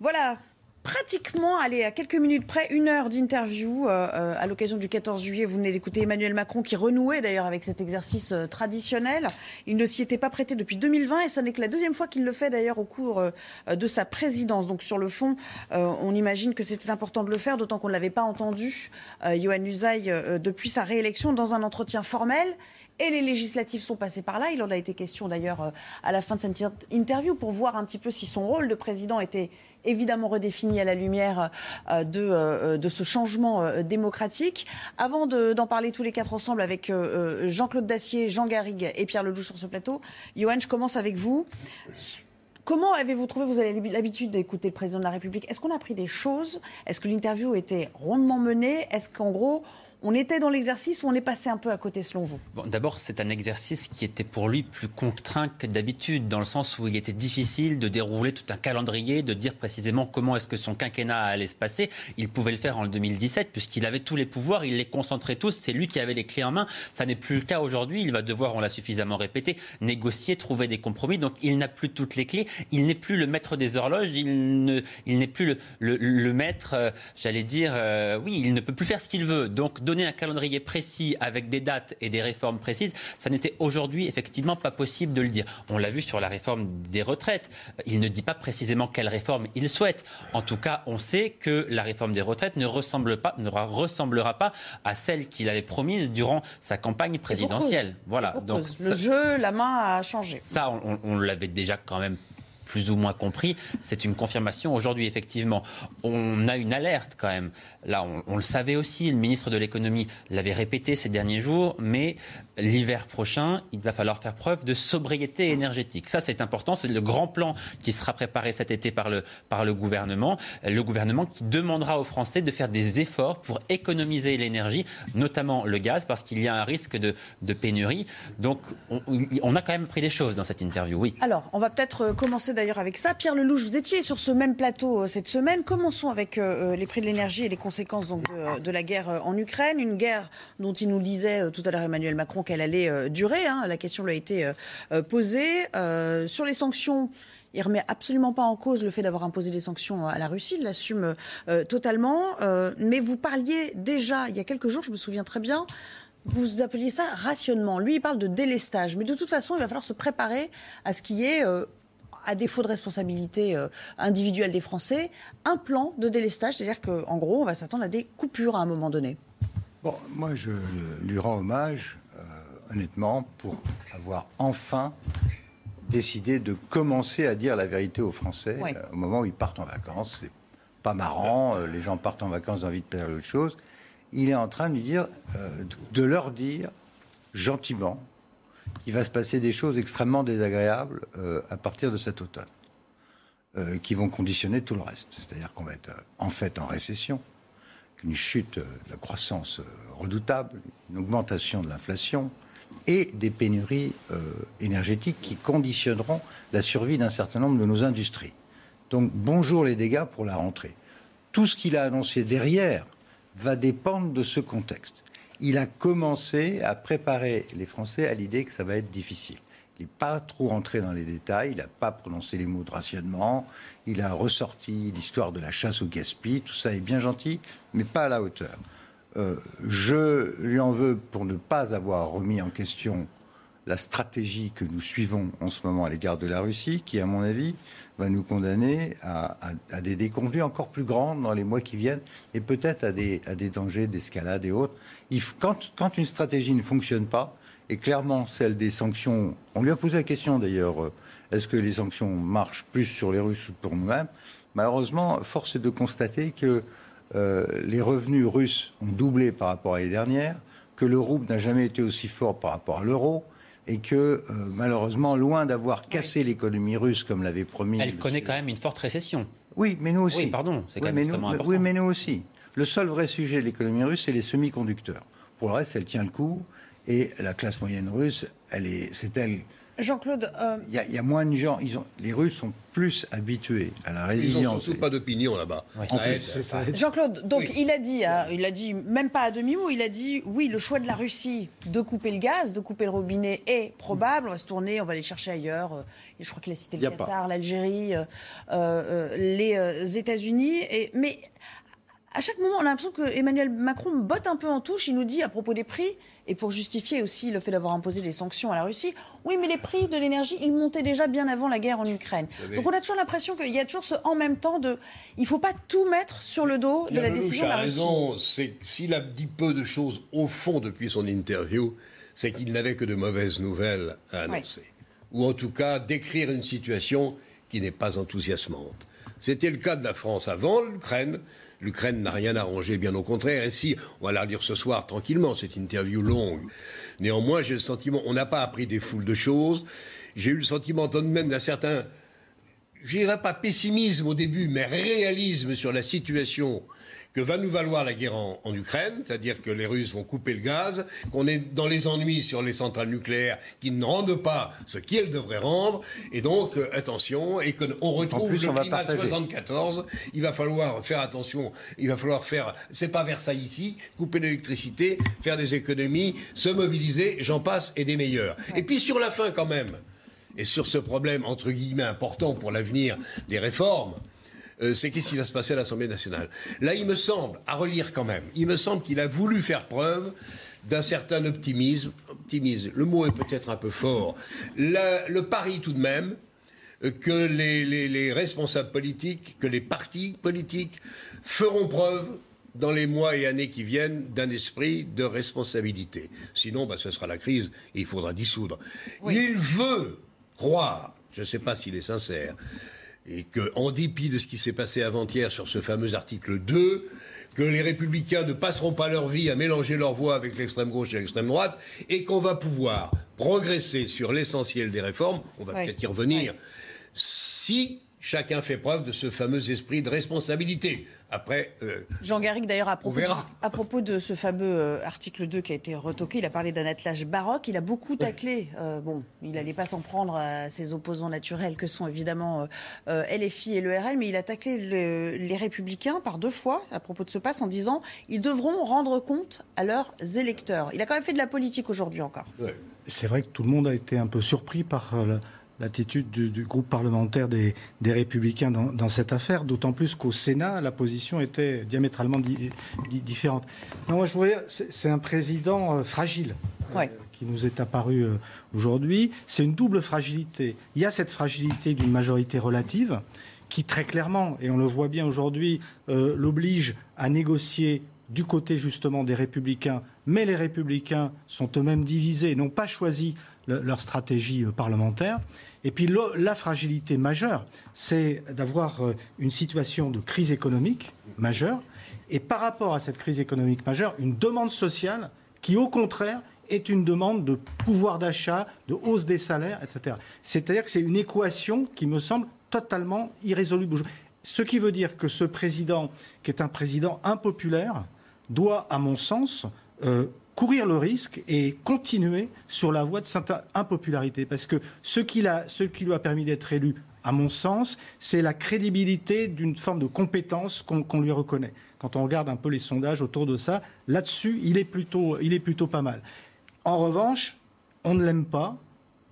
Voilà, pratiquement, allez, à quelques minutes près, une heure d'interview euh, euh, à l'occasion du 14 juillet. Vous venez d'écouter Emmanuel Macron qui renouait d'ailleurs avec cet exercice euh, traditionnel. Il ne s'y était pas prêté depuis 2020 et ce n'est que la deuxième fois qu'il le fait d'ailleurs au cours de sa présidence. Donc sur le fond, on imagine que c'était important de le faire, d'autant qu'on ne l'avait pas entendu, Johan Usaï, depuis sa réélection dans un entretien formel. Et les législatives sont passées par là. Il en a été question d'ailleurs à la fin de cette interview pour voir un petit peu si son rôle de président était évidemment redéfini à la lumière euh, de, euh, de ce changement euh, démocratique. Avant de- d'en parler tous les quatre ensemble avec euh, euh, Jean-Claude Dacier, Jean Garrigue et Pierre Lelouch sur ce plateau, Johan, je commence avec vous. Comment avez-vous trouvé, vous avez l'habitude d'écouter le président de la République, est-ce qu'on a appris des choses? Est-ce que l'interview était rondement menée? Est-ce qu'en gros, on était dans l'exercice ou on est passé un peu à côté selon vous? D'abord, c'est un exercice qui était pour lui plus contraint que d'habitude, dans le sens où il était difficile de dérouler tout un calendrier, de dire précisément comment est-ce que son quinquennat allait se passer. Il pouvait le faire en 2017, puisqu'il avait tous les pouvoirs, il les concentrait tous, c'est lui qui avait les clés en main. Ça n'est plus le cas aujourd'hui. Il va devoir, on l'a suffisamment répété, négocier, trouver des compromis. Donc, il n'a plus toutes les clés. Il n'est plus le maître des horloges. Il ne, il n'est plus le maître, euh, j'allais dire, euh, oui, il ne peut plus faire ce qu'il veut. Donc, donner un calendrier précis avec des dates et des réformes précises, ça n'était aujourd'hui effectivement pas possible de le dire. On l'a vu sur la réforme des retraites. Il ne dit pas précisément quelle réforme il souhaite. En tout cas, on sait que la réforme des retraites ne ressemble pas, ne ressemblera pas à celle qu'il avait promise durant sa campagne présidentielle. Voilà. Donc, le ça- jeu, la main a changé. ça, on, on l'avait déjà quand même plus ou moins compris. C'est une confirmation aujourd'hui, effectivement. On a une alerte quand même. Là, on, le savait aussi, le ministre de l'économie l'avait répété ces derniers jours, mais l'hiver prochain, il va falloir faire preuve de sobriété énergétique. Ça, c'est important. C'est le grand plan qui sera préparé cet été par le, par le gouvernement. Le gouvernement qui demandera aux Français de faire des efforts pour économiser l'énergie, notamment le gaz, parce qu'il y a un risque de, de pénurie. Donc, on, a quand même pris des choses dans cette interview, oui. Alors, on va peut-être euh, commencer d'ailleurs avec ça. Pierre Lelouch, vous étiez sur ce même plateau euh, cette semaine. Commençons avec euh, les prix de l'énergie et les conséquences de, la guerre en Ukraine. Une guerre dont il nous disait tout à l'heure Emmanuel Macron qu'elle allait euh, durer. hein. La question lui a été euh, euh, posée. Sur les sanctions, il remet absolument pas en cause le fait d'avoir imposé des sanctions à la Russie. Il l'assume totalement. Mais vous parliez déjà, il y a quelques jours, je me souviens très bien, vous appeliez ça rationnement. Lui, il parle de délestage. Mais de toute façon, il va falloir se préparer à ce qui est, euh, à défaut de responsabilité individuelle des Français, un plan de délestage. C'est-à-dire qu'en gros, on va s'attendre à des coupures à un moment donné. Bon, moi, je lui rends hommage, honnêtement, pour avoir enfin décidé de commencer à dire la vérité aux Français euh, au moment où ils partent en vacances. C'est pas marrant, euh, les gens partent en vacances, envie de faire autre chose. Il est en train de dire, euh, de leur dire gentiment qu'il va se passer des choses extrêmement désagréables à partir de cet automne, qui vont conditionner tout le reste. C'est-à-dire qu'on va être en fait en récession, une chute de la croissance redoutable, une augmentation de l'inflation et des pénuries euh, énergétiques qui conditionneront la survie d'un certain nombre de nos industries. Donc bonjour les dégâts pour la rentrée. Tout ce qu'il a annoncé derrière va dépendre de ce contexte. Il a commencé à préparer les Français à l'idée que ça va être difficile. Il n'est pas trop rentré dans les détails, il n'a pas prononcé les mots de rationnement, il a ressorti l'histoire de la chasse au gaspillage, tout ça est bien gentil, mais pas à la hauteur. Euh, je lui en veux pour ne pas avoir remis en question la stratégie que nous suivons en ce moment à l'égard de la Russie, qui, à mon avis, va nous condamner à, des déconvenues encore plus grandes dans les mois qui viennent, et peut-être à des, dangers d'escalade et autres. Quand, quand une stratégie ne fonctionne pas, et clairement celle des sanctions, on lui a posé la question d'ailleurs, euh, est-ce que les sanctions marchent plus sur les Russes ou pour nous-mêmes Malheureusement, force est de constater que euh, les revenus russes ont doublé par rapport à l'année dernière, que le rouble n'a jamais été aussi fort par rapport à l'euro, et que euh, malheureusement, loin d'avoir cassé l'économie russe comme l'avait promis. Elle monsieur- connaît quand même une forte récession. Oui, mais nous aussi. Oui, pardon, c'est quand même mais extrêmement nous, important. Oui, mais nous aussi. Le seul vrai sujet de l'économie russe, c'est les semi-conducteurs. Pour le reste, elle tient le coup. Et la classe moyenne russe, elle est, c'est elle. Jean-Claude, euh, Il y, a- il y a moins de gens. Ils ont, les Russes sont plus habitués à la Ils n'ont résilience. surtout pas d'opinion là-bas. Jean-Claude, donc Oui. il a dit, hein, il a dit même pas à demi-mot, il a dit oui, le choix de la Russie de couper le gaz, de couper le robinet est probable. On va se tourner, on va aller chercher ailleurs. Euh, Je crois qu'il a cité le. Qatar, l'Algérie, euh, euh, les États-Unis. Mais à chaque moment, on a l'impression que Emmanuel Macron botte un peu en touche. Il nous dit à propos des prix, et pour justifier aussi le fait d'avoir imposé des sanctions à la Russie, oui, mais les prix de l'énergie, ils montaient déjà bien avant la guerre en Ukraine. Donc on a toujours l'impression qu'il y a toujours ce en même temps de. Il ne faut pas tout mettre sur le dos de la décision de la Russie. raison, s'il a dit peu de choses au fond depuis son interview, c'est qu'il n'avait que de mauvaises nouvelles à annoncer. Ou en tout cas, décrire une situation qui n'est pas enthousiasmante. C'était le cas de la France avant l'Ukraine. L'Ukraine n'a rien arrangé, bien au contraire. Et si, on va la lire ce soir tranquillement, cette interview longue. Néanmoins, j'ai le sentiment, on n'a pas appris des foules de choses. J'ai eu le sentiment tout de même d'un certain je dirais pas pessimisme au début, mais réalisme sur la situation que va nous valoir la guerre en, en Ukraine, c'est-à-dire que les Russes vont couper le gaz, qu'on est dans les ennuis sur les centrales nucléaires qui ne rendent pas ce qu'elles devraient rendre, et donc euh, attention, et qu'on retrouve plus, le on climat de partager. 74. Il va falloir faire attention, il va falloir faire, c'est pas Versailles ici, couper l'électricité, faire des économies, se mobiliser, j'en passe, et des meilleurs. Et puis sur la fin quand même, et sur ce problème, entre guillemets, important pour l'avenir des réformes, euh, c'est qu'est-ce qui va se passer à l'Assemblée nationale? Là, il me semble, à relire quand même, il me semble qu'il a voulu faire preuve d'un certain optimisme. Optimisme, le mot est peut-être un peu fort. La- le pari tout de même euh, que les, les- les responsables politiques, que les partis politiques feront preuve dans les mois et années qui viennent d'un esprit de responsabilité. Sinon, bah, ce sera la crise et il faudra dissoudre. Il veut croire, je ne sais pas s'il est sincère, et que, en dépit de ce qui s'est passé avant-hier sur ce fameux article 2, que les républicains ne passeront pas leur vie à mélanger leur voix avec l'extrême gauche et l'extrême droite, et qu'on va pouvoir progresser sur l'essentiel des réformes, on va Ouais. peut-être y revenir, si chacun fait preuve de ce fameux esprit de responsabilité. Après, euh, Jean Garrigue, d'ailleurs, à propos, à propos de ce fameux euh, article 2 qui a été retoqué, il a parlé d'un attelage baroque. Il a beaucoup taclé. Euh, bon, il n'allait pas s'en prendre à ses opposants naturels, que sont évidemment LFI et le RL, mais il a taclé le- les Républicains par deux fois à propos de ce passe en disant ils devront rendre compte à leurs électeurs. Il a quand même fait de la politique aujourd'hui encore. ouais. C'est vrai que tout le monde a été un peu surpris par euh, la- l'attitude du, du groupe parlementaire des, des Républicains dans, dans cette affaire, d'autant plus qu'au Sénat, la position était diamétralement di- di- différente. Non, moi, je voudrais, c'est un président euh, fragile. euh, qui nous est apparu euh, aujourd'hui, c'est une double fragilité. Il y a cette fragilité d'une majorité relative qui très clairement, et on le voit bien aujourd'hui, euh, l'oblige à négocier du côté justement des républicains, mais les républicains sont eux-mêmes divisés, n'ont pas choisi le- leur stratégie euh, parlementaire. Et puis la fragilité majeure, c'est d'avoir euh, une situation de crise économique majeure, et par rapport à cette crise économique majeure, une demande sociale qui, au contraire, est une demande de pouvoir d'achat, de hausse des salaires, etc. C'est-à-dire que c'est une équation qui me semble totalement irrésoluble. Ce qui veut dire que ce président, qui est un président impopulaire, doit, à mon sens, euh, courir le risque et continuer sur la voie de cette impopularité. Parce que ce qui, ce qui lui a permis d'être élu, à mon sens, c'est la crédibilité d'une forme de compétence qu'on lui reconnaît. Quand on regarde un peu les sondages autour de ça, là-dessus, il, est plutôt- il est plutôt pas mal. En revanche, on ne l'aime pas,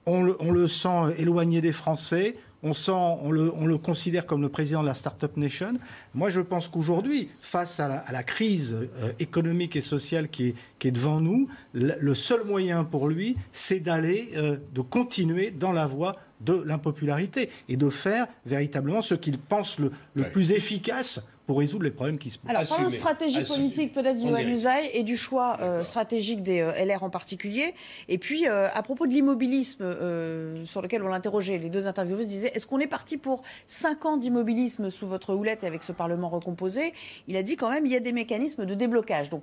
on le sent éloigné des Français, on, le, on le considère comme le président de la Startup Nation. Moi, je pense qu'aujourd'hui, face à la, crise euh, économique et sociale qui est, devant nous, le, le seul moyen pour lui, c'est d'aller, euh, de continuer dans la voie de l'impopularité et de faire véritablement ce qu'il pense le, le Ouais. plus efficace pour résoudre les problèmes qui se posent. Alors, parlons stratégie Assumer. politique peut-être du. Usaï et du choix euh, stratégique des euh, LR en particulier. Et puis, euh, à propos de l'immobilisme, euh, sur lequel on l'interrogeait, les deux intervieweuses disaient est-ce qu'on est parti pour cinq ans d'immobilisme sous votre houlette et avec ce Parlement recomposé? Il a dit quand même il y a des mécanismes de déblocage. Donc,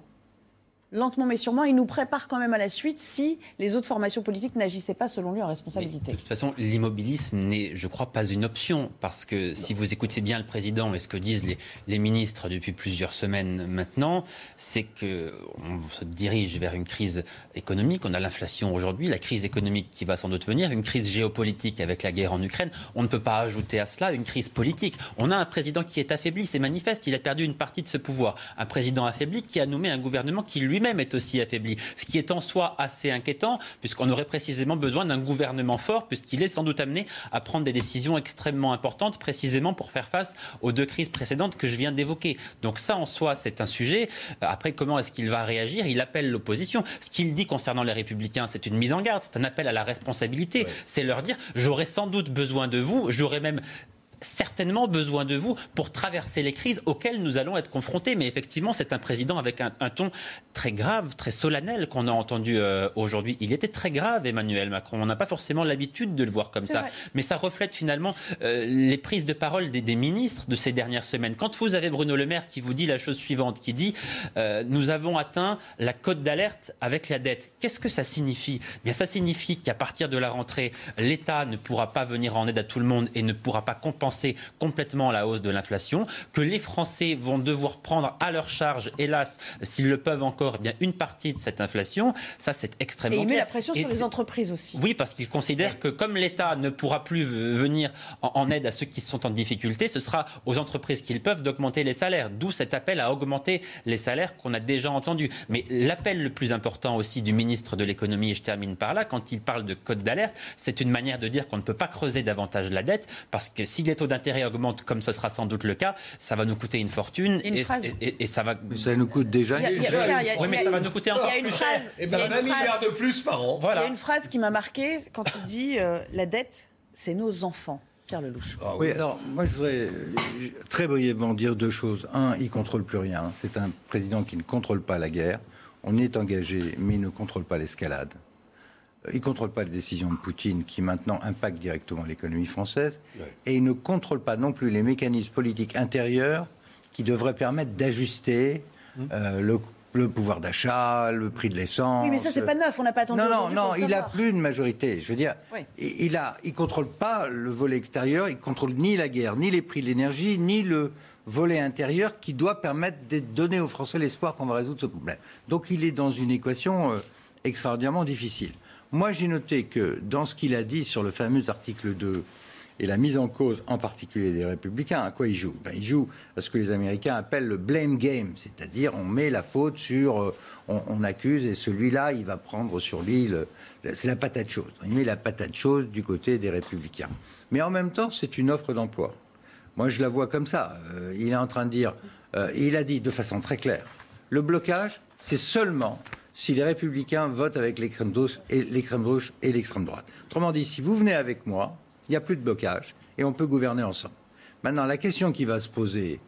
lentement mais sûrement, il nous prépare quand même à la suite si les autres formations politiques n'agissaient pas selon lui en responsabilité. de toute façon, l'immobilisme n'est, je crois, pas une option parce que si vous écoutez bien le président et ce que disent les, les ministres depuis plusieurs semaines maintenant, c'est que on se dirige vers une crise économique. On a l'inflation aujourd'hui, la crise économique qui va sans doute venir, une crise géopolitique avec la guerre en Ukraine. On ne peut pas ajouter à cela une crise politique. On a un président qui est affaibli, c'est manifeste. Il a perdu une partie de ce pouvoir. Un président affaibli qui a nommé un gouvernement qui lui même est aussi affaibli. Ce qui est en soi assez inquiétant, puisqu'on aurait précisément besoin d'un gouvernement fort, puisqu'il est sans doute amené à prendre des décisions extrêmement importantes, précisément pour faire face aux deux crises précédentes que je viens d'évoquer. Donc ça, en soi, c'est un sujet. Après, comment est-ce qu'il va réagir? Il appelle l'opposition. Ce qu'il dit concernant les républicains, c'est une mise en garde, c'est un appel à la responsabilité. C'est leur dire, j'aurai sans doute besoin de vous, j'aurai même certainement besoin de vous pour traverser les crises auxquelles nous allons être confrontés. Mais effectivement, c'est un président avec un, ton très grave, très solennel qu'on a entendu euh, aujourd'hui. Il était très grave, Emmanuel Macron. On n'a pas forcément l'habitude de le voir comme ça. Mais ça reflète finalement euh, les prises de parole des, des, ministres de ces dernières semaines. Quand vous avez Bruno Le Maire qui vous dit la chose suivante, qui dit euh, nous avons atteint la cote d'alerte avec la dette. Qu'est-ce que ça signifie? Eh Bien, ça signifie qu'à partir de la rentrée, l'État ne pourra pas venir en aide à tout le monde et ne pourra pas compenser complètement la hausse de l'inflation, que les Français vont devoir prendre à leur charge, hélas, s'ils le peuvent encore, eh bien une partie de cette inflation. Ça, c'est extrêmement. Et il met la pression sur les entreprises aussi. Oui, parce qu'il considère que comme l'État ne pourra plus venir en, aide à ceux qui sont en difficulté, ce sera aux entreprises qu'ils peuvent d'augmenter les salaires. D'où cet appel à augmenter les salaires qu'on a déjà entendu. Mais l'appel le plus important aussi du ministre de l'économie, et je termine par là, quand il parle de code d'alerte, c'est une manière de dire qu'on ne peut pas creuser davantage la dette, parce que si les taux d'intérêt augmentent, comme ce sera sans doute le cas, ça va nous coûter une fortune et, et, ça va. ça nous coûte déjà. Oui, mais ça va nous coûter encore plus cher. Et ben 20 milliards de plus par an. Voilà. Il y a une phrase qui m'a marqué quand il dit euh, la dette, c'est nos enfants. Pierre Lelouch. Ah, oui. alors moi je voudrais euh, très brièvement dire deux choses. Un, il contrôle plus rien. C'est un président qui ne contrôle pas la guerre. On est engagé, mais il ne contrôle pas l'escalade. Il ne contrôle pas les décisions de Poutine qui maintenant impactent directement l'économie française. Et il ne contrôle pas non plus les mécanismes politiques intérieurs qui devraient permettre d'ajuster hum. euh, le, pouvoir d'achat, le prix de l'essence. Oui, mais ça, c'est pas neuf, on n'a pas attendu. Non, non, non, il n'a plus de majorité. Je veux dire, il ne il contrôle pas le volet extérieur, il contrôle ni la guerre, ni les prix de l'énergie, ni le volet intérieur qui doit permettre de donner aux Français l'espoir qu'on va résoudre ce problème. Donc il est dans une équation euh, extraordinairement difficile. Moi, j'ai noté que dans ce qu'il a dit sur le fameux article 2 et la mise en cause en particulier des républicains, à quoi il joue? Ben, Il joue à ce que les Américains appellent le blame game, c'est-à-dire on met la faute sur, euh, on, accuse et celui-là, il va prendre sur lui, c'est la patate chaude. Il met la patate chaude du côté des républicains. Mais en même temps, c'est une offre d'emploi. Moi, je la vois comme ça. Euh, il est en train de dire, euh, il a dit de façon très claire, le blocage, c'est seulement si les républicains votent avec l'extrême gauche et l'extrême droite. Autrement dit, si vous venez avec moi, il n'y a plus de blocage et on peut gouverner ensemble. Maintenant, la question qui va se poser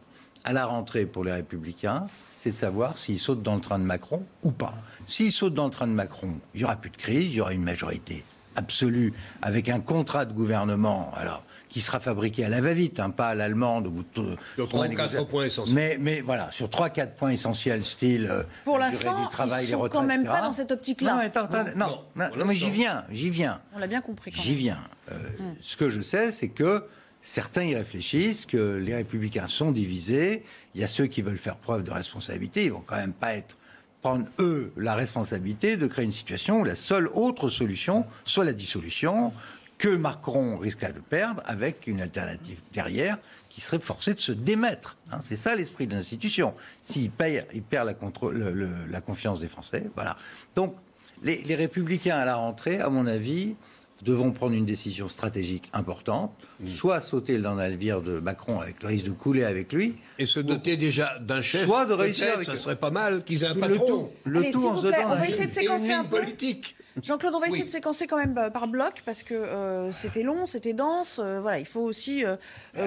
à la rentrée pour les républicains, c'est de savoir s'ils sautent dans le train de Macron ou pas. S'ils sautent dans le train de Macron, il n'y aura plus de crise, il y aura une majorité absolue avec un contrat de gouvernement. Alors, qui sera fabriqué à la va-vite, hein, pas à l'allemande au bout de sur trois quatre points essentiels. Mais, mais voilà, sur trois quatre points essentiels, style euh, pour l'instant, du travail, ils sont les quand même pas dans cette optique-là. Non, non, non, mais j'y viens, j'y viens. On l'a bien compris. J'y viens. Euh, hum. Ce que je sais, c'est que certains y réfléchissent, que les républicains sont divisés. Il y a ceux qui veulent faire preuve de responsabilité. Ils vont quand même pas être prendre, eux, la responsabilité de créer une situation où la seule autre solution soit la dissolution, que Macron risquerait de perdre avec une alternative derrière qui serait forcé de se démettre. Hein. c'est ça l'esprit de l'institution. S'il il perd la, confiance des Français. Voilà. Donc, les, républicains à la rentrée, à mon avis, devront prendre une décision stratégique importante, soit sauter dans la navire de Macron avec le risque de couler avec lui, et se doter déjà d'un chef. Soit de réussir. Avec... Ça serait pas mal qu'ils aient un patron. Le tout, en se donnant on va essayer de séquencer un peu. politique. Jean-Claude, on va essayer de séquencer quand même bah, par bloc parce que euh, c'était long, c'était dense. Euh, voilà, il faut aussi euh,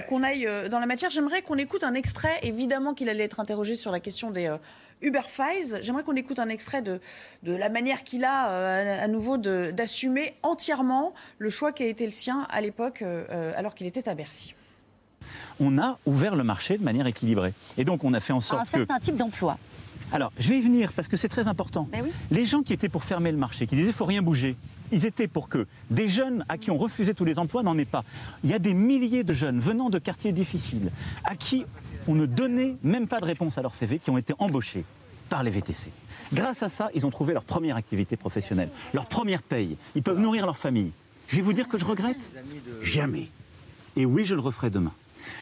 qu'on aille dans la matière. J'aimerais qu'on écoute un extrait. Évidemment qu'il allait être interrogé sur la question des Uber J'aimerais qu'on écoute un extrait de, de la manière qu'il a euh, à nouveau d'assumer entièrement le choix qui a été le sien à l'époque, euh, alors qu'il était à Bercy. On a ouvert le marché de manière équilibrée. Et donc on a fait en sorte un certain type d'emploi. Alors, je vais y venir parce que c'est très important. Ben oui. Les gens qui étaient pour fermer le marché, qui disaient faut rien bouger, ils étaient pour que des jeunes à qui on refusait tous les emplois n'en aient pas. Il y a des milliers de jeunes venant de quartiers difficiles à qui on ne donnait même pas de réponse à leur CV qui ont été embauchés par les VTC. Grâce à ça, ils ont trouvé leur première activité professionnelle, leur première paye. Ils peuvent nourrir leur famille. Je vais vous dire que je regrette Jamais. Et oui, je le referai demain.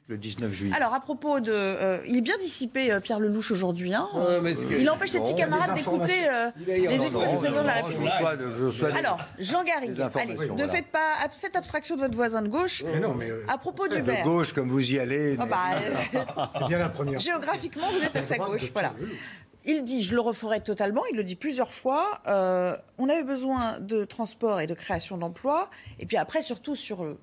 Le 19 juillet. Alors, à propos de. euh, il est bien dissipé, euh, Pierre Lelouch, aujourd'hui. Hein. Il empêche ses petits camarades des d'écouter euh, les extraits du président de la République. Je je Alors, Jean Garrigue, allez, ne faites pas, faites abstraction de votre voisin de gauche. Mais non, mais euh, À propos de d'Hubert, gauche, comme vous y allez. mais- bah, euh, c'est bien la première. géographiquement, vous êtes à sa de gauche. Voilà. Il dit, je le referai totalement, il le dit plusieurs fois, euh, on avait besoin de transport et de création d'emplois, et puis après, surtout sur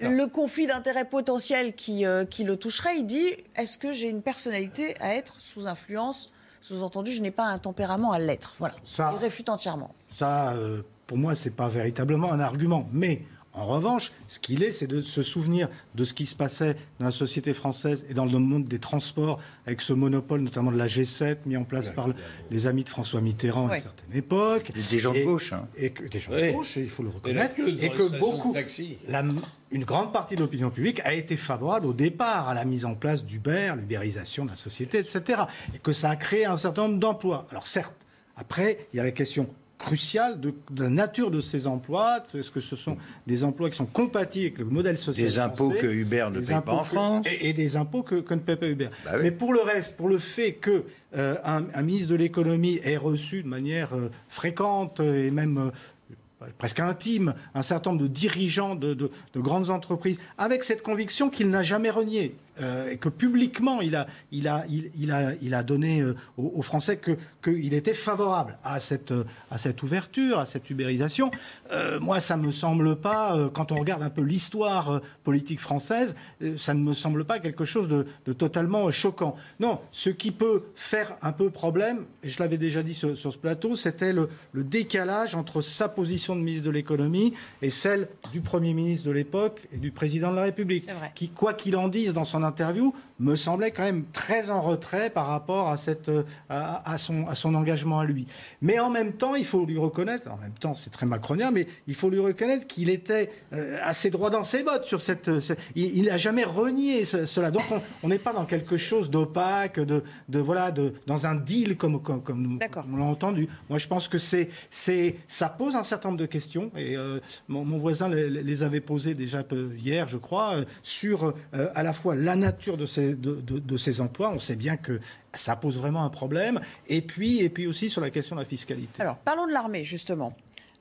le, le conflit d'intérêts potentiel qui, euh, qui le toucherait, il dit, est-ce que j'ai une personnalité à être sous influence Sous-entendu, je n'ai pas un tempérament à l'être? Voilà. Ça- Il réfute entièrement. Ça, euh, pour moi, c'est pas véritablement un argument. Mais en revanche, ce qu'il est, c'est de se souvenir de ce qui se passait dans la société française et dans le monde des transports, avec ce monopole, notamment de la G7, mis en place par le- les amis de François Mitterrand à une certaine époque. Des- des gens de gauche, hein. Et que, des gens de gauche, il faut le reconnaître. Et que beaucoup, taxi. la- une grande partie de l'opinion publique a été favorable au départ à la mise en place d'Uber, l'ubérisation de la société, etc. Et que ça a créé un certain nombre d'emplois. Alors certes, après, il y a la question cruciale de, de la nature de ces emplois. Est-ce que ce sont des emplois qui sont compatibles avec le modèle social Des impôts français, que Uber ne paye pas en que- France. et, et des impôts que, que ne paie pas Uber. Bah oui. Mais pour le reste, pour le fait que euh, un, un ministre de l'économie ait reçu de manière euh, fréquente et même euh, presque intime un certain nombre de dirigeants de, de- de grandes entreprises avec cette conviction qu'il n'a jamais renié. Euh, et que publiquement il a, il a, il, il a, il a donné euh, aux, aux Français que qu'il était favorable à cette, euh, à cette ouverture, à cette ubérisation. Euh, moi, ça me semble pas, quand on regarde un peu l'histoire politique française, ça ne me semble pas quelque chose de, de totalement choquant. Non, ce qui peut faire un peu problème, et je l'avais déjà dit sur, sur ce plateau, c'était le, le décalage entre sa position de ministre de l'économie et celle du Premier ministre de l'époque et du président de la République, qui, quoi qu'il en dise dans son interview, me semblait quand même très en retrait par rapport à, cette, euh, à, à son, à son engagement à lui. Mais en même temps, il faut lui reconnaître, en même temps c'est très macronien, mais il faut lui reconnaître qu'il était euh, assez droit dans ses bottes sur cette... euh, il n'a jamais renié ce- cela. Donc on- n'est pas dans quelque chose d'opaque, de, de, voilà, de, dans un deal comme, comme, comme nous on l'a entendu. Moi je pense que c'est, c'est, ça pose un certain nombre de questions, et euh, mon, mon voisin les, les avait posées déjà hier, je crois, sur euh, à la fois la nature de ces, emplois. On sait bien que ça pose vraiment un problème. Et puis, et puis aussi sur la question de la fiscalité. Alors, parlons de l'armée, justement.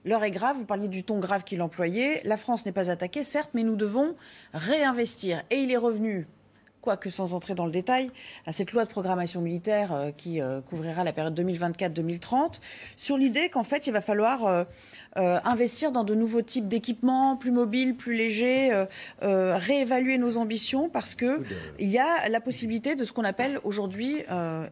L'heure est grave, vous parliez du ton grave qu'il employait. La France n'est pas attaquée, certes, mais nous devons réinvestir. Et il est revenu, quoique sans entrer dans le détail, à cette loi de programmation militaire euh, qui euh, couvrira la période 2024-2030, sur l'idée qu'en fait, il va falloir euh, investir dans de nouveaux types d'équipements, plus mobiles, plus légers, euh, euh, réévaluer nos ambitions, parce que il y a la possibilité de ce qu'on appelle aujourd'hui,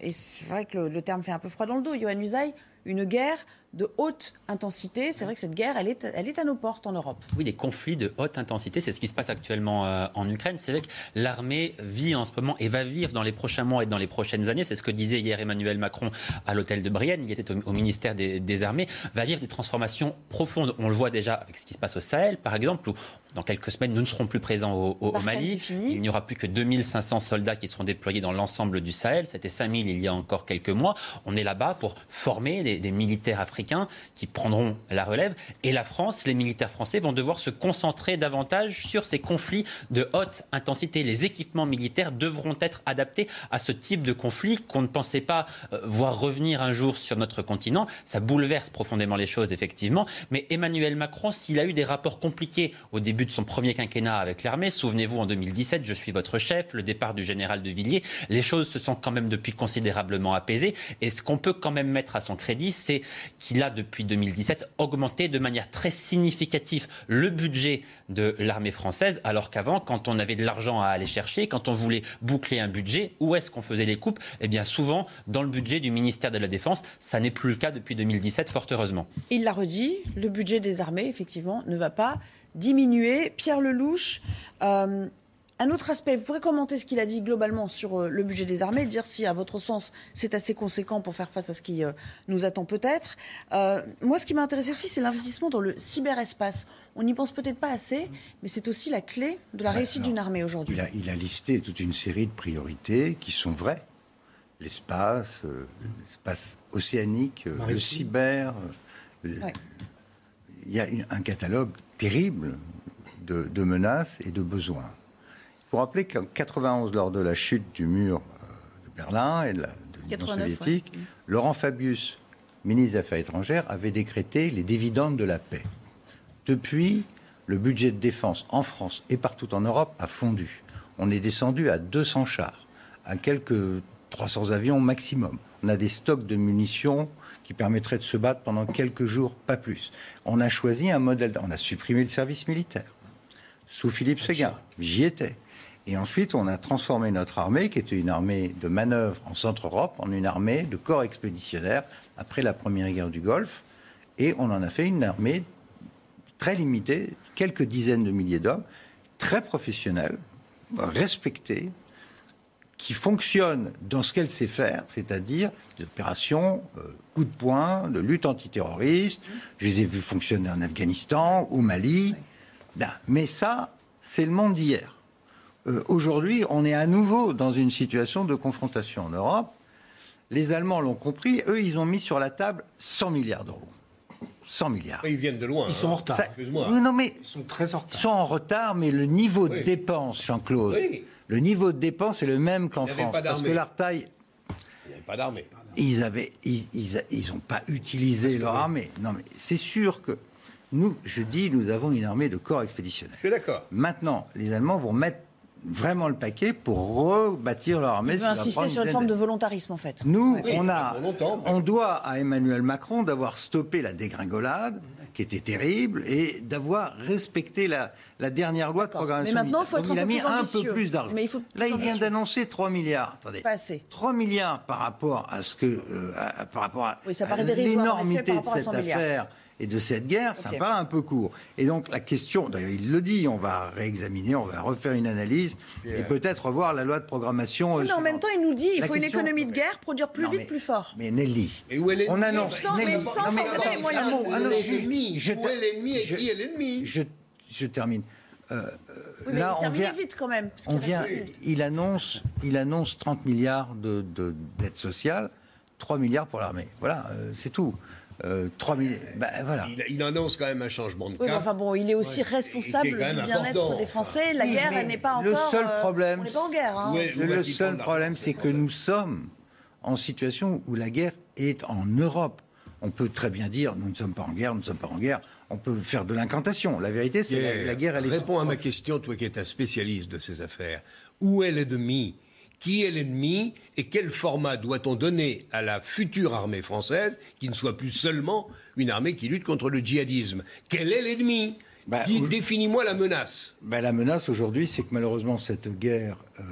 et c'est vrai que le, le terme fait un peu froid dans le dos, Johan Usaï, une guerre de haute intensité. C'est vrai que cette guerre, elle est, elle est à nos portes en Europe. Oui, des conflits de haute intensité, c'est ce qui se passe actuellement euh, en Ukraine. C'est vrai que l'armée vit en ce moment et va vivre dans les prochains mois et dans les prochaines années. C'est ce que disait hier Emmanuel Macron à l'hôtel de Brienne. Il était au, au ministère des, des Armées. Va vivre des transformations profondes. On le voit déjà avec ce qui se passe au Sahel, par exemple, où dans quelques semaines, nous ne serons plus présents au, au- au Barkhane, Mali. Il n'y aura plus que 2500 soldats qui seront déployés dans l'ensemble du Sahel. C'était 5000 il y a encore quelques mois. On est là-bas pour former des, des militaires africains qui prendront la relève. Et la France, les militaires français vont devoir se concentrer davantage sur ces conflits de haute intensité. Les équipements militaires devront être adaptés à ce type de conflit qu'on ne pensait pas euh, voir revenir un jour sur notre continent. Ça bouleverse profondément les choses, effectivement. Mais Emmanuel Macron, s'il a eu des rapports compliqués au début de son premier quinquennat avec l'armée, souvenez-vous, en 2017, je suis votre chef, le départ du général de Villiers, les choses se sont quand même depuis considérablement apaisées. Et ce qu'on peut quand même mettre à son crédit, c'est qu'il a depuis 2017 augmenté de manière très significative le budget de l'armée française, alors qu'avant, quand on avait de l'argent à aller chercher, quand on voulait boucler un budget, où est-ce qu'on faisait les coupes? Eh bien souvent dans le budget du ministère de la Défense. Ça n'est plus le cas depuis 2017, fort heureusement. Il l'a redit, le budget des armées, effectivement, ne va pas diminuer. Pierre Lelouch, euh, Un autre aspect, vous pourrez commenter ce qu'il a dit globalement sur euh, le budget des armées, dire si, à votre sens, c'est assez conséquent pour faire face à ce qui euh, nous attend peut-être. Euh, moi, ce qui m'a intéressé aussi, c'est l'investissement dans le cyberespace. On n'y pense peut-être pas assez, mais c'est aussi la clé de la réussite d'une armée aujourd'hui. Il a, il a listé toute une série de priorités qui sont vraies. L'espace, euh, l'espace océanique, euh, le cyber. euh, Ouais. Il y a une- un catalogue terrible de, de menaces et de besoins. Il faut rappeler qu'en 91, lors de la chute du mur euh, de Berlin et de l'Union 89, soviétique, Laurent Fabius, ministre des Affaires étrangères, avait décrété les dividendes de la paix. Depuis, le budget de défense en France et partout en Europe a fondu. On est descendu à 200 chars, à quelques 300 avions maximum. On a des stocks de munitions qui permettraient de se battre pendant quelques jours, pas plus. On a choisi un modèle, on a supprimé le service militaire sous Philippe Séguin. J'y étais. Et ensuite, on a transformé notre armée, qui était une armée de manœuvre en Centre-Europe, en une armée de corps expéditionnaires après la Première Guerre du Golfe. Et on en a fait une armée très limitée, quelques dizaines de milliers d'hommes, très professionnelle, respectée, qui fonctionne dans ce qu'elle sait faire, c'est-à-dire des opérations euh, coup de poing, de lutte antiterroriste. Je les ai vus fonctionner en Afghanistan, au Mali. Ben, mais ça, c'est le monde d'hier. Euh, Aujourd'hui, on est à nouveau dans une situation de confrontation en Europe. Les Allemands l'ont compris. Eux, ils ont mis sur la table 100 milliards d'euros. 100 milliards. Ils viennent de loin. Ils sont hein. en retard. Ça- Excuse-moi. Oui, non, mais Ils sont très en ils retard. sont en retard, mais le niveau de dépenses, Jean-Claude, Oui. le niveau de dépenses est le même qu'en Il y avait France. Parce que leur taille, Il n'y avait pas d'armée. ils avaient, ils, ils, ils ont pas utilisé leur armée. Non, mais c'est sûr que nous, je dis, nous avons une armée de corps expéditionnaires. Je suis d'accord. Maintenant, les Allemands vont mettre vraiment le paquet pour rebâtir leur armée. Il veut insister sur une forme de volontarisme, en fait. Nous, Oui, on, a, on doit à Emmanuel Macron d'avoir stoppé la dégringolade, qui était terrible, et d'avoir respecté la, la dernière loi de programmation. Mais maintenant, il faut être il peu a mis plus un peu plus d'argent. Là, il vient d'annoncer 3 milliards. Attendez. Pas assez. 3 milliards par rapport à ce que, euh, à- par rapport à, Oui, ça paraît à l'énormité de cette 100 milliards. Et de cette guerre, ça me paraît un peu court. Et donc la question, d'ailleurs il le dit, on va réexaminer, on va refaire une analyse et peut-être revoir la loi de programmation. euh, Mais en suivante. même temps, il nous dit il La faut une économie de guerre, produire plus Non, vite, mais- plus fort. Mais Nelly, Et où est on annonce. mais Nelly, sans non, mais attends, les moyens. un mot, je- L'ennemi. je Où ter- est l'ennemi et je- qui est l'ennemi je, je termine. Euh, Oui, là, on vient, vite quand même. parce on qu'il vient, reste- il annonce, il annonce 30 milliards de, de dettes sociales, 3 milliards pour l'armée. Voilà, euh, c'est tout. Euh, 3 milliards, voilà. il, il annonce quand même un changement de Oui, mais cap. enfin bon, il est aussi Ouais. responsable du bien-être des. Français. La Oui, guerre, elle n'est pas le encore. seul euh, problème, on n'est pas en guerre. hein. Le seul problème, c'est que nous sommes en situation où la guerre est en Europe. On peut très bien dire, nous ne sommes pas en guerre, nous ne sommes pas en guerre. On peut faire de l'incantation. La vérité, c'est que la, la guerre, elle est. Réponds à ma question, toi qui es un spécialiste de ces affaires. Où est l'ennemi Qui est l'ennemi Et quel format doit-on donner à la future armée française qui ne soit plus seulement une armée qui lutte contre le djihadisme? Quel est l'ennemi? Bah, Définis-moi la menace. Ben, la menace aujourd'hui, c'est que malheureusement, cette guerre euh,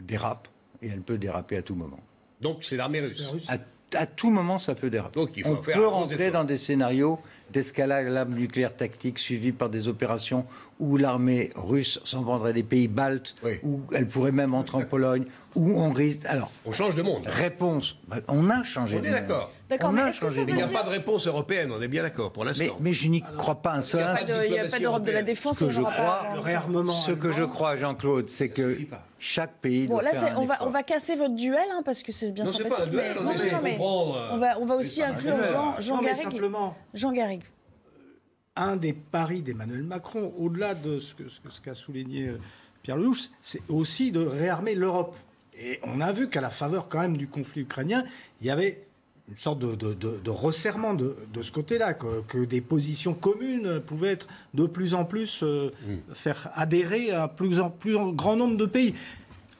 dérape et elle peut déraper à tout moment. Donc c'est l'armée russe. À, à tout moment, ça peut déraper. Donc, il faut On faire peut rentrer dans des scénarios d'escalade nucléaire tactique suivis par des opérations où l'armée russe s'en prendrait des pays baltes, Oui. où elle pourrait même entrer en Pologne, où on risque. Alors, On change de monde. réponse. ben, On a changé On de est monde. d'accord. D'accord, On mais a est-ce que changé ça de Mais il n'y a pas de réponse européenne, on est bien d'accord pour Mais, l'instant. mais je n'y crois pas un seul il y a pas instant. de- Il n'y a pas d'Europe de la défense. Ce que je crois, Le réarmement. Ce que je crois, Jean-Claude, c'est que chaque pays Bon, doit là, faire un on va, on va casser votre duel, hein, parce que c'est bien Non, sympathique. pas un duel, mais- on non, essaie non, de mais comprendre, euh, On va, on va aussi inclure. Jean, Jean mais Garrigue. simplement, Jean Garrigue. un des paris d'Emmanuel Macron, au-delà de ce que- ce que- ce qu'a souligné euh, Pierre Lelouch, c'est aussi de réarmer l'Europe. Et on a vu qu'à la faveur quand même du conflit ukrainien, il y avait une sorte de, de- de- de resserrement de, de ce côté-là, que, que des positions communes pouvaient être de plus en plus euh, faire adhérer un plus en plus en grand nombre de pays.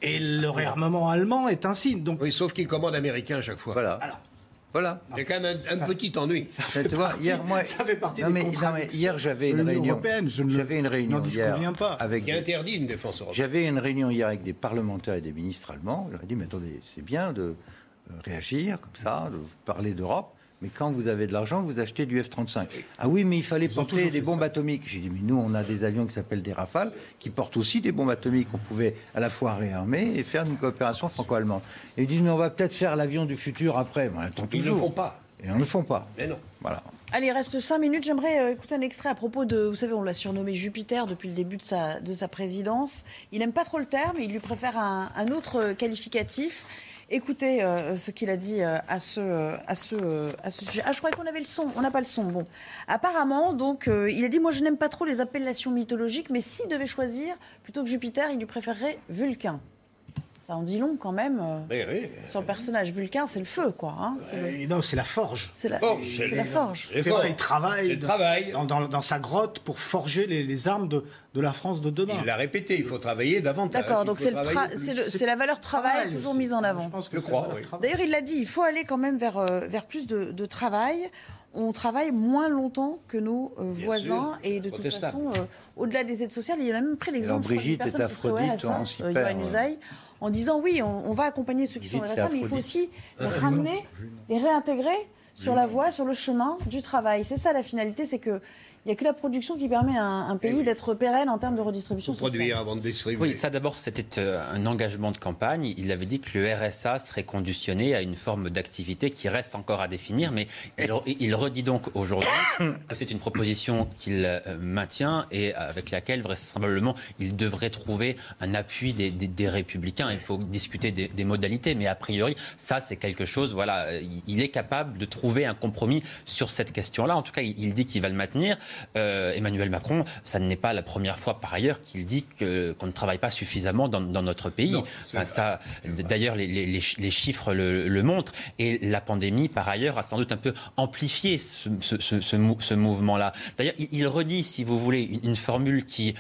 Et le réarmement allemand est un signe. Donc, Oui, sauf qu'il commande américain à chaque fois. Voilà. alors, Voilà. Il y a quand même un, un Ça- petit ennui. Mais tu vois, partie- hier, moi, ça fait partie non, des mais, non, mais hier, j'avais de une réunion. européenne, je ne- J'avais une réunion hier pas. avec. Qui interdit une défense européenne. J'avais une réunion hier avec des parlementaires et des ministres allemands. Je leur ai dit, mais attendez, c'est bien de euh, réagir comme ça, de parler d'Europe, Mais quand vous avez de l'argent, vous achetez du F-35. Ah oui, mais il fallait Ils porter des bombes ça. atomiques. J'ai dit, mais nous, on a des avions qui s'appellent des Rafales, qui portent aussi des bombes atomiques. On pouvait à la fois réarmer et faire une coopération franco-allemande. Et ils disent, mais on va peut-être faire l'avion du futur après. On attend Ils ne le font pas. Et on ne le font pas. Mais non. Voilà. Allez, il reste cinq minutes. J'aimerais euh, écouter un extrait à propos de. Vous savez, on l'a surnommé Jupiter depuis le début de sa, de sa présidence. Il n'aime pas trop le terme, il lui préfère un, un autre qualificatif. Écoutez euh, ce qu'il a dit euh, à ce, euh, à, ce, sujet. Ah, je croyais qu'on avait le son. On n'a pas le son. Bon. Apparemment, donc, il a dit Moi, je n'aime pas trop les appellations mythologiques, mais s'il devait choisir, plutôt que Jupiter, il lui préférerait Vulcain. Ça en dit long quand même euh, Oui, sur le personnage. Vulcain, c'est le feu, quoi. hein. Le- non, c'est la forge. c'est la, c'est la il travaille, travail. Dans, dans- dans sa grotte pour forger les, les armes de, de la France de demain. Il l'a répété, il faut travailler davantage. D'accord, donc c'est tra- la valeur travail toujours mise en avant. Je pense que Je crois, oui. D'ailleurs, il l'a dit, il faut aller quand même vers, euh, vers plus de, de travail. On travaille moins longtemps que nos euh, voisins sûr, et de toute façon, euh, au-delà des aides sociales, il a même pris l'exemple Brigitte au Aphrodite, on s'y euh, perd. Usaï, en disant oui, on, on va accompagner ceux qui sont au Brigitte, RSA, mais il faut aussi les ramener, les réintégrer sur la voie, sur le chemin du travail. C'est ça la finalité, c'est que il n'y a que la production qui permet à un, un pays Eh oui. d'être pérenne en termes de redistribution Faut produire sociale. avant de distribuer. Oui, ça d'abord, c'était euh, un engagement de campagne. Il avait dit que le RSA serait conditionné à une forme d'activité qui reste encore à définir, mais il, il redit donc aujourd'hui que c'est une proposition qu'il euh, maintient et avec laquelle vraisemblablement il devrait trouver un appui des, des- des républicains. Il faut discuter des, des modalités, mais a priori, ça c'est quelque chose. Voilà, il- il est capable de trouver un compromis sur cette question-là. En tout cas, il, il dit qu'il va le maintenir. Euh, Emmanuel Macron, ça n'est pas la première fois par ailleurs qu'il dit qu'on ne travaille pas suffisamment dans, dans notre pays. Non, c'est Enfin, ça, d'ailleurs, les, les- les ch- les chiffres le, le montrent. Et la pandémie, par ailleurs, a sans doute un peu amplifié ce, ce- ce- ce mou- ce mouvement-là. D'ailleurs, il, il redit, si vous voulez, une, une formule qui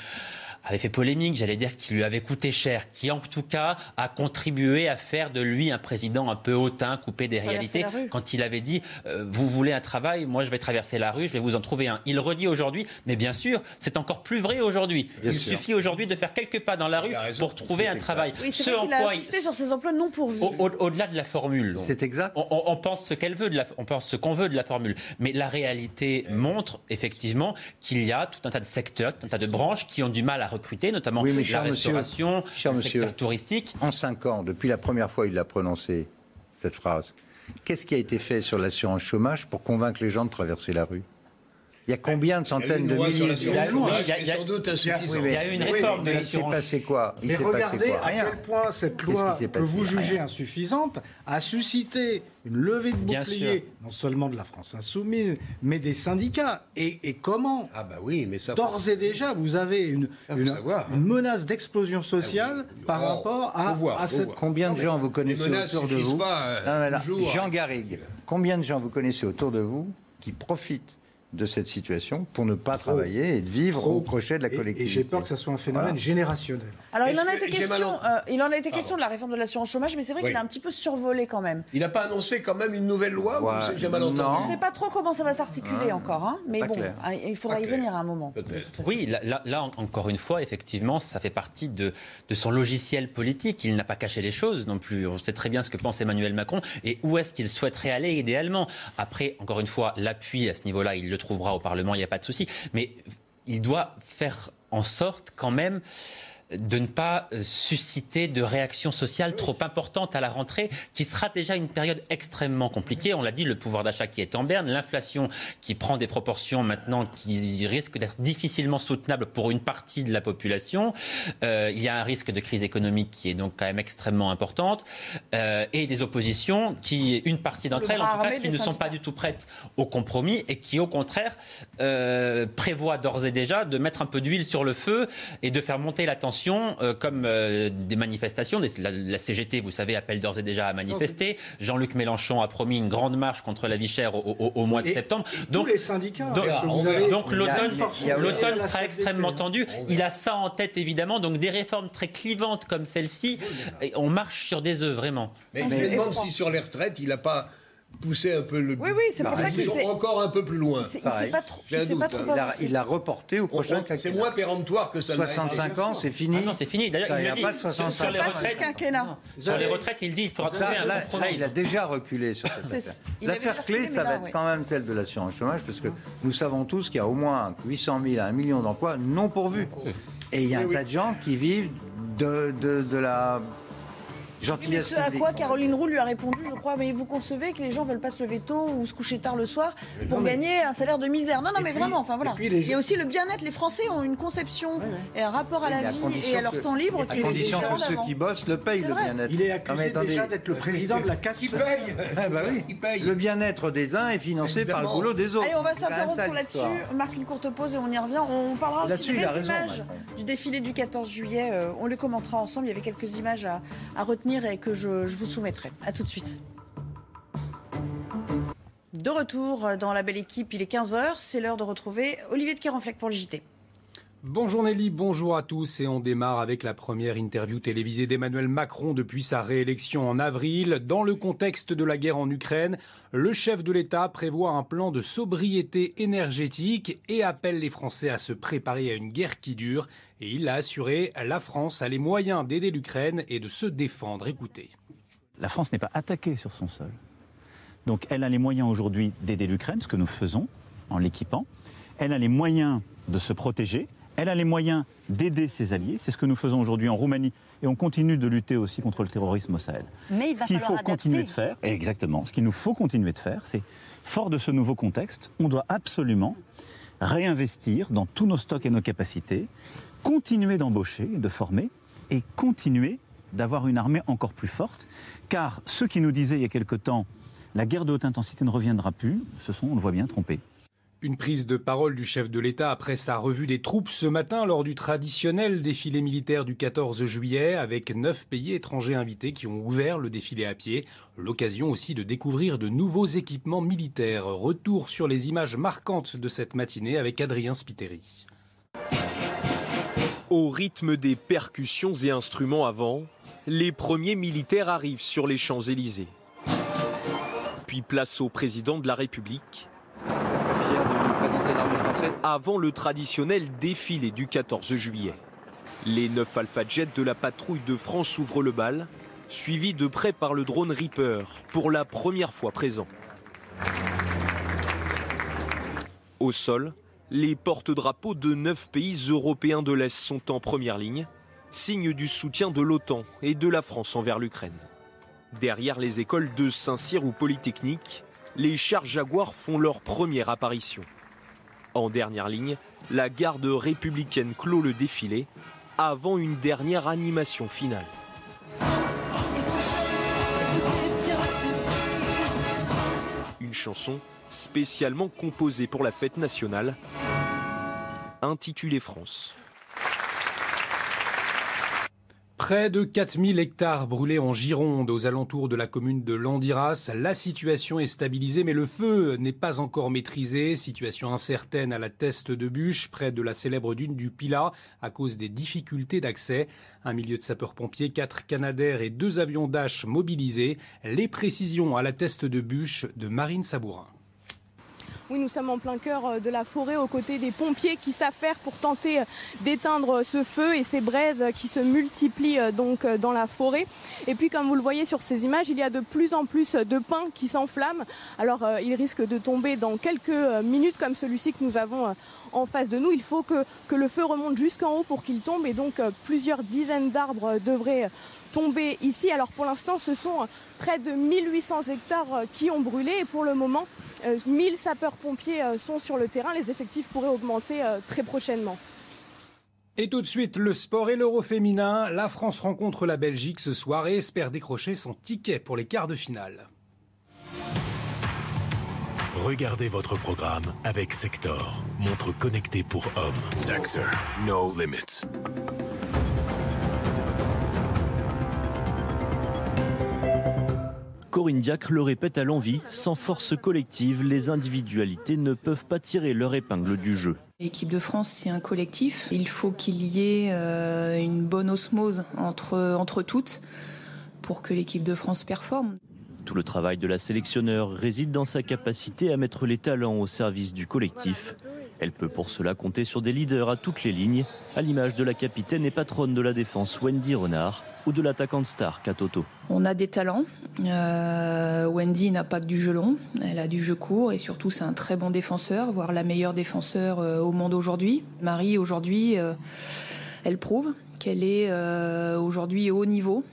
avait fait polémique, j'allais dire, qui lui avait coûté cher, qui en tout cas a contribué à faire de lui un président un peu hautain, coupé des réalités, quand il avait dit euh, Vous voulez un travail, moi je vais traverser la rue, je vais vous en trouver un. Il redit aujourd'hui, mais bien sûr, c'est encore plus vrai aujourd'hui. Il sûr. suffit aujourd'hui de faire quelques pas dans la rue Il pour trouver un travail. Oui, c'est Ce vrai qu'il a il- insisté sur ces emplois non pourvus. au- au- Au-delà de la formule. donc. C'est exact. On, on- on pense ce qu'elle veut, de la, on pense ce qu'on veut de la formule, mais la réalité montre effectivement qu'il y a tout un tas de secteurs, tout un tas de branches qui ont du mal à recruter, notamment Oui, mais la monsieur, restauration, cher le monsieur. secteur touristique. En cinq ans, depuis la première fois il a prononcé cette phrase, qu'est-ce qui a été fait sur l'assurance chômage pour convaincre les gens de traverser la rue? Il y a combien de centaines de milliers de Il y a une réforme de Mais il s'est l'assurance. passé quoi Il Mais s'est passé regardez quoi à Rien. quel point cette loi que vous jugez Rien. insuffisante a suscité une levée de bouclier, non seulement de la France insoumise, mais des syndicats. Et, et comment Ah bah oui, mais ça... D'ores et déjà, vous avez une, Ah, faut une, savoir, hein. une menace d'explosion sociale Ah oui. par Oh, rapport à, voir, cette... voir. Combien de gens vous connaissez autour de vous pas, euh, Non, toujours, Jean. Garrigue, combien de gens vous connaissez autour de vous qui profitent de cette situation pour ne pas travailler et de vivre Trop. au crochet de la collectivité Et, j'ai peur que ça soit un phénomène Voilà. générationnel. Alors, il Est-ce en a que été question, euh, il en a été question de la réforme de l'assurance chômage, mais c'est vrai Oui. qu'il a un petit peu survolé quand même. Il n'a pas annoncé quand même une nouvelle loi ou Ouais, j'ai mal non. entendu On ne sait pas trop comment ça va s'articuler encore, hein, mais pas bon, clair. ah, il faudra Pas y clair. venir à un moment. Oui, là, là- là, en- encore une fois, effectivement, ça fait partie de, de son logiciel politique. Il n'a pas caché les choses non plus. On sait très bien ce que pense Emmanuel Macron et où est-ce qu'il souhaiterait aller idéalement. Après, encore une fois, l'appui à ce niveau-là, il le trouvera au Parlement, il n'y a pas de souci. Mais il doit faire en sorte quand même de ne pas euh, susciter de réactions sociales trop importantes à la rentrée, qui sera déjà une période extrêmement compliquée. On l'a dit, le pouvoir d'achat qui est en berne, l'inflation qui prend des proportions maintenant qui risquent d'être difficilement soutenables pour une partie de la population. Euh, il y a un risque de crise économique qui est donc quand même extrêmement importante, euh, et des oppositions qui, une partie d'entre Le elles, en tout cas, qui ne sont pas du tout prêtes au compromis et qui, au contraire, euh, prévoient d'ores et déjà de mettre un peu d'huile sur le feu et de faire monter la tension, euh, comme euh, des manifestations. Des- La, la CGT, vous savez, appelle d'ores et déjà à manifester. Jean-Luc Mélenchon a promis une grande marche contre la vie chère au, au- au mois de Et- septembre. et Donc, tous les syndicats. donc, avez- donc a- l'automne, sera extrêmement tendu. Il a ça en tête évidemment. Donc des réformes très clivantes comme celle-ci, on marche sur des œufs vraiment. Mais je je- me demande effroi. si sur les retraites, il n'a pas pousser un peu le. Oui, oui, c'est pour ça sont s'est- encore un peu plus loin. C'est- pas trop, J'ai un il doute, pas hein. Il l'a reporté au prochain on- C'est quinquennat. moins péremptoire que ça. n'a été. 65 ans, c'est fini. Ah non, c'est fini. D'ailleurs, il il a dit. pas de Sur- 65 Sur les retraites, quinquennat. sur les retraites, il dit il faudra trouver Là, un là, il a déjà reculé sur cette C'est- affaire. L'affaire clé, ça va être quand même celle de l'assurance chômage, parce que nous savons tous qu'il y a au moins 800 000 à 1 million d'emplois non pourvus. Et il y a un tas de gens qui vivent de, de, de la Oui, mais gentillesse ce à quoi Caroline Roux lui a répondu, je crois, mais vous concevez que les gens veulent pas se lever tôt ou se coucher tard le soir pour gagner un salaire de misère. Non, non, Et mais puis- vraiment, enfin voilà. Il y a aussi le bien-être. Les Français ont une conception et un rapport à la à vie condition et à leur que- temps libre À qui est condition différent que ceux qui bossent le payent, le bien-être. Il est accusé déjà d'être le président de la casse Qui paye Ah bah oui. Qui paye Le bien-être des uns est financé par le boulot des autres. Allez, on va s'interrompre là-dessus. On marque une courte pause et on y revient. On parlera aussi des il images du défilé du 14 juillet. Euh, on les commentera ensemble. Il y avait quelques images à, à et que je, vous soumettrai. À tout de suite. De retour dans la belle équipe, il est 15h. C'est l'heure de retrouver Olivier de Kéranfleck pour le JT. Bonjour Nelly, bonjour à tous et on démarre avec la première interview télévisée d'Emmanuel Macron depuis sa réélection en avril. Dans le contexte de la guerre en Ukraine, le chef de l'État prévoit un plan de sobriété énergétique et appelle les Français à se préparer à une guerre qui dure. Et il a assuré, la France a les moyens d'aider l'Ukraine et de se défendre. Écoutez. La France n'est pas attaquée sur son sol. Donc elle a les moyens aujourd'hui d'aider l'Ukraine, ce que nous faisons en l'équipant. Elle a les moyens de se protéger. Elle a les moyens d'aider ses alliés. C'est ce que nous faisons aujourd'hui en Roumanie. Et on continue de lutter aussi contre le terrorisme au Sahel. Mais il va Ce qu'il falloir faut continuer de faire, exactement, ce qu'il nous faut continuer de faire, c'est, fort de ce nouveau contexte, on doit absolument réinvestir dans tous nos stocks et nos capacités, continuer d'embaucher, de former, et continuer d'avoir une armée encore plus forte. Car ceux qui nous disaient il y a quelque temps, la guerre de haute intensité ne reviendra plus, se sont, on le voit bien, trompés. Une prise de parole du chef de l'État après sa revue des troupes ce matin lors du traditionnel défilé militaire du 14 juillet avec neuf pays étrangers invités qui ont ouvert le défilé à pied. L'occasion aussi de découvrir de nouveaux équipements militaires. Retour sur les images marquantes de cette matinée avec Adrien Spiteri. Au rythme des percussions et instruments avant, les premiers militaires arrivent sur les Champs-Élysées. Puis place au président de la République. Avant le traditionnel défilé du 14 juillet. Les neuf Alpha Jets de la patrouille de France ouvrent le bal, suivis de près par le drone Reaper, pour la première fois présent. Au sol, les porte-drapeaux de neuf pays européens de l'Est sont en première ligne, signe du soutien de l'OTAN et de la France envers l'Ukraine. Derrière les écoles de Saint-Cyr ou Polytechnique, les chars Jaguar font leur première apparition. En dernière ligne, la garde républicaine clôt le défilé avant une dernière animation finale. Une chanson spécialement composée pour la fête nationale, intitulée France. Près de 4000 hectares brûlés en Gironde, aux alentours de la commune de Landiras. La situation est stabilisée, mais le feu n'est pas encore maîtrisé. Situation incertaine à la Teste de Bûche, près de la célèbre dune du Pilat, à cause des difficultés d'accès. Un milieu de sapeurs-pompiers, quatre canadaires et deux avions Dash mobilisés. Les précisions à la Teste de Bûche de Marine Sabourin. Oui, nous sommes en plein cœur euh, de la forêt aux côtés des pompiers qui s'affairent pour tenter euh, d'éteindre ce feu et ces braises qui se multiplient euh, donc dans la forêt. Et puis comme vous le voyez sur ces images, il y a de plus en plus de pins qui s'enflamment. Alors il risque de tomber dans quelques minutes comme celui-ci que nous avons en face de nous. Il faut que, que le feu remonte jusqu'en haut pour qu'il tombe et donc plusieurs dizaines d'arbres devraient tomber ici. Alors pour l'instant, ce sont près de 1800 hectares qui ont brûlé et pour le moment, 1000 sapeurs-pompiers sont sur le terrain. Les effectifs pourraient augmenter très prochainement. Et tout de suite, le sport et l'euro féminin. La France rencontre la Belgique ce soir et espère décrocher son ticket pour les quarts de finale. Regardez votre programme avec Sector, montre connectée pour hommes. Sector, no limits. Corinne Diacre le répète à l'envie, sans force collective, les individualités ne peuvent pas tirer leur épingle du jeu. L'équipe de France, c'est un collectif. Il faut qu'il y ait euh, une bonne osmose entre, entre toutes pour que l'équipe de France performe. Tout le travail de la sélectionneur réside dans sa capacité à mettre les talents au service du collectif. Elle peut pour cela compter sur des leaders à toutes les lignes, à l'image de la capitaine et patronne de la défense Wendy Renard ou de l'attaquante star Katoto. On a des talents. Euh, Wendy n'a pas que du jeu long, elle a du jeu court et surtout c'est un très bon défenseur, voire la meilleure défenseur euh, au monde aujourd'hui. Marie aujourd'hui, euh, elle prouve qu'elle est aujourd'hui au haut niveau,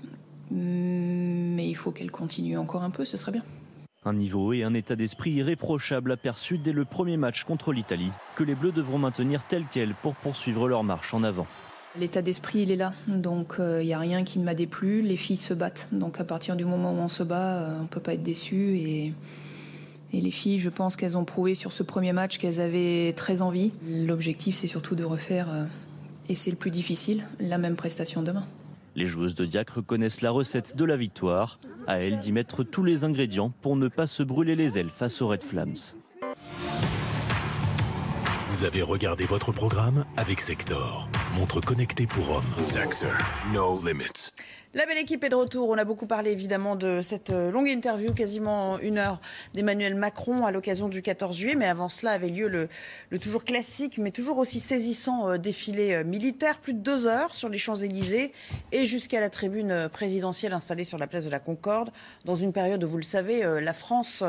mais il faut qu'elle continue encore un peu, ce serait bien. Un niveau et un état d'esprit irréprochable aperçus dès le premier match contre l'Italie, que les Bleus devront maintenir tel quel pour poursuivre leur marche en avant. L'état d'esprit, il est là. Donc, il n'y a rien qui ne m'a déplu. Les filles se battent. Donc, à partir du moment où on se bat, euh, on ne peut pas être déçu. Et, et les filles, je pense qu'elles ont prouvé sur ce premier match qu'elles avaient très envie. L'objectif, c'est surtout de refaire, euh, et c'est le plus difficile, la même prestation demain. Les joueuses de Diacre connaissent la recette de la victoire. À elles d'y mettre tous les ingrédients pour ne pas se brûler les ailes face aux Red Flames. Vous avez regardé votre programme avec Sector, montre connectée pour hommes. Sector, no limits. La belle équipe est de retour. On a beaucoup parlé évidemment de cette euh, longue interview, quasiment une heure, d'Emmanuel Macron à l'occasion du 14 juillet. Mais avant cela avait lieu le, le toujours classique, mais toujours aussi saisissant euh, défilé euh, militaire. Plus de deux heures sur les Champs-Élysées et jusqu'à la tribune présidentielle installée sur la place de la Concorde. Dans une période où, vous le savez, la France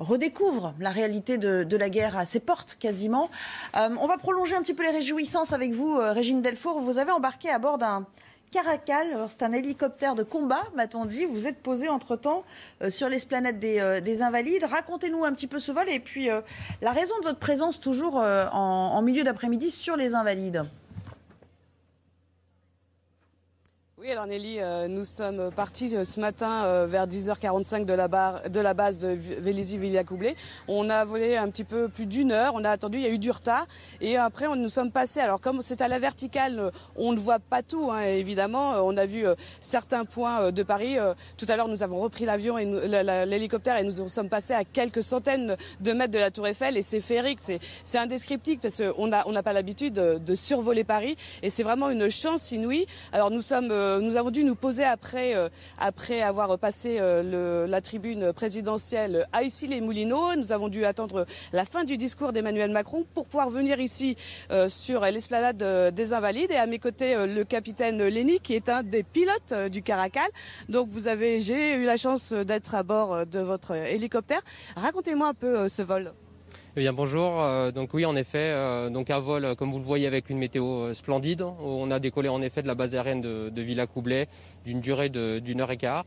redécouvre la réalité de, la guerre à ses portes quasiment. Euh, on va prolonger un petit peu les réjouissances avec vous, euh, Régine Delfour. Vous avez embarqué à bord d'un Caracal. C'est un hélicoptère de combat, m'a-t-on dit. Vous êtes posé entre-temps euh, sur l'esplanade des, euh, des, Invalides. Racontez-nous un petit peu ce vol et puis euh, la raison de votre présence toujours en milieu d'après-midi sur les Invalides. Oui, alors Nelly, euh, nous sommes partis euh, ce matin euh, vers 10h45 de la, bar, de la base de Vélizy-Villacoublay. On a volé un petit peu plus d'une heure, on a attendu, il y a eu du retard. Et après, on, nous sommes passés, alors comme c'est à la verticale, on ne voit pas tout, hein, évidemment. On a vu certains points de Paris. Tout à l'heure, nous avons repris l'avion et l'hélicoptère et nous sommes passés à quelques centaines de mètres de la Tour Eiffel. Et c'est féerique, c'est indescriptible parce qu'on n'a on pas l'habitude de, de, survoler Paris. Et c'est vraiment une chance inouïe. Alors nous sommes nous avons dû nous poser après, euh, après avoir passé euh, la tribune présidentielle à Issy-les-Moulineaux. Nous avons dû attendre la fin du discours d'Emmanuel Macron pour pouvoir venir ici euh, sur l'esplanade des Invalides. Et à mes côtés, le capitaine Lenny, qui est un des pilotes du Caracal. Donc vous avez, j'ai eu la chance d'être à bord de votre hélicoptère. Racontez-moi un peu ce vol. Eh bien bonjour, euh, donc oui en effet, euh, donc un vol euh, comme vous le voyez avec une météo splendide. On a décollé en effet de la base aérienne de, de Villacoublay d'une durée d'une heure et quart.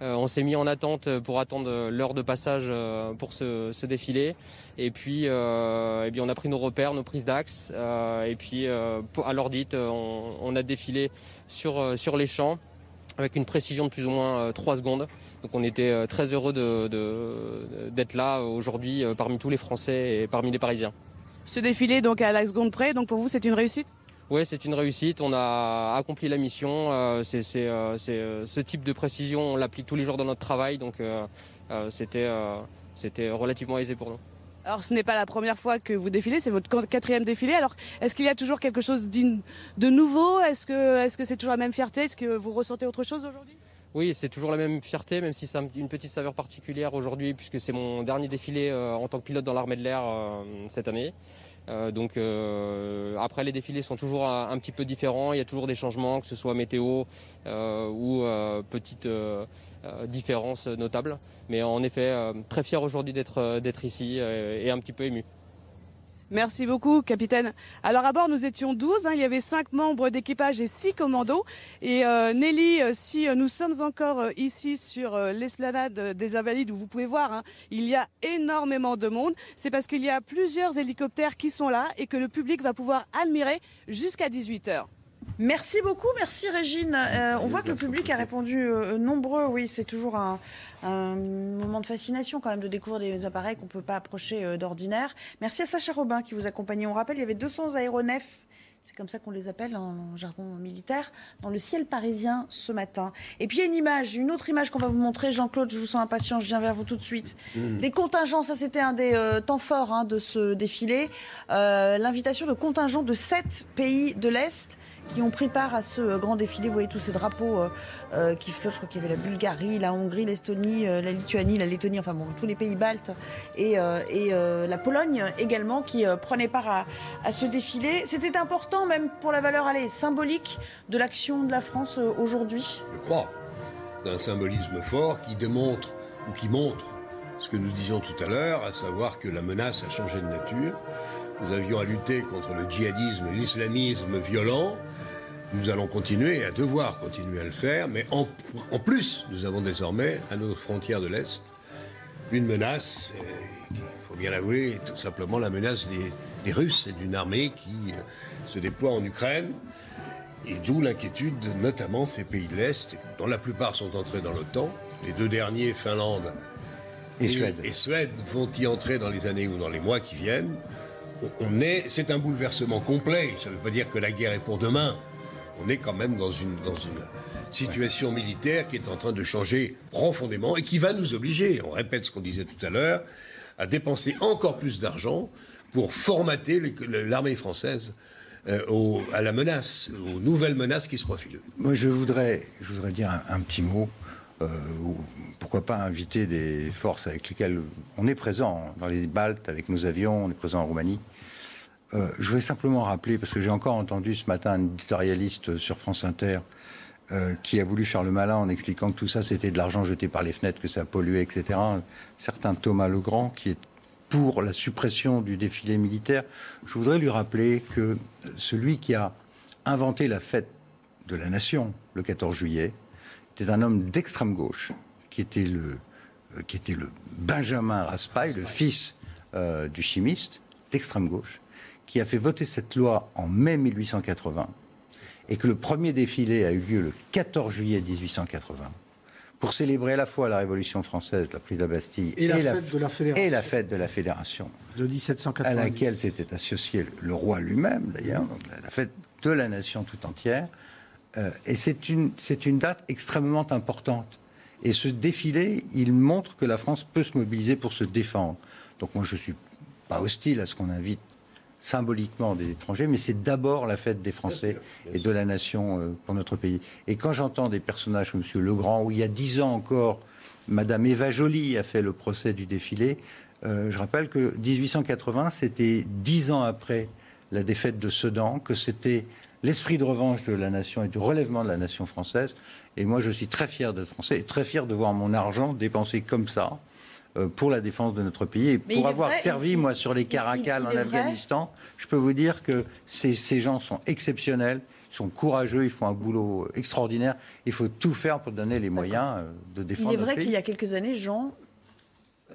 on s'est mis en attente pour attendre l'heure de passage pour ce, ce, défilé. Et puis, eh bien, on a pris nos repères, nos prises d'axe. et puis à l'heure dite, on, on, a défilé sur, sur les champs avec une précision de plus ou moins 3 secondes. Donc on était euh, très heureux d'être de, de, là aujourd'hui euh, parmi tous les Français et parmi les Parisiens. Ce défilé donc à la seconde près, donc pour vous c'est une réussite? Oui, c'est une réussite. On a accompli la mission. Euh, c'est ce type de précision, on l'applique tous les jours dans notre travail, donc c'était c'était relativement aisé pour nous. Alors ce n'est pas la première fois que vous défilez, c'est votre quatrième défilé. Alors est-ce qu'il y a toujours quelque chose de nouveau? Est-ce que c'est toujours la même fierté? Est-ce que vous ressentez autre chose aujourd'hui? Oui, c'est toujours la même fierté, même si a une petite saveur particulière aujourd'hui, puisque c'est mon dernier défilé euh, en tant que pilote dans l'armée de l'air euh, cette année. Euh, donc après les défilés sont toujours un, un, petit peu différents, il y a toujours des changements, que ce soit météo ou petites différences notables. Mais en effet, très fier aujourd'hui d'être d'être ici et un petit peu ému. Merci beaucoup, capitaine. Alors à bord, nous étions 12. Hein, il y avait 5 membres d'équipage et 6 commandos. Et euh, Nelly, euh, si euh, nous sommes encore euh, ici sur euh, l'esplanade des Invalides, où vous pouvez voir, hein, il y a énormément de monde. C'est parce qu'il y a plusieurs hélicoptères qui sont là et que le public va pouvoir admirer jusqu'à 18 heures. Merci beaucoup, merci Régine. Euh, on voit que le public a répondu euh, nombreux. Oui, c'est toujours un, un, moment de fascination quand même de découvrir des appareils qu'on ne peut pas approcher euh, d'ordinaire. Merci à Sacha Robin qui vous accompagnait. On rappelle, il y avait 200 aéronefs c'est comme ça qu'on les appelle en jargon militaire, dans le ciel parisien ce matin. Et puis il y a une image, une autre image qu'on va vous montrer. Jean-Claude, je vous sens impatient, je viens vers vous tout de suite. Mmh. Des contingents, ça c'était un des euh, temps forts hein, de ce défilé. Euh, L'invitation de contingents de sept pays de l'Est qui ont pris part à ce euh, grand défilé. Vous voyez tous ces drapeaux qui flottent. Je crois qu'il y avait la Bulgarie, la Hongrie, l'Estonie, la Lituanie, la Lettonie, enfin bon, tous les pays baltes et, et la Pologne également qui prenaient part à, à ce défilé. C'était important même pour la valeur allez, symbolique de l'action de la France euh, aujourd'hui. Je crois. C'est un symbolisme fort qui démontre ou qui montre ce que nous disions tout à l'heure, à savoir que la menace a changé de nature. Nous avions à lutter contre le djihadisme, l'islamisme violent. Nous allons continuer, à devoir continuer à le faire, mais en, en plus, nous avons désormais à nos frontières de l'Est une menace, il faut bien l'avouer, tout simplement la menace des, des Russes et d'une armée qui euh, se déploie en Ukraine. Et d'où l'inquiétude, de notamment ces pays de l'Est, dont la plupart sont entrés dans l'OTAN. Les deux derniers, Finlande Et Suède. et Suède, vont y entrer dans les années ou dans les mois qui viennent. On- est, c'est un bouleversement complet. Ça ne veut pas dire que la guerre est pour demain. On est quand même dans une, dans une situation militaire qui est en train de changer profondément et qui va nous obliger, on répète ce qu'on disait tout à l'heure, à dépenser encore plus d'argent pour formater l'armée française euh, à la menace, aux nouvelles menaces qui se profilent. Moi, je voudrais, je voudrais dire un, petit mot. euh, ou pourquoi pas inviter des forces avec lesquelles on est présent dans les Baltes, avec nos avions, on est présent en Roumanie. Euh, je vais simplement rappeler, parce que j'ai encore entendu ce matin un éditorialiste sur France Inter qui a voulu faire le malin en expliquant que tout ça c'était de l'argent jeté par les fenêtres, que ça polluait, etc. Certain Thomas Legrand qui est pour la suppression du défilé militaire. Je voudrais lui rappeler que celui qui a inventé la fête de la nation le 14 juillet était un homme d'extrême gauche qui était le, euh, Benjamin Raspail, le fils euh, du chimiste d'extrême gauche, qui a fait voter cette loi en mai 1880 et que le premier défilé a eu lieu le 14 juillet 1880 pour célébrer à la fois la Révolution française, la prise de la Bastille Et la la, fête de la Fédération. et la fête de la Fédération de 1790. à laquelle s'était associé le roi lui-même, d'ailleurs, donc la, fête de la nation tout entière. Euh, et c'est une, c'est une date extrêmement importante. Et ce défilé, il montre que la France peut se mobiliser pour se défendre. Donc moi, je ne suis pas hostile à ce qu'on invite symboliquement des étrangers, mais c'est d'abord la fête des Français et de la nation euh, pour notre pays. Et quand j'entends des personnages comme M. Legrand, où il y a dix ans encore, Madame Eva Joly a fait le procès du défilé, euh, je rappelle que 1880, c'était dix ans après la défaite de Sedan, que c'était l'esprit de revanche de la nation et du relèvement de la nation française. Et moi, je suis très fier d'être français et très fier de voir mon argent dépensé comme ça pour la défense de notre pays. Et Mais il pour est avoir vrai, servi, il- moi, sur les il- caracals il en est. Afghanistan, je peux vous dire que ces, ces gens sont exceptionnels, ils sont courageux, ils font un boulot extraordinaire. Il faut tout faire pour donner les moyens euh, de Il défendre est notre vrai qu'il y a quelques années, Jean, euh,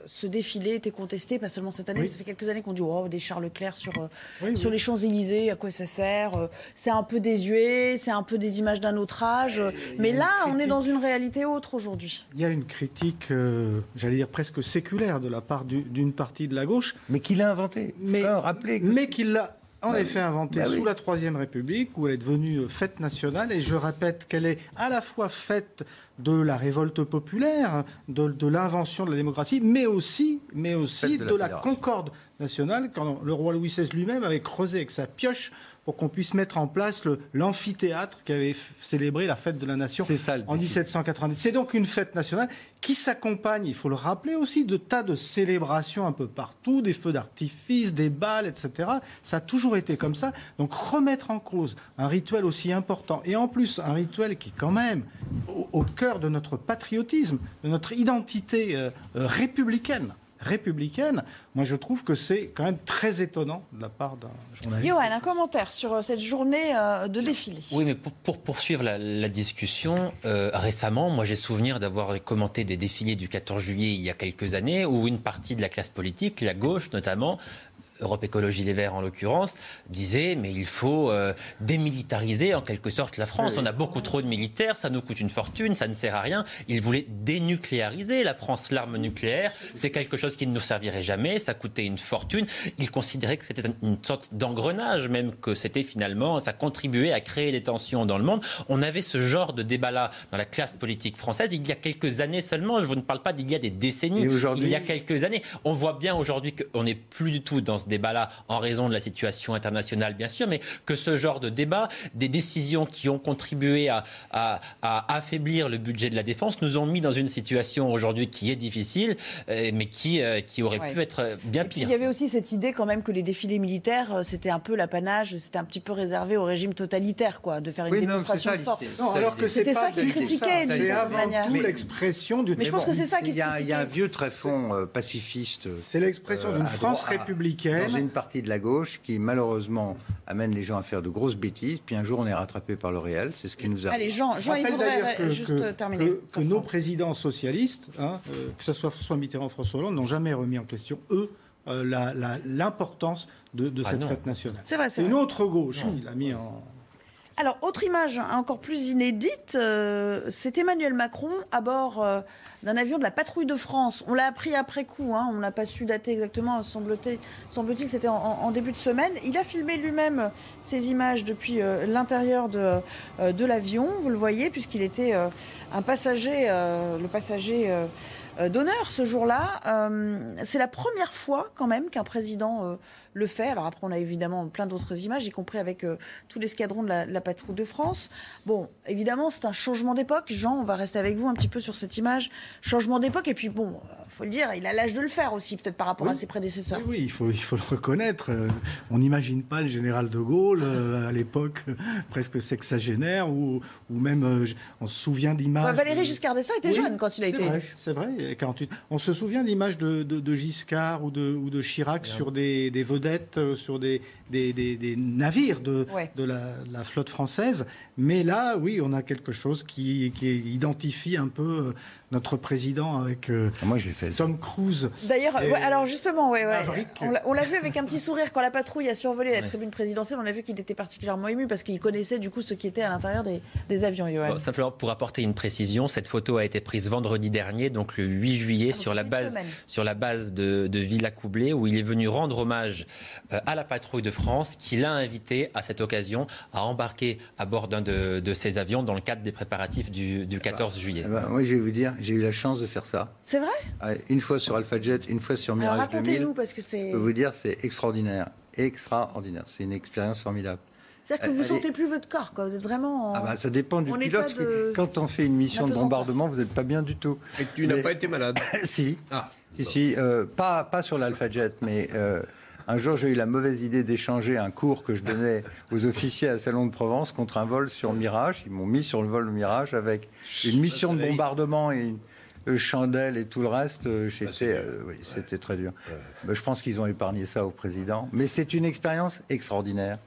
ce défilé était contesté, pas seulement cette année, Oui. mais ça fait quelques années qu'on dit oh, des Charles Leclerc sur, euh, Oui, sur oui. les Champs-Élysées, à quoi ça sert euh, C'est un peu désuet, c'est un peu des images d'un autre âge. euh, Mais là, on est dans une réalité autre aujourd'hui. Il y a une critique, euh, j'allais dire presque séculaire de la part du- d'une partie de la gauche. Mais qui l'a inventé Mais, rappeler mais qui l'a en Bah effet oui. inventé Bah oui. sous la Troisième République, où elle est devenue euh, fête nationale. Et je répète qu'elle est à la fois fête de la révolte populaire, de, de l'invention de la démocratie, mais aussi, mais aussi Fête de de, la concorde nationale, quand le roi Louis XVI lui-même avait creusé avec sa pioche pour qu'on puisse mettre en place l'amphithéâtre qui avait célébré la fête de la nation ça, en défi. 1790. C'est donc une fête nationale qui s'accompagne, il faut le rappeler aussi, de tas de célébrations un peu partout, des feux d'artifice, des balles, etc. Ça a toujours été comme ça. Donc remettre en cause un rituel aussi important, et en plus un rituel qui est quand même au, au cœur de notre patriotisme, de notre identité euh, euh, républicaine. Républicaine, moi je trouve que c'est quand même très étonnant de la part d'un journaliste. Johan, un commentaire sur euh, cette journée euh, de défilé. Oui, mais pour, pour poursuivre la, la discussion, euh, récemment, moi j'ai souvenir d'avoir commenté des défilés du 14 juillet il y a quelques années où une partie de la classe politique, la gauche notamment, Europe Écologie Les Verts en l'occurrence, disait mais il faut euh, démilitariser en quelque sorte la France. On a beaucoup trop de militaires, ça nous coûte une fortune, ça ne sert à rien. Ils voulaient dénucléariser la France. L'arme nucléaire, c'est quelque chose qui ne nous servirait jamais, ça coûtait une fortune. Ils considéraient que c'était une sorte d'engrenage, même que c'était finalement, ça contribuait à créer des tensions dans le monde. On avait ce genre de débat-là dans la classe politique française il y a quelques années seulement. Je vous ne parle pas d'il y a des décennies. Il y a quelques années. On voit bien aujourd'hui qu'on n'est plus du tout dans ce débat-là en raison de la situation internationale, bien sûr, mais que ce genre de débat, des décisions qui ont contribué à, à, à affaiblir le budget de la défense, nous ont mis dans une situation aujourd'hui qui est difficile, euh, mais qui, euh, qui aurait Ouais. pu être bien pire. Il y avait aussi cette idée quand même que les défilés militaires, euh, c'était un peu l'apanage, c'était un petit peu réservé au régime totalitaire, quoi, de faire une Oui, non, démonstration de force. Non, alors que c'était c'est ça pas qu'il de- critiquait c'est d'une certaine avant manière. l'expression d'une. Mais je pense que c'est ça qu'il Il y, a, il y a un vieux tréfonds euh, pacifiste. C'est l'expression d'une France droite- républicaine. Dans une partie de la gauche qui, malheureusement, amène les gens à faire de grosses bêtises. Puis un jour, on est rattrapé par le réel. C'est ce qui nous arrive. Allez, Jean, Je Jean il que- euh, juste que- terminer. que- nos présidents socialistes, hein, euh, que ce soit François Mitterrand ou François Hollande, n'ont jamais remis en question, eux, euh, la- la- l'importance de, de Ah cette non. fête nationale. C'est vrai, c'est une autre gauche, il a mis en. Alors, autre image encore plus inédite, euh, c'est Emmanuel Macron à bord euh, d'un avion de la patrouille de France. On l'a appris après coup, hein, on n'a pas su dater exactement, semble-t-il, c'était en, début de semaine. Il a filmé lui-même ces images depuis euh, l'intérieur de, euh, de l'avion, vous le voyez, puisqu'il était un passager, le passager d'honneur ce jour-là. C'est la première fois quand même qu'un président le fait. Alors après, on a évidemment plein d'autres images, y compris avec euh, tout l'escadron de la, patrouille de France. Bon, évidemment, c'est un changement d'époque. Jean, on va rester avec vous un petit peu sur cette image. Changement d'époque, et puis bon, il faut le dire, il a l'âge de le faire aussi, peut-être par rapport Oui. à ses prédécesseurs. Oui, oui, il faut, il faut le reconnaître. Euh, On n'imagine pas le général de Gaulle euh, à l'époque euh, presque sexagénaire, ou, ou même, euh, je- on se souvient d'images. Ouais, Valéry de- Giscard d'Estaing était Oui, jeune quand il a été vrai, élu. C'est vrai, il y a 48. On se souvient d'images de, de, de Giscard ou de, ou de Chirac sur des, des vedettes, euh, sur des, des, des- des navires de, Ouais. de, la, de la flotte française. Mais là, oui, on a quelque chose qui, qui identifie un peu euh, notre président avec euh, Moi, j'ai fait ça. Tom Cruise. D'ailleurs, ouais, alors justement, ouais, ouais. Maverick. On l'a- vu avec un petit sourire quand la patrouille a survolé la tribune présidentielle. On a vu qu'il était particulièrement ému parce qu'il connaissait du coup ce qui était à l'intérieur des, des avions. Bon, simplement pour apporter une précision, cette photo a été prise vendredi dernier, donc le 8 juillet, Ah, sur, la base, semaine. sur la base de, de Villa Coublé, où il est venu rendre hommage à la patrouille de France, qui l'a invité à cette occasion à embarquer à bord d'un de, de ses avions dans le cadre des préparatifs du, du 14 juillet. Eh ben, moi, je vais vous dire, j'ai eu la chance de faire ça. C'est vrai? Une fois sur Alpha Jet, une fois sur Alors Mirage 2000. racontez-nous parce que c'est. Je peux vous dire, c'est extraordinaire. Extraordinaire. C'est une expérience formidable. C'est-à-dire que vous Allez. sentez plus votre corps, quoi. Vous êtes vraiment. En... Ah bah, ça dépend du en pilote. de- Quand on fait une mission de bombardement, vous n'êtes pas bien du tout. Et tu n'as Mais- pas été malade si. Ah. Si, si. euh, pas, pas sur l'Alpha Jet, mais euh, un jour, j'ai eu la mauvaise idée d'échanger un cours que je donnais aux officiers à Salon de Provence contre un vol sur Mirage. Ils m'ont mis sur le vol Mirage avec une mission de bombardement et une euh, chandelle et tout le reste. euh, euh, oui, c'était très dur. Je pense qu'ils ont épargné ça au président. Mais c'est une expérience extraordinaire.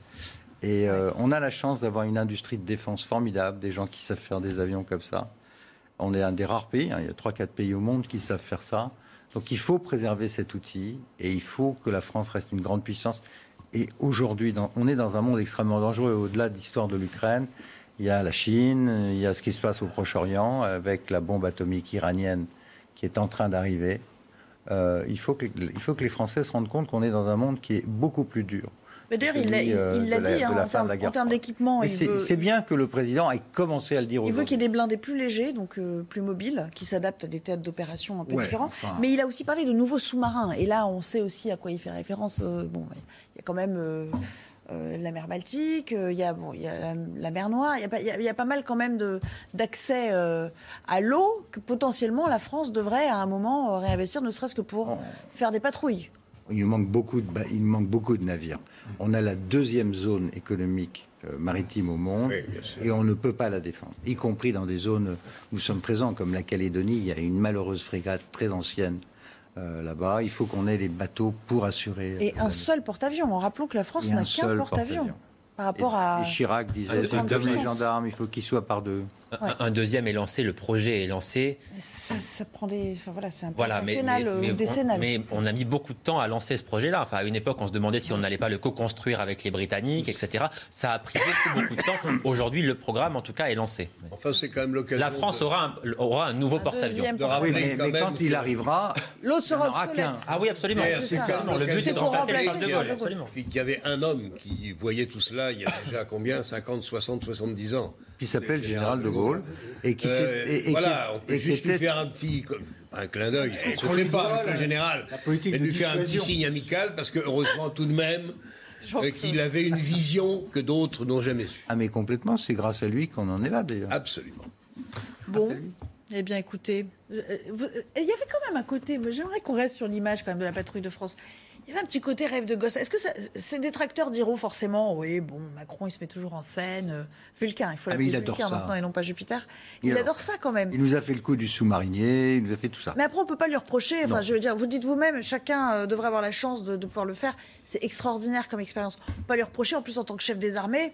Et euh, on a la chance d'avoir une industrie de défense formidable, des gens qui savent faire des avions comme ça. On est un des rares pays, hein, il y a 3-4 pays au monde qui savent faire ça. Donc il faut préserver cet outil et il faut que la France reste une grande puissance. Et aujourd'hui, on est dans un monde extrêmement dangereux. Au-delà de l'histoire de l'Ukraine, il y a la Chine, il y a ce qui se passe au Proche-Orient avec la bombe atomique iranienne qui est en train d'arriver. Euh, il, faut il faut que les Français se rendent compte qu'on est dans un monde qui est beaucoup plus dur. Mais d'ailleurs, il l'a dit hein, en de termes en d'équipement. C'est bien que le président ait commencé à le dire il veut qu'il y ait des blindés plus légers, donc euh, plus mobiles, qui s'adaptent à des théâtres d'opération un peu Ouais, différents. enfin. Mais il a aussi parlé de nouveaux sous-marins. Et là, on sait aussi à quoi il fait référence. Euh, bon, il y a quand même euh, euh, la mer Baltique, euh, il y a, bon, il y a la, la mer Noire, il y a pas, il y a- il y a pas mal quand même d'accès euh, à l'eau que potentiellement la France devrait à un moment réinvestir, ne serait-ce que pour faire des patrouilles. Il nous manque beaucoup de, il manque beaucoup de navires. On a la deuxième zone économique euh, maritime au monde Oui, et on ne peut pas la défendre, y compris dans des zones où nous sommes présents, comme la Calédonie. Il y a une malheureuse frégate très ancienne euh, là-bas. Il faut qu'on ait les bateaux pour assurer. Et un seul porte-avions. En rappelant que la France n'a qu'un seul porte-avions. porte-avions. Par rapport à. Et Chirac disait, c'est comme les gendarmes, il faut qu'ils soient par deux. Un, un deuxième est lancé, le projet est lancé. Ça, ça prend des. Enfin voilà, c'est un peu Voilà, mais, quinquennal, mais- euh, mais ou on, décennal. mais on a mis beaucoup de temps à lancer ce projet-là. Enfin, à une époque, on se demandait si on n'allait pas le co-construire avec les Britanniques, etc. Ça a pris beaucoup, beaucoup de temps. Aujourd'hui, le programme, en tout cas, est lancé. Enfin, c'est quand même l'occasion. La France de- aura un, aura un nouveau porte-avions. Oui, mais, quand mais même quand il arrivera, L'autre il sera obsolète. Ah oui, absolument. Mais c'est Le but, C'est c'est de remplacer remplacer Charles de Gaulle. Absolument. qu'il y avait un homme qui voyait tout cela il y a déjà combien? 50, 60, 70 ans. Qui s'appelle Le Général de Gaulle. Et qui Euh, s'est- et- et voilà, qui- on peut et qui juste lui faire un petit, un clin d'œil. Je ne pas avec le général, la politique mais de lui faire un petit signe amical parce que heureusement tout de même euh, qu'il avait une vision que d'autres n'ont jamais su. Ah mais complètement, c'est grâce à lui qu'on en est là d'ailleurs. Absolument. Bon. Eh bien, écoutez, euh, euh, euh, il y avait quand même un côté. moi, J'aimerais qu'on reste sur l'image quand même de la patrouille de France. Il y avait un petit côté rêve de gosse. Est-ce que ça- ces détracteurs diront forcément, oui, bon, Macron, il se met toujours en scène. euh, Vulcain, il faut Ah, l'appeler Vulcain ça. maintenant et non pas Jupiter. Il adore ça quand même. Il nous a fait le coup du sous-marinier, il nous a fait tout ça. Mais après, on peut pas lui reprocher. Enfin, Non. je veux dire, vous dites vous-même, chacun euh, devrait avoir la chance de, de pouvoir le faire. C'est extraordinaire comme expérience. On peut pas lui reprocher. En plus, en tant que chef des armées,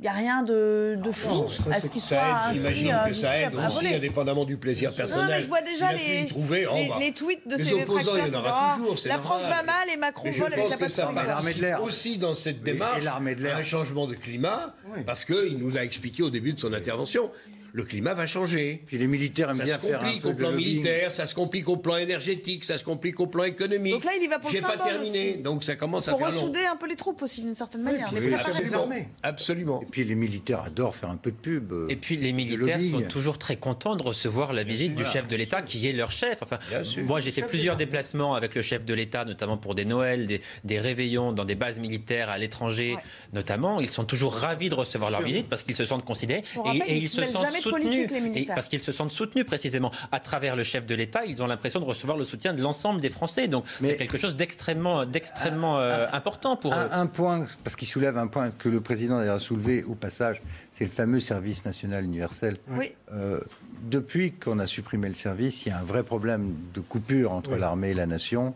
il n'y a rien de, de fou à ce qu'il soit Ça aide, ainsi j'imagine que ça aide aussi, voler. indépendamment du plaisir personnel. non, mais je vois déjà les, y trouver, les, les tweets de les ces opposants, il y en aura toujours, La normal. France va mal et Macron Mais vole avec pense la que ça patrouille. l'armée de l'air. aussi dans cette Oui, et démarche l'armée de l'air. un changement de climat, parce qu'il nous l'a expliqué au début de son intervention. Le climat va changer. Puis les militaires aiment Ça bien se faire un complique peu au de plan lobbying. militaire, ça se complique au plan énergétique, ça se complique au plan économique. Donc là, il y va pour le J'ai pas terminé, aussi. donc ça commence à Pour faire long. ressouder un peu les troupes aussi, d'une certaine manière. les oui, préparer. absolument. Absolument. Et puis les militaires adorent faire un peu de pub. euh, Et puis les militaires sont toujours très contents de recevoir la visite du chef de l'État qui est leur chef. Enfin, moi j'ai fait plusieurs déplacements avec le chef de l'État, notamment pour des Noëls, des, des réveillons dans des bases militaires à l'étranger, Ouais. notamment. Ils sont toujours ravis de recevoir leur visite parce qu'ils se sentent considérés rappelle, ils se sentent soutenus. Et parce qu'ils se sentent soutenus précisément à travers le chef de l'État, ils ont l'impression de recevoir le soutien de l'ensemble des Français. Donc c'est quelque chose d'extrêmement, d'extrêmement euh, important pour eux. Un, un point, parce qu'il soulève un point que le président a soulevé au passage, c'est le fameux service national universel. Oui. Euh, depuis qu'on a supprimé le service, il y a un vrai problème de coupure entre l'armée et la nation.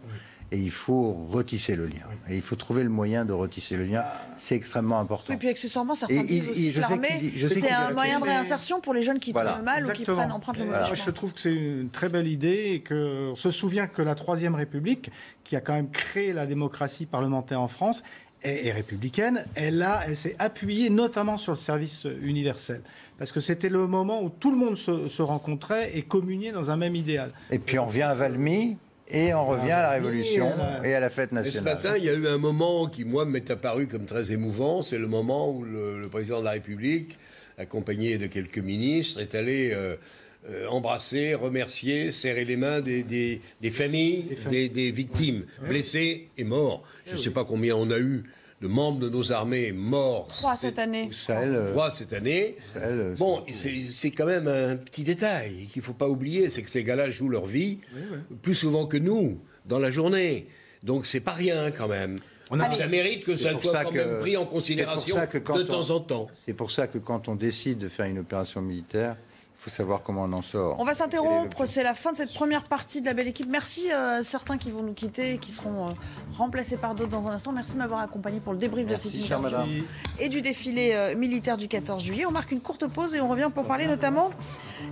Et il faut retisser le lien. Et il faut trouver le moyen de retisser le lien. C'est extrêmement important. Oui, puis accessoirement, certains Et disent aussi que l'armée, c'est un a moyen de réinsertion pour les jeunes qui Voilà. tournent mal ou qui prennent, empruntent le mauvais je trouve que c'est une très belle idée et que on se souvient que la Troisième République, qui a quand même créé la démocratie parlementaire en France, est, est républicaine. Elle, a, elle s'est appuyée notamment sur le service universel. Parce que c'était le moment où tout le monde se, se rencontrait et communiait dans un même idéal. Et puis on revient à Valmy et on revient à la Révolution la- et à la fête Et ce nationale. matin, il y a eu un moment qui, moi, m'est apparu comme très émouvant. C'est le moment où le, le président de la République, accompagné de quelques ministres, est allé euh, euh, embrasser, remercier, serrer les mains des, des- des familles, des, des victimes, blessées et morts. Je ne sais pas combien on a eu de membres de nos armées morts. Trois cette année. Sahel, euh, Trois cette année. Sahel, euh, Bon, c'est c'est quand même un petit détail qu'il ne faut pas oublier, c'est que ces gars-là jouent leur vie plus souvent que nous dans la journée. Donc c'est pas rien quand même. ça mérite que ça pour soit ça quand que- même pris en pour considération ça que quand de on- temps en temps. C'est pour ça que quand on décide de faire une opération militaire, il faut savoir comment on en sort. On va s'interrompre, c'est la fin de cette première partie de la belle équipe. Merci euh, à certains qui vont nous quitter et qui seront euh, remplacés par d'autres dans un instant. Merci de m'avoir accompagné pour le débrief Merci, de cette interview madame. et du défilé euh, militaire du 14 juillet. On marque une courte pause et on revient pour parler notamment,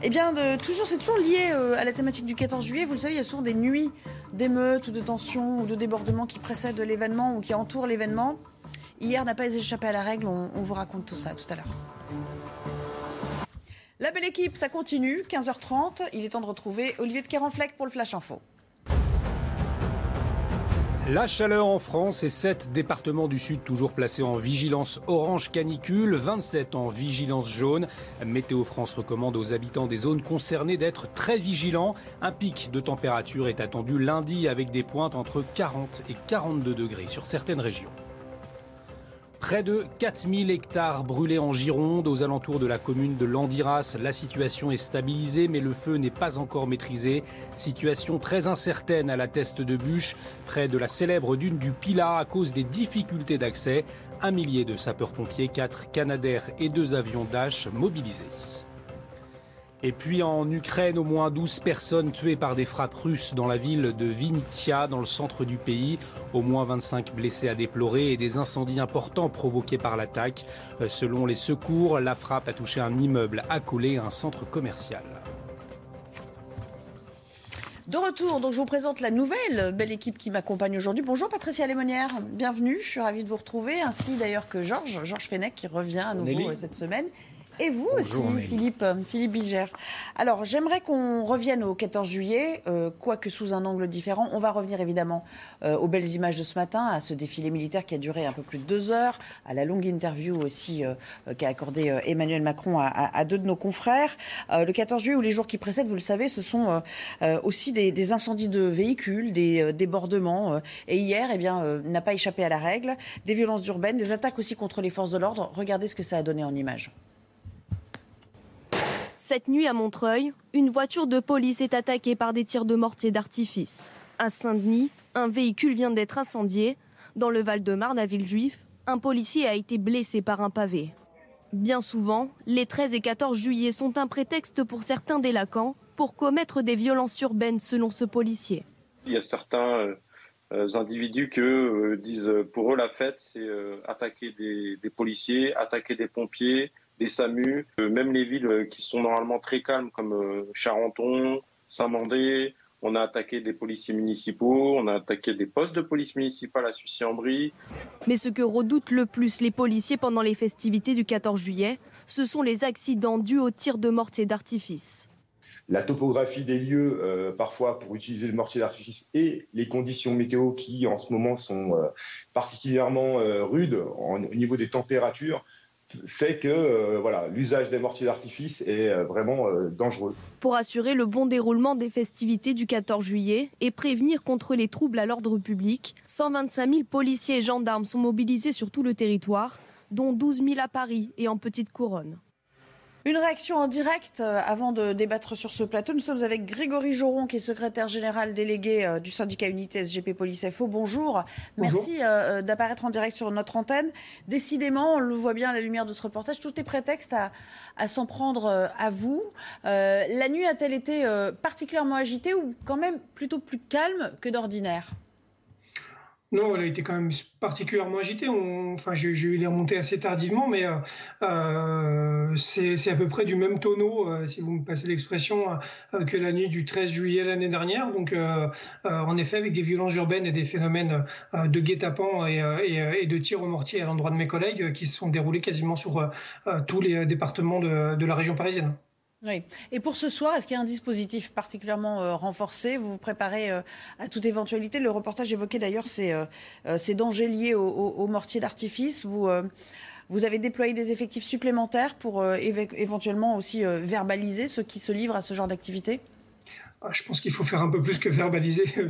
eh bien, de, toujours, c'est toujours lié euh, à la thématique du 14 juillet. Vous le savez, il y a souvent des nuits d'émeutes ou de tensions ou de débordements qui précèdent l'événement ou qui entourent l'événement. Hier n'a pas échappé à la règle, on, on vous raconte tout ça tout à l'heure. La belle équipe, ça continue, 15h30. Il est temps de retrouver Olivier de Kerenfleck pour le Flash Info. La chaleur en France et 7 départements du sud toujours placés en vigilance orange canicule, 27 en vigilance jaune. Météo France recommande aux habitants des zones concernées d'être très vigilants. Un pic de température est attendu lundi avec des pointes entre 40 et 42 degrés sur certaines régions. Près de 4000 hectares brûlés en Gironde, aux alentours de la commune de Landiras. La situation est stabilisée, mais le feu n'est pas encore maîtrisé. Situation très incertaine à la teste de bûche, près de la célèbre dune du Pilat, à cause des difficultés d'accès. Un millier de sapeurs-pompiers, quatre Canadair et deux avions Dash mobilisés. Et puis en Ukraine, au moins 12 personnes tuées par des frappes russes dans la ville de Vinnytsia, dans le centre du pays. Au moins 25 blessés à déplorer et des incendies importants provoqués par l'attaque. Euh, Selon les secours, la frappe a touché un immeuble accolé à un centre commercial. De retour, donc je vous présente la nouvelle belle équipe qui m'accompagne aujourd'hui. Bonjour Patricia Lémonière, bienvenue, je suis ravie de vous retrouver, ainsi d'ailleurs que Georges, Georges Fenech qui revient à nouveau Nelly. euh, cette semaine. Et vous aussi, Philippe, Philippe Bilger. Alors, j'aimerais qu'on revienne au 14 juillet, euh, quoique sous un angle différent. On va revenir évidemment euh, aux belles images de ce matin, à ce défilé militaire qui a duré un peu plus de deux heures, à la longue interview aussi euh, qu'a accordé Emmanuel Macron à, deux de nos confrères. le 14 juillet ou les jours qui précèdent, vous le savez, ce sont aussi des, incendies de véhicules, des débordements. et hier, eh bien, n'a pas échappé à la règle, des violences urbaines, des attaques aussi contre les forces de l'ordre. Regardez ce que ça a donné en images. Cette nuit à Montreuil, une voiture de police est attaquée par des tirs de mortier d'artifice. À Saint-Denis, un véhicule vient d'être incendié. Dans le Val-de-Marne, à Villejuif, un policier a été blessé par un pavé. Bien souvent, les 13 et 14 juillet sont un prétexte pour certains délinquants pour commettre des violences urbaines selon ce policier. Il y a certains euh, individus qui euh, disent pour eux la fête, c'est euh, attaquer des policiers, attaquer des pompiers, des SAMU, euh, même les villes euh, qui sont normalement très calmes comme euh, Charenton, Saint-Mandé, on a attaqué des policiers municipaux, on a attaqué des postes de police municipale à Sucy-en-Brie. Mais ce que redoutent le plus les policiers pendant les festivités du 14 juillet, ce sont les accidents dus aux tirs de mortier d'artifice. La topographie des lieux, parfois pour utiliser le mortier d'artifice, et les conditions météo qui en ce moment sont particulièrement rudes au niveau des températures, fait que euh, voilà, l'usage des mortiers d'artifice est euh, vraiment euh, dangereux. Pour assurer le bon déroulement des festivités du 14 juillet et prévenir contre les troubles à l'ordre public, 125 000 policiers et gendarmes sont mobilisés sur tout le territoire, dont 12 000 à Paris et en petite couronne. Une réaction en direct euh, avant de débattre sur ce plateau. Nous sommes avec Grégory Joron, qui est secrétaire général délégué euh, du syndicat Unité SGP Police FO. Bonjour. Merci euh, d'apparaître en direct sur notre antenne. Décidément, on le voit bien à la lumière de ce reportage, tout est prétexte à, s'en prendre à vous. la nuit a-t-elle été particulièrement agitée ou quand même plutôt plus calme que d'ordinaire? Non, elle a été quand même particulièrement agitée. enfin, j'ai eu les remontées assez tardivement, mais euh, euh, c'est à peu près du même tonneau, euh, si vous me passez l'expression, que la nuit du 13 juillet l'année dernière. Donc, en effet, avec des violences urbaines et des phénomènes de guet-apens et, de tirs au mortier à l'endroit de mes collègues qui se sont déroulés quasiment sur tous les départements de la région parisienne. Et pour ce soir, est-ce qu'il y a un dispositif particulièrement euh, renforcé? Vous vous préparez euh, à toute éventualité? Le reportage évoquait d'ailleurs ces, euh, dangers liés au, au, mortier d'artifice. Vous, avez déployé des effectifs supplémentaires pour éventuellement aussi verbaliser ceux qui se livrent à ce genre d'activité? Je pense qu'il faut faire un peu plus que verbaliser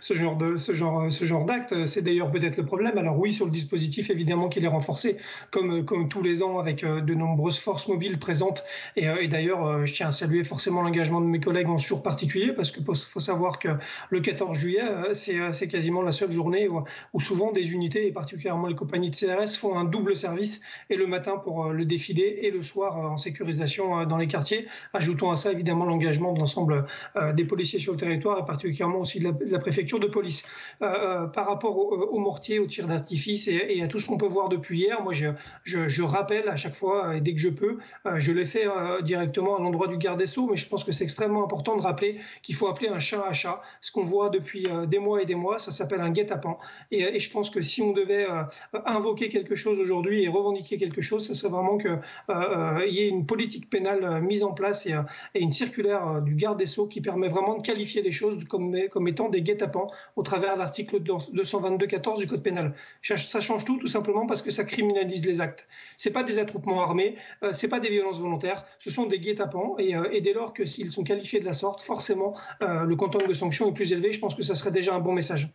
ce, genre de ce genre ce genre d'acte. C'est d'ailleurs peut-être le problème. Alors oui, sur le dispositif, évidemment qu'il est renforcé, comme comme tous les ans avec euh, de nombreuses forces mobiles présentes. Et, euh, d'ailleurs, euh, je tiens à saluer forcément l'engagement de mes collègues en ce jour particulier, parce que faut savoir que le 14 juillet, c'est quasiment la seule journée où, où, souvent des unités, et particulièrement les compagnies de CRS, font un double service, et le matin pour le défilé et le soir en sécurisation dans les quartiers. Ajoutons à ça évidemment l'engagement de l'ensemble des policiers sur le territoire et particulièrement aussi de la, préfecture de police. Euh, euh, par rapport aux mortiers, aux tirs d'artifice et, à tout ce qu'on peut voir depuis hier, moi je, rappelle à chaque fois, et dès que je peux, je l'ai fait directement à l'endroit du garde des Sceaux, mais je pense que c'est extrêmement important de rappeler qu'il faut appeler un chat à chat. Ce qu'on voit depuis des mois et des mois, ça s'appelle un guet-apens. Et, je pense que si on devait invoquer quelque chose aujourd'hui et revendiquer quelque chose, ce serait vraiment qu'il y ait une politique pénale mise en place et, et une circulaire du garde des Sceaux qui permet permet vraiment de qualifier les choses comme, étant des guet-apens au travers de l'article 222-14 du Code pénal. Ça change tout, tout simplement parce que ça criminalise les actes. C'est pas des attroupements armés, euh, c'est pas des violences volontaires, ce sont des guet-apens et, euh, dès lors que s'ils sont qualifiés de la sorte, forcément, euh, le quantum de sanction est plus élevé. Je pense que ça serait déjà un bon message.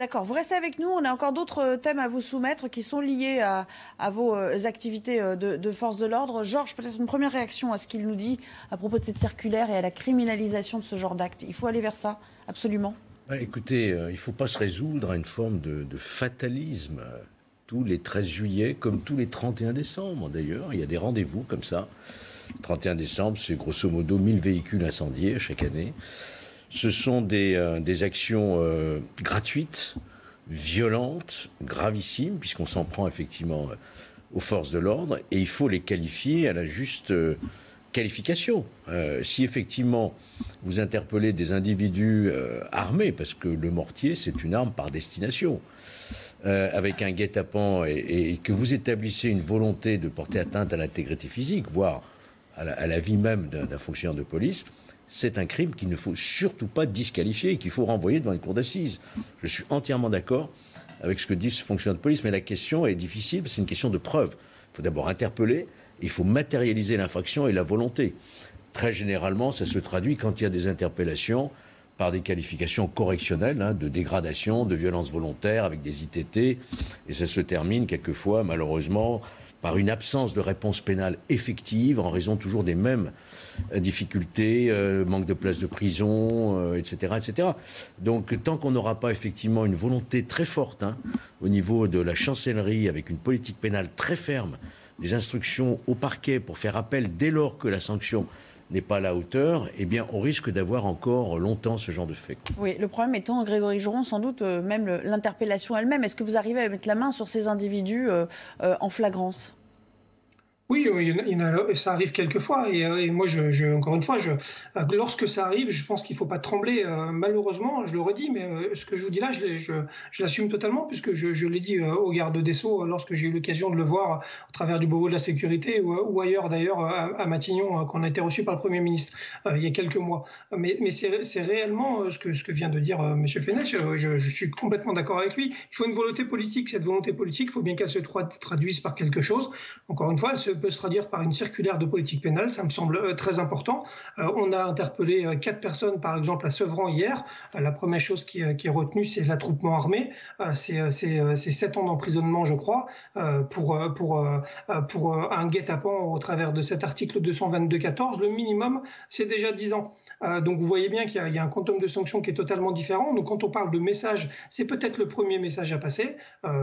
D'accord, vous restez avec nous. On a encore d'autres euh, thèmes à vous soumettre qui sont liés à, vos euh, activités euh, de, force de l'ordre. Georges, peut-être une première réaction à ce qu'il nous dit à propos de cette circulaire et à la criminalisation de ce genre d'actes. Il faut aller vers ça, absolument. écoutez, il ne faut pas se résoudre à une forme de, fatalisme. Tous les 13 juillet, comme tous les 31 décembre d'ailleurs, il y a des rendez-vous comme ça. 31 décembre, c'est grosso modo 1000 véhicules incendiés chaque année. Ce sont des, euh, actions euh, gratuites, violentes, gravissimes, puisqu'on s'en prend effectivement euh, aux forces de l'ordre, et il faut les qualifier à la juste qualification. si effectivement vous interpellez des individus armés, parce que le mortier c'est une arme par destination, avec un guet-apens et, que vous établissez une volonté de porter atteinte à l'intégrité physique, voire à la, vie même d'un fonctionnaire de police, c'est un crime qu'il ne faut surtout pas disqualifier et qu'il faut renvoyer devant une cour d'assises. Je suis entièrement d'accord avec ce que dit ce fonctionnaire de police, mais la question est difficile, c'est une question de preuve. Il faut d'abord interpeller, il faut matérialiser l'infraction et la volonté. Très généralement, ça se traduit quand il y a des interpellations par des qualifications correctionnelles, hein, de dégradation, de violence volontaire, avec des ITT, et ça se termine quelquefois, malheureusement, par une absence de réponse pénale effective en raison toujours des mêmes difficultés, euh, manque de places de prison, euh, etc., etc. Donc tant qu'on n'aura pas effectivement une volonté très forte hein, au niveau de la chancellerie avec une politique pénale très ferme, des instructions au parquet pour faire appel dès lors que la sanction n'est pas à la hauteur, eh bien, on risque d'avoir encore longtemps ce genre de fait. Oui, le problème étant, Grégory Joron, sans doute euh, même l'interpellation elle-même. Est-ce que vous arrivez à mettre la main sur ces individus euh, euh, en flagrance? Oui, ça arrive quelquefois. Et, euh, et moi, encore une fois, euh, lorsque ça arrive, je pense qu'il ne faut pas trembler. Euh, malheureusement, je le redis, mais ce que je vous dis là, je, l'assume totalement, puisque je, l'ai dit au garde des Sceaux lorsque j'ai eu l'occasion de le voir au travers du Beauvau de la Sécurité ou, ailleurs d'ailleurs à, à Matignon, qu'on a été reçu par le Premier ministre il y a quelques mois. Mais, c'est réellement ce que, vient de dire M. Fenech. Je, suis complètement d'accord avec lui. Il faut une volonté politique. Cette volonté politique, il faut bien qu'elle se tra- traduise par quelque chose. Encore une fois, elle se, peut se traduire par une circulaire de politique pénale. Ça me semble euh, très important. Euh, on a interpellé euh, quatre personnes, par exemple, à Sevran hier. La première chose qui, est retenue, c'est l'attroupement armé. C'est sept ans d'emprisonnement, je crois, pour, pour, pour un guet-apens au travers de cet article 222-14. Le minimum, c'est déjà 10 ans. Donc vous voyez bien qu'il y, a- un quantum de sanctions qui est totalement différent. Donc quand on parle de message, c'est peut-être le premier message à passer.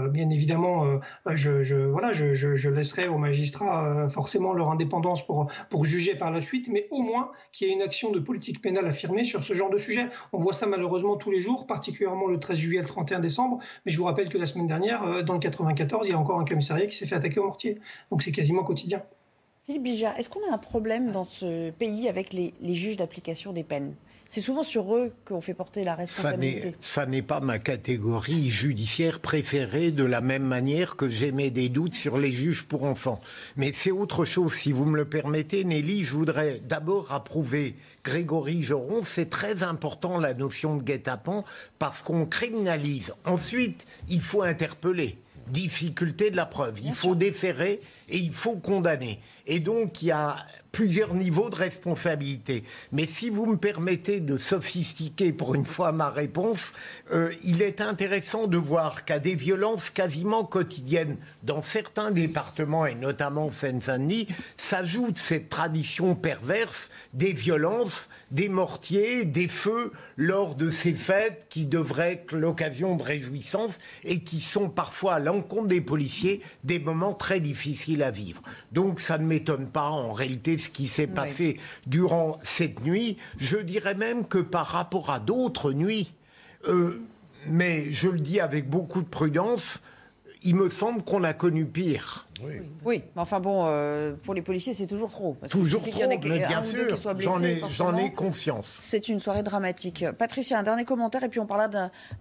Bien évidemment, je, voilà, je- je laisserai aux magistrats euh, forcément leur indépendance pour, juger par la suite, mais au moins qu'il y ait une action de politique pénale affirmée sur ce genre de sujet. On voit ça malheureusement tous les jours, particulièrement le 13 juillet et le 31 décembre. Mais je vous rappelle que la semaine dernière, euh, dans le 94, il y a encore un commissariat qui s'est fait attaquer au mortier. Donc c'est quasiment quotidien. Philippe Bijard, est-ce qu'on a un problème dans ce pays avec les juges d'application des peines? C'est souvent sur eux qu'on fait porter la responsabilité. ça n'est pas ma catégorie judiciaire préférée de la même manière que j'émets des doutes sur les juges pour enfants. Mais c'est autre chose, si vous me le permettez, Nelly. Je voudrais d'abord approuver Grégory Joron. C'est très important la notion de guet-apens parce qu'on criminalise. Ensuite, il faut interpeller. Difficulté de la preuve. Il faut déférer et il faut condamner. Et donc, il y a plusieurs niveaux de responsabilité. Mais si vous me permettez de sophistiquer pour une fois ma réponse, euh, il est intéressant de voir qu'à des violences quasiment quotidiennes dans certains départements, et notamment Seine-Saint-Denis, s'ajoute cette tradition perverse des violences, des mortiers, des feux lors de ces fêtes qui devraient être l'occasion de réjouissance et qui sont parfois à l'encontre des policiers des moments très difficiles à vivre. Donc ça ne m'étonne pas en réalité ce qui s'est Oui. passé durant cette nuit. Je dirais même que par rapport à d'autres nuits, euh, mais je le dis avec beaucoup de prudence, il me semble qu'on a connu pire. Oui, mais enfin bon, euh, pour les policiers, c'est toujours trop. Parce Toujours y en trop, mais bien sûr, j'en ai- forcément. j'en ai conscience. C'est une soirée dramatique. Patricia, un dernier commentaire, et puis on parlera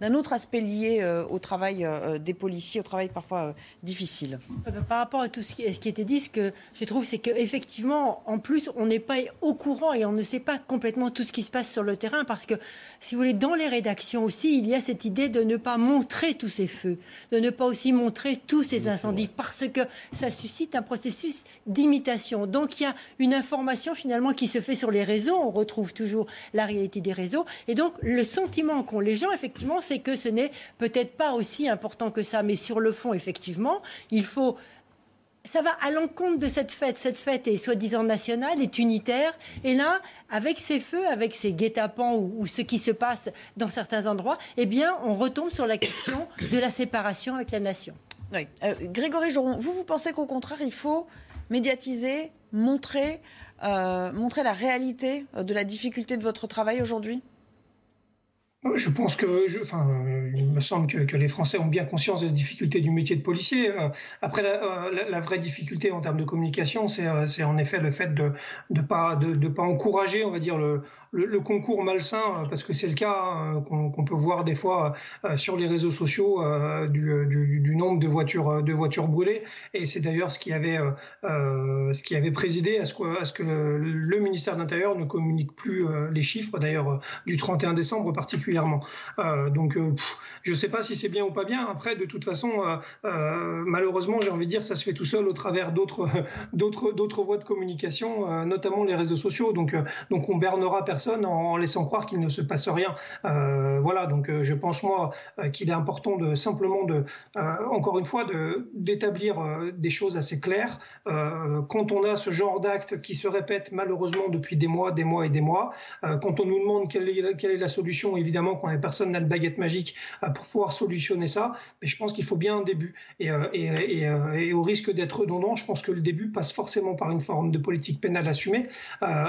d'un autre aspect lié euh, au travail euh, des policiers, au travail parfois euh, difficile. Euh, Par rapport à tout ce qui, ce qui était dit, ce que je trouve, c'est qu'effectivement, en plus, on n'est pas au courant et on ne sait pas complètement tout ce qui se passe sur le terrain parce que, si vous voulez, dans les rédactions aussi, il y a cette idée de ne pas montrer tous ces feux, de ne pas aussi montrer tous ces incendies parce que ça suscite un processus d'imitation. Donc, il y a une information finalement qui se fait sur les réseaux. On retrouve toujours la réalité des réseaux. Et donc, le sentiment qu'ont les gens, effectivement, c'est que ce n'est peut-être pas aussi important que ça. Mais sur le fond, effectivement, il faut ça va à l'encontre de cette fête. Cette fête est soi-disant nationale, est unitaire. Et là, avec ces feux, avec ces guet-apens ou, ou ce qui se passe dans certains endroits, eh bien, on retombe sur la question de la séparation avec la nation. Euh, Grégory Joron, vous, vous pensez qu'au contraire, il faut médiatiser, montrer, euh, montrer la réalité euh, de la difficulté de votre travail aujourd'hui? Je pense que, enfin, il me semble que, les Français ont bien conscience de la difficulté du métier de policier. Après, la, vraie difficulté en termes de communication, c'est en effet le fait de ne pas encourager, on va dire, le, le, concours malsain, euh, parce que c'est le cas euh, qu'on qu peut voir des fois euh, sur les réseaux sociaux du, nombre de voitures, de voitures brûlées. Et c'est d'ailleurs ce qui avait, euh, ce qui avait présidé à ce que, le, ministère de l'Intérieur ne communique plus les chiffres, d'ailleurs du 31 décembre particulièrement. Euh, donc, je ne sais pas si c'est bien ou pas bien. Après, de toute façon, malheureusement, j'ai envie de dire, ça se fait tout seul au travers d'autres voies de communication, notamment les réseaux sociaux. Donc, donc on bernera personne en laissant croire qu'il ne se passe rien. Euh, voilà, donc euh, je pense moi euh, qu'il est important de simplement de, encore une fois, d'établir des choses assez claires. quand on a ce genre d'actes qui se répètent malheureusement depuis des mois, des mois et des mois, quand on nous demande quelle est, la solution, évidemment, quand personne n'a de baguette magique pour pouvoir solutionner ça, mais je pense qu'il faut bien un début. Et, au risque d'être redondant, je pense que le début passe forcément par une forme de politique pénale assumée.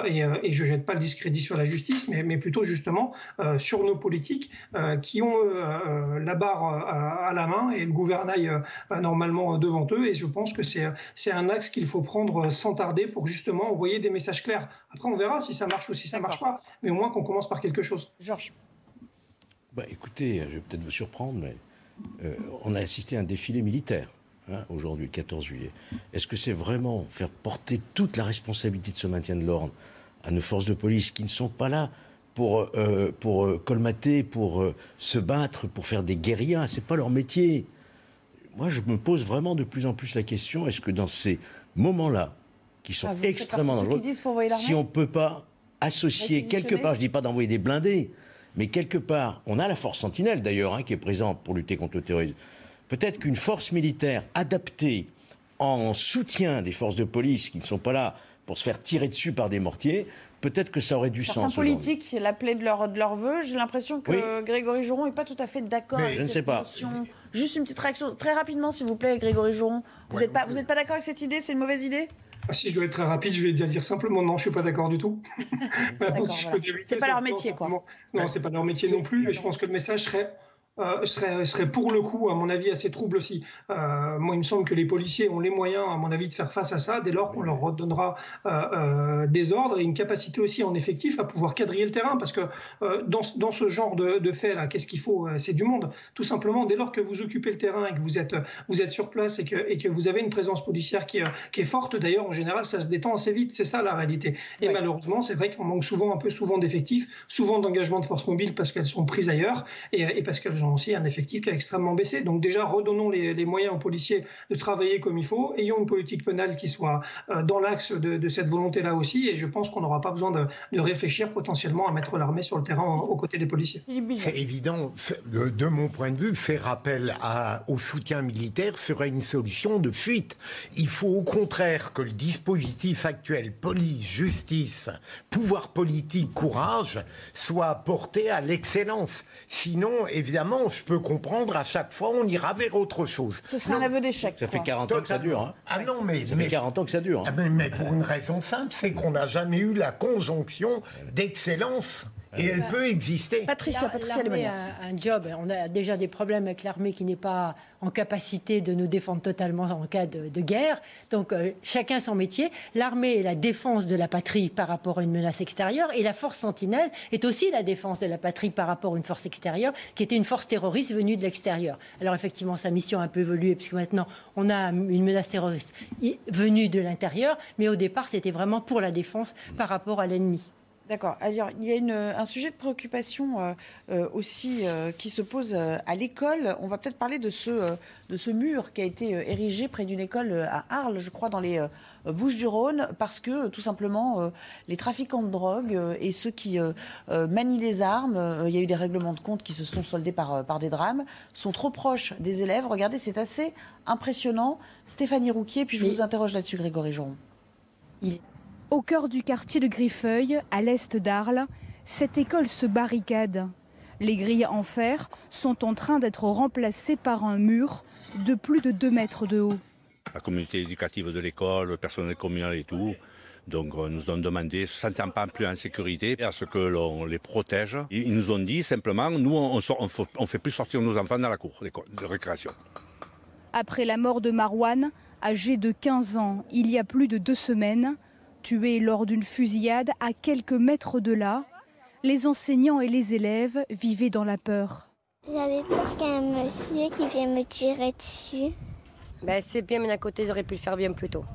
et, je jette pas le discrédit sur la justice, mais, mais plutôt justement euh, sur nos politiques euh, qui ont euh, la barre à, à, la main et le gouvernail normalement devant eux. Et je pense que c'est un axe qu'il faut prendre sans tarder pour justement envoyer des messages clairs. Après, on verra si ça marche ou si ça marche pas, mais au moins qu'on commence par quelque chose. Georges. Bah, écoutez, je vais peut-être vous surprendre, mais euh, on a assisté à un défilé militaire. Hein, aujourd'hui, le 14 juillet. Est-ce que c'est vraiment faire porter toute la responsabilité de ce maintien de l'ordre à nos forces de police qui ne sont pas là pour, euh, pour euh, colmater, pour euh, se battre, pour faire des guérillas. C'est pas leur métier. Moi, je me pose vraiment de plus en plus la question est-ce que dans ces moments-là, qui sont Ah, extrêmement dangereux, si on ne peut pas associer quelque part, je ne dis pas d'envoyer des blindés, mais quelque part, on a la force sentinelle d'ailleurs, hein, qui est présente pour lutter contre le terrorisme. Peut-être qu'une force militaire adaptée en soutien des forces de police qui ne sont pas là pour se faire tirer dessus par des mortiers, peut-être que ça aurait du Certains sens. politiques l'appelaient de leur, de leur vœu. J'ai l'impression que Oui. Grégory Joron n'est pas tout à fait d'accord Mais avec je ne sais pas. notion. Juste une petite réaction, très rapidement, s'il vous plaît, Grégory Joron. Vous n'êtes pas, vous êtes pas d'accord avec cette idée? C'est une mauvaise idée? Ah, Si je dois être très rapide, je vais dire simplement non, je suis pas d'accord du tout. Si voilà. C'est pas leur métier, quoi. Non, c'est pas leur métier non plus, et je pense que le message serait. Euh, serait, serait pour le coup, à mon avis, assez trouble aussi. Euh, moi, il me semble que les policiers ont les moyens, à mon avis, de faire face à ça dès lors qu'on leur redonnera euh, des ordres et une capacité aussi en effectif à pouvoir quadriller le terrain. Parce que dans, ce- dans ce genre de, de fait, là, qu'est-ce qu'il faut C'est du monde. Tout simplement, dès lors que vous occupez le terrain et que vous êtes, vous êtes sur place et que, et que vous avez une présence policière qui, est- qui est forte, d'ailleurs, en général, ça se détend assez vite. C'est ça la réalité. Et malheureusement, c'est vrai qu'on manque souvent un peu souvent d'effectifs, souvent d'engagement de forces mobiles parce qu'elles sont prises ailleurs et, et parce qu'elles ont aussi un effectif qui a extrêmement baissé. Donc déjà, redonnons les, les moyens aux policiers de travailler comme il faut, ayons une politique pénale qui soit euh, dans l'axe de, de cette volonté-là aussi, et je pense qu'on n'aura pas besoin de, de réfléchir potentiellement à mettre l'armée sur le terrain aux, aux côtés des policiers. C'est évident, de, de mon point de vue, faire appel à- au soutien militaire serait une solution de fuite. Il faut au contraire que le dispositif actuel, police, justice, pouvoir politique, courage, soit porté à l'excellence. Sinon, évidemment, je peux comprendre, à chaque fois, on ira vers autre chose. Ce serait un aveu d'échec. Ça fait quoi. 40 ans que ça dure. Hein. Ah non, mais, Ça mais- fait 40 ans que ça dure. hein. Ah, mais, mais pour une raison simple, c'est qu'on n'a jamais eu la conjonction d'excellence. Et elle peut exister. Patricia, Patricia L'armée Lemonnier. a un job. On a déjà des problèmes avec l'armée qui n'est pas en capacité de nous défendre totalement en cas de, de guerre. Donc euh, chacun son métier. L'armée est la défense de la patrie par rapport à une menace extérieure et la force sentinelle est aussi la défense de la patrie par rapport à une force extérieure qui était une force terroriste venue de l'extérieur. Alors effectivement, sa mission a un peu évolué puisque maintenant on a une menace terroriste venue de l'intérieur, mais au départ c'était vraiment pour la défense par rapport à l'ennemi. D'accord. Alors, il y a une, un sujet de préoccupation euh, euh, aussi euh, qui se pose à l'école. On va peut-être parler de ce, de ce mur qui a été érigé près d'une école à Arles, je crois, dans les Bouches-du-Rhône, parce que tout simplement, les trafiquants de drogue et ceux qui manient les armes, il y a eu des règlements de compte qui se sont soldés par, par des drames, sont trop proches des élèves. Regardez, c'est assez impressionnant. Stéphanie Rouquier, puis je vous interroge là-dessus, Grégory Joron. Au cœur du quartier de Griffeuil, à l'est d'Arles, cette école se barricade. Les grilles en fer sont en train d'être remplacées par un mur de plus de 2 mètres de haut. la communauté éducative de l'école, le personnel communal et tout, Donc euh, nous ont demandé, sentant pas plus en sécurité, à ce que l'on les protège. Ils nous ont dit simplement, nous on ne fait plus sortir nos enfants dans la cour de récréation. Après la mort de Marouane, âgé de 15 ans, il y a plus de deux semaines, tué lors d'une fusillade à quelques mètres de là, les enseignants et les élèves vivaient dans la peur. J'avais peur qu'un monsieur qui vienne me tirer dessus. Ben, c'est bien, mais d'un côté, j'aurais pu le faire bien plus tôt.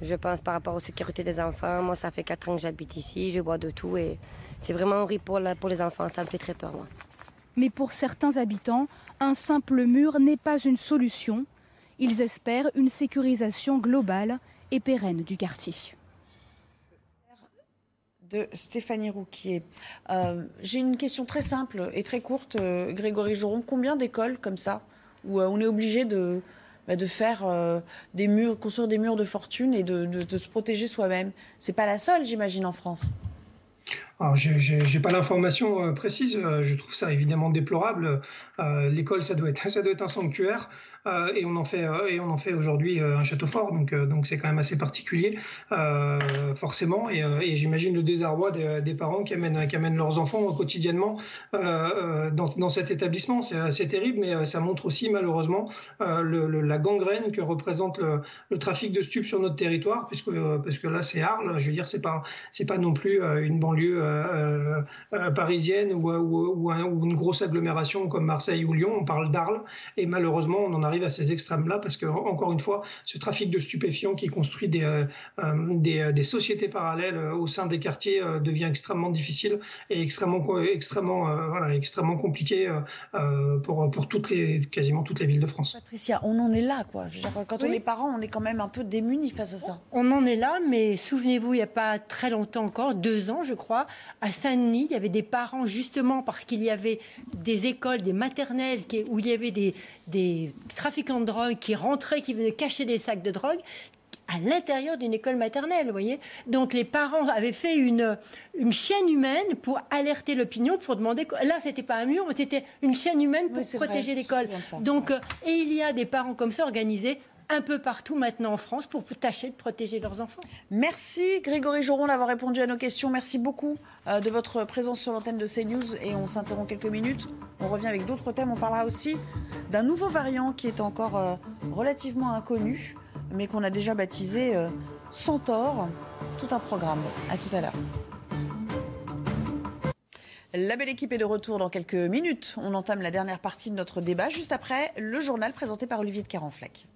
Je pense par rapport aux sécurités des enfants. Moi, ça fait 4 ans que j'habite ici, je bois de tout et c'est vraiment horrible pour, pour les enfants. Ça me fait très peur, moi. Mais pour certains habitants, un simple mur n'est pas une solution. Ils espèrent une sécurisation globale et pérenne du quartier de Stéphanie Rouquier. Euh, j'ai une question très simple et très courte, euh, Grégory Joron. Combien d'écoles comme ça, où euh, on est obligé de, bah, faire des murs, construire des murs de fortune et de, se protéger soi-même? C'est pas la seule, j'imagine, en France. Alors, je n'ai pas l'information précise, je trouve ça évidemment déplorable. L'école, ça, ça doit être un sanctuaire. Euh, et on en fait euh, et on en fait aujourd'hui euh, un château fort. Donc c'est quand même assez particulier forcément. Et, j'imagine le désarroi des, parents qui amènent leurs enfants quotidiennement dans, cet établissement. C'est terrible, mais ça montre aussi malheureusement la gangrène que représente le, trafic de stupes sur notre territoire, puisque là c'est Arles. Je veux dire c'est pas pas non plus une banlieue parisienne ou, ou, une grosse agglomération comme Marseille ou Lyon. On parle d'Arles et malheureusement on en a arrive à ces extrêmes-là parce que, encore une fois, ce trafic de stupéfiants qui construit des, euh, euh, euh, des, sociétés parallèles au sein des quartiers devient extrêmement difficile et extrêmement, extrêmement, voilà, extrêmement compliqué pour, pour toutes les, quasiment toutes les villes de France. Patricia, on en est là, quoi. quand on est parents, on est quand même un peu démunis face à ça. On en est là, mais souvenez-vous, il n'y a pas très longtemps encore, deux ans, je crois, à Saint-Denis, il y avait des parents, justement, parce qu'il y avait des écoles, des maternelles qui, où il y avait des, des trafiquants de drogue qui rentraient, qui venaient cacher des sacs de drogue à l'intérieur d'une école maternelle, vous voyez. Donc les parents avaient fait une, une chaîne humaine pour alerter l'opinion, pour demander. Là, c'était pas un mur, mais c'était une chaîne humaine pour protéger l'école. Donc, euh, et il y a des parents comme ça organisés un peu partout maintenant en France pour tâcher de protéger leurs enfants. Merci Grégory Joron d'avoir répondu à nos questions. Merci beaucoup euh, de votre présence sur l'antenne de CNews et on s'interrompt quelques minutes. On revient avec d'autres thèmes. On parlera aussi d'un nouveau variant qui est encore euh, relativement inconnu mais qu'on a déjà baptisé euh, Centaure. Tout un programme. À tout à l'heure. La belle équipe est de retour dans quelques minutes. On entame la dernière partie de notre débat juste après le journal présenté par Olivier de Carenfleck.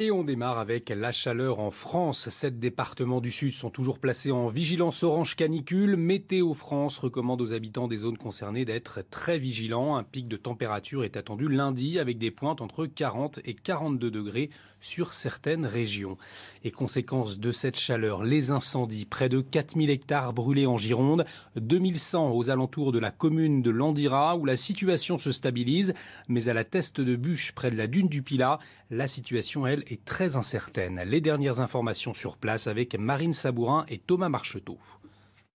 Et on démarre avec la chaleur en France. Sept départements du Sud sont toujours placés en vigilance orange canicule. Météo France recommande aux habitants des zones concernées d'être très vigilants. Un pic de température est attendu lundi avec des pointes entre 40 et 42 degrés sur certaines régions. Et conséquence de cette chaleur, les incendies. Près de 4000 hectares brûlés en Gironde, 2100 aux alentours de la commune de Landira où la situation se stabilise. Mais à la teste de bûche près de la dune du Pilat, la situation, elle, est très incertaine. Les dernières informations sur place avec Marine Sabourin et Thomas Marcheteau.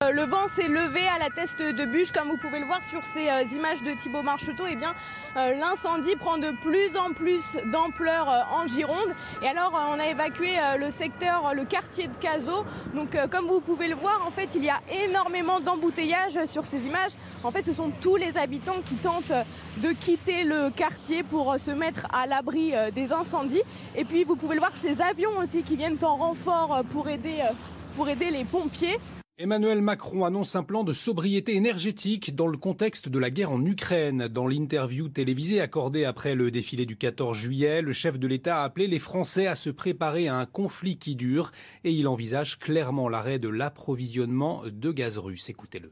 Euh, le vent s'est levé à la teste de bûche, comme vous pouvez le voir sur ces euh, images de Thibaut Marcheteau. Et eh euh, l'incendie prend de plus en plus d'ampleur en Gironde. Et alors, on a évacué le secteur, le quartier de Cazaux. Donc, comme vous pouvez le voir, en fait, il y a énormément d'embouteillages sur ces images. En fait, ce sont tous les habitants qui tentent de quitter le quartier pour se mettre à l'abri des incendies. Et puis, vous pouvez le voir, ces avions aussi qui viennent en renfort pour aider les pompiers. Emmanuel Macron annonce un plan de sobriété énergétique dans le contexte de la guerre en Ukraine. Dans l'interview télévisée accordée après le défilé du 14 juillet, le chef de l'État a appelé les Français à se préparer à un conflit qui dure et il envisage clairement l'arrêt de l'approvisionnement de gaz russe. Écoutez-le.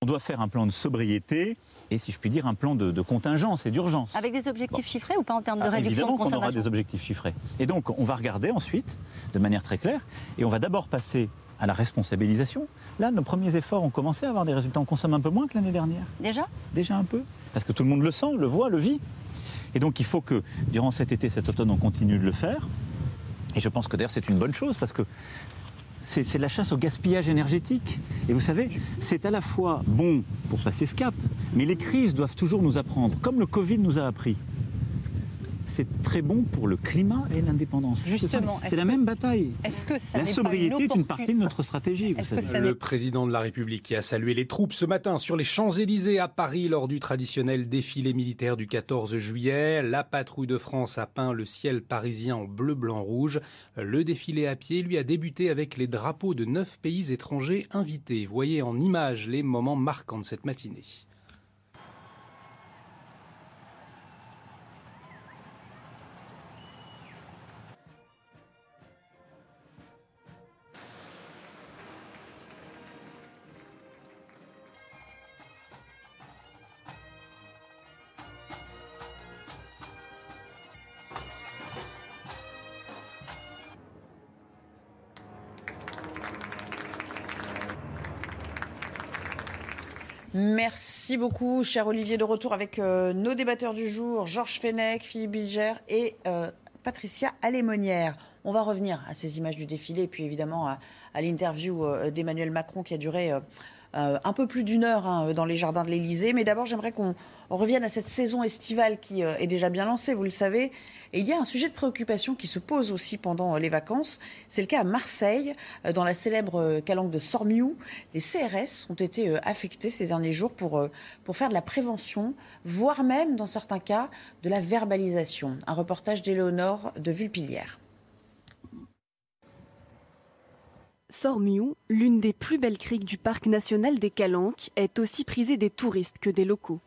On doit faire un plan de sobriété et, si je puis dire, un plan de, contingence et d'urgence. Avec des objectifs chiffrés ou pas en termes de ah, réduction de consommation on aura des objectifs chiffrés. Et donc, on va regarder ensuite, de manière très claire, et on va d'abord passer à la responsabilisation. Là, nos premiers efforts ont commencé à avoir des résultats. On consomme un peu moins que l'année dernière. Déjà? Déjà un peu. Parce que tout le monde le sent, le voit, le vit. Et donc il faut que durant cet été, cet automne, on continue de le faire. Et je pense que d'ailleurs c'est une bonne chose parce que c'est la chasse au gaspillage énergétique. Et vous savez, c'est à la fois bon pour passer ce cap, mais les crises doivent toujours nous apprendre, comme le Covid nous a appris c'est très bon pour le climat et l'indépendance. C'est. Justement, la même bataille. Est-ce que ça La pas sobriété une est une partie de notre stratégie. vous savez. Le président de la République qui a salué les troupes ce matin sur les Champs-Élysées à Paris lors du traditionnel défilé militaire du 14 juillet. La patrouille de France a peint le ciel parisien en bleu, blanc, rouge. Le défilé à pied lui a débuté avec les drapeaux de neuf pays étrangers invités. Voyez en images les moments marquants de cette matinée. Merci beaucoup, cher Olivier, de retour avec euh, nos débatteurs du jour, Georges Fenech, Philippe Bilger et euh, Patricia Alémonière. On va revenir à ces images du défilé et puis évidemment à, l'interview euh, d'Emmanuel Macron qui a duré euh, euh, un peu plus d'une heure hein, dans les jardins de l'Élysée. Mais d'abord, j'aimerais qu'on on revienne à cette saison estivale qui euh, est déjà bien lancée, vous le savez. Et il y a un sujet de préoccupation qui se pose aussi pendant euh, les vacances. C'est le cas à Marseille, euh, dans la célèbre euh, calanque de Sormiou. Les CRS ont été euh, affectés ces derniers jours pour, euh, pour faire de la prévention, voire même, dans certains cas, de la verbalisation. Un reportage d'Éléonore de Vulpilière. Sormiou, l'une des plus belles criques du parc national des Calanques, est aussi prisée des touristes que des locaux.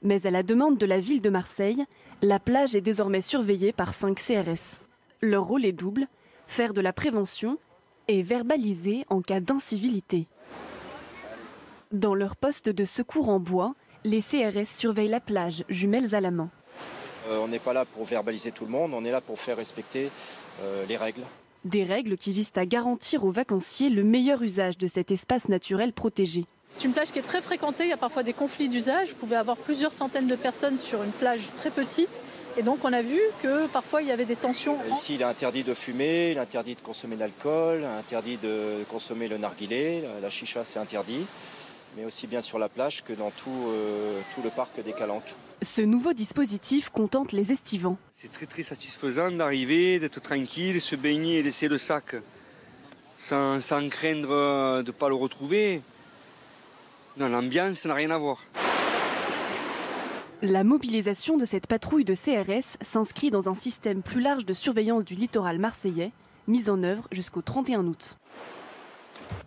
Mais à la demande de la ville de Marseille, la plage est désormais surveillée par 5 CRS. Leur rôle est double, faire de la prévention et verbaliser en cas d'incivilité. Dans leur poste de secours en bois, les CRS surveillent la plage, jumelles à la main. Euh, on n'est pas là pour verbaliser tout le monde, on est là pour faire respecter euh, les règles. Des règles qui visent à garantir aux vacanciers le meilleur usage de cet espace naturel protégé. C'est une plage qui est très fréquentée, il y a parfois des conflits d'usage. Vous pouvez avoir plusieurs centaines de personnes sur une plage très petite. Et donc on a vu que parfois il y avait des tensions. Ici, il est interdit de fumer, il est interdit de consommer de l'alcool, interdit de consommer le narguilé, la chicha c'est interdit, mais aussi bien sur la plage que dans tout, euh, tout le parc des Calanques. Ce nouveau dispositif contente les estivants. C'est très très satisfaisant d'arriver, d'être tranquille, se baigner et laisser le sac sans, sans craindre de ne pas le retrouver. Non, l'ambiance ça n'a rien à voir. La mobilisation de cette patrouille de CRS s'inscrit dans un système plus large de surveillance du littoral marseillais, mis en œuvre jusqu'au 31 août.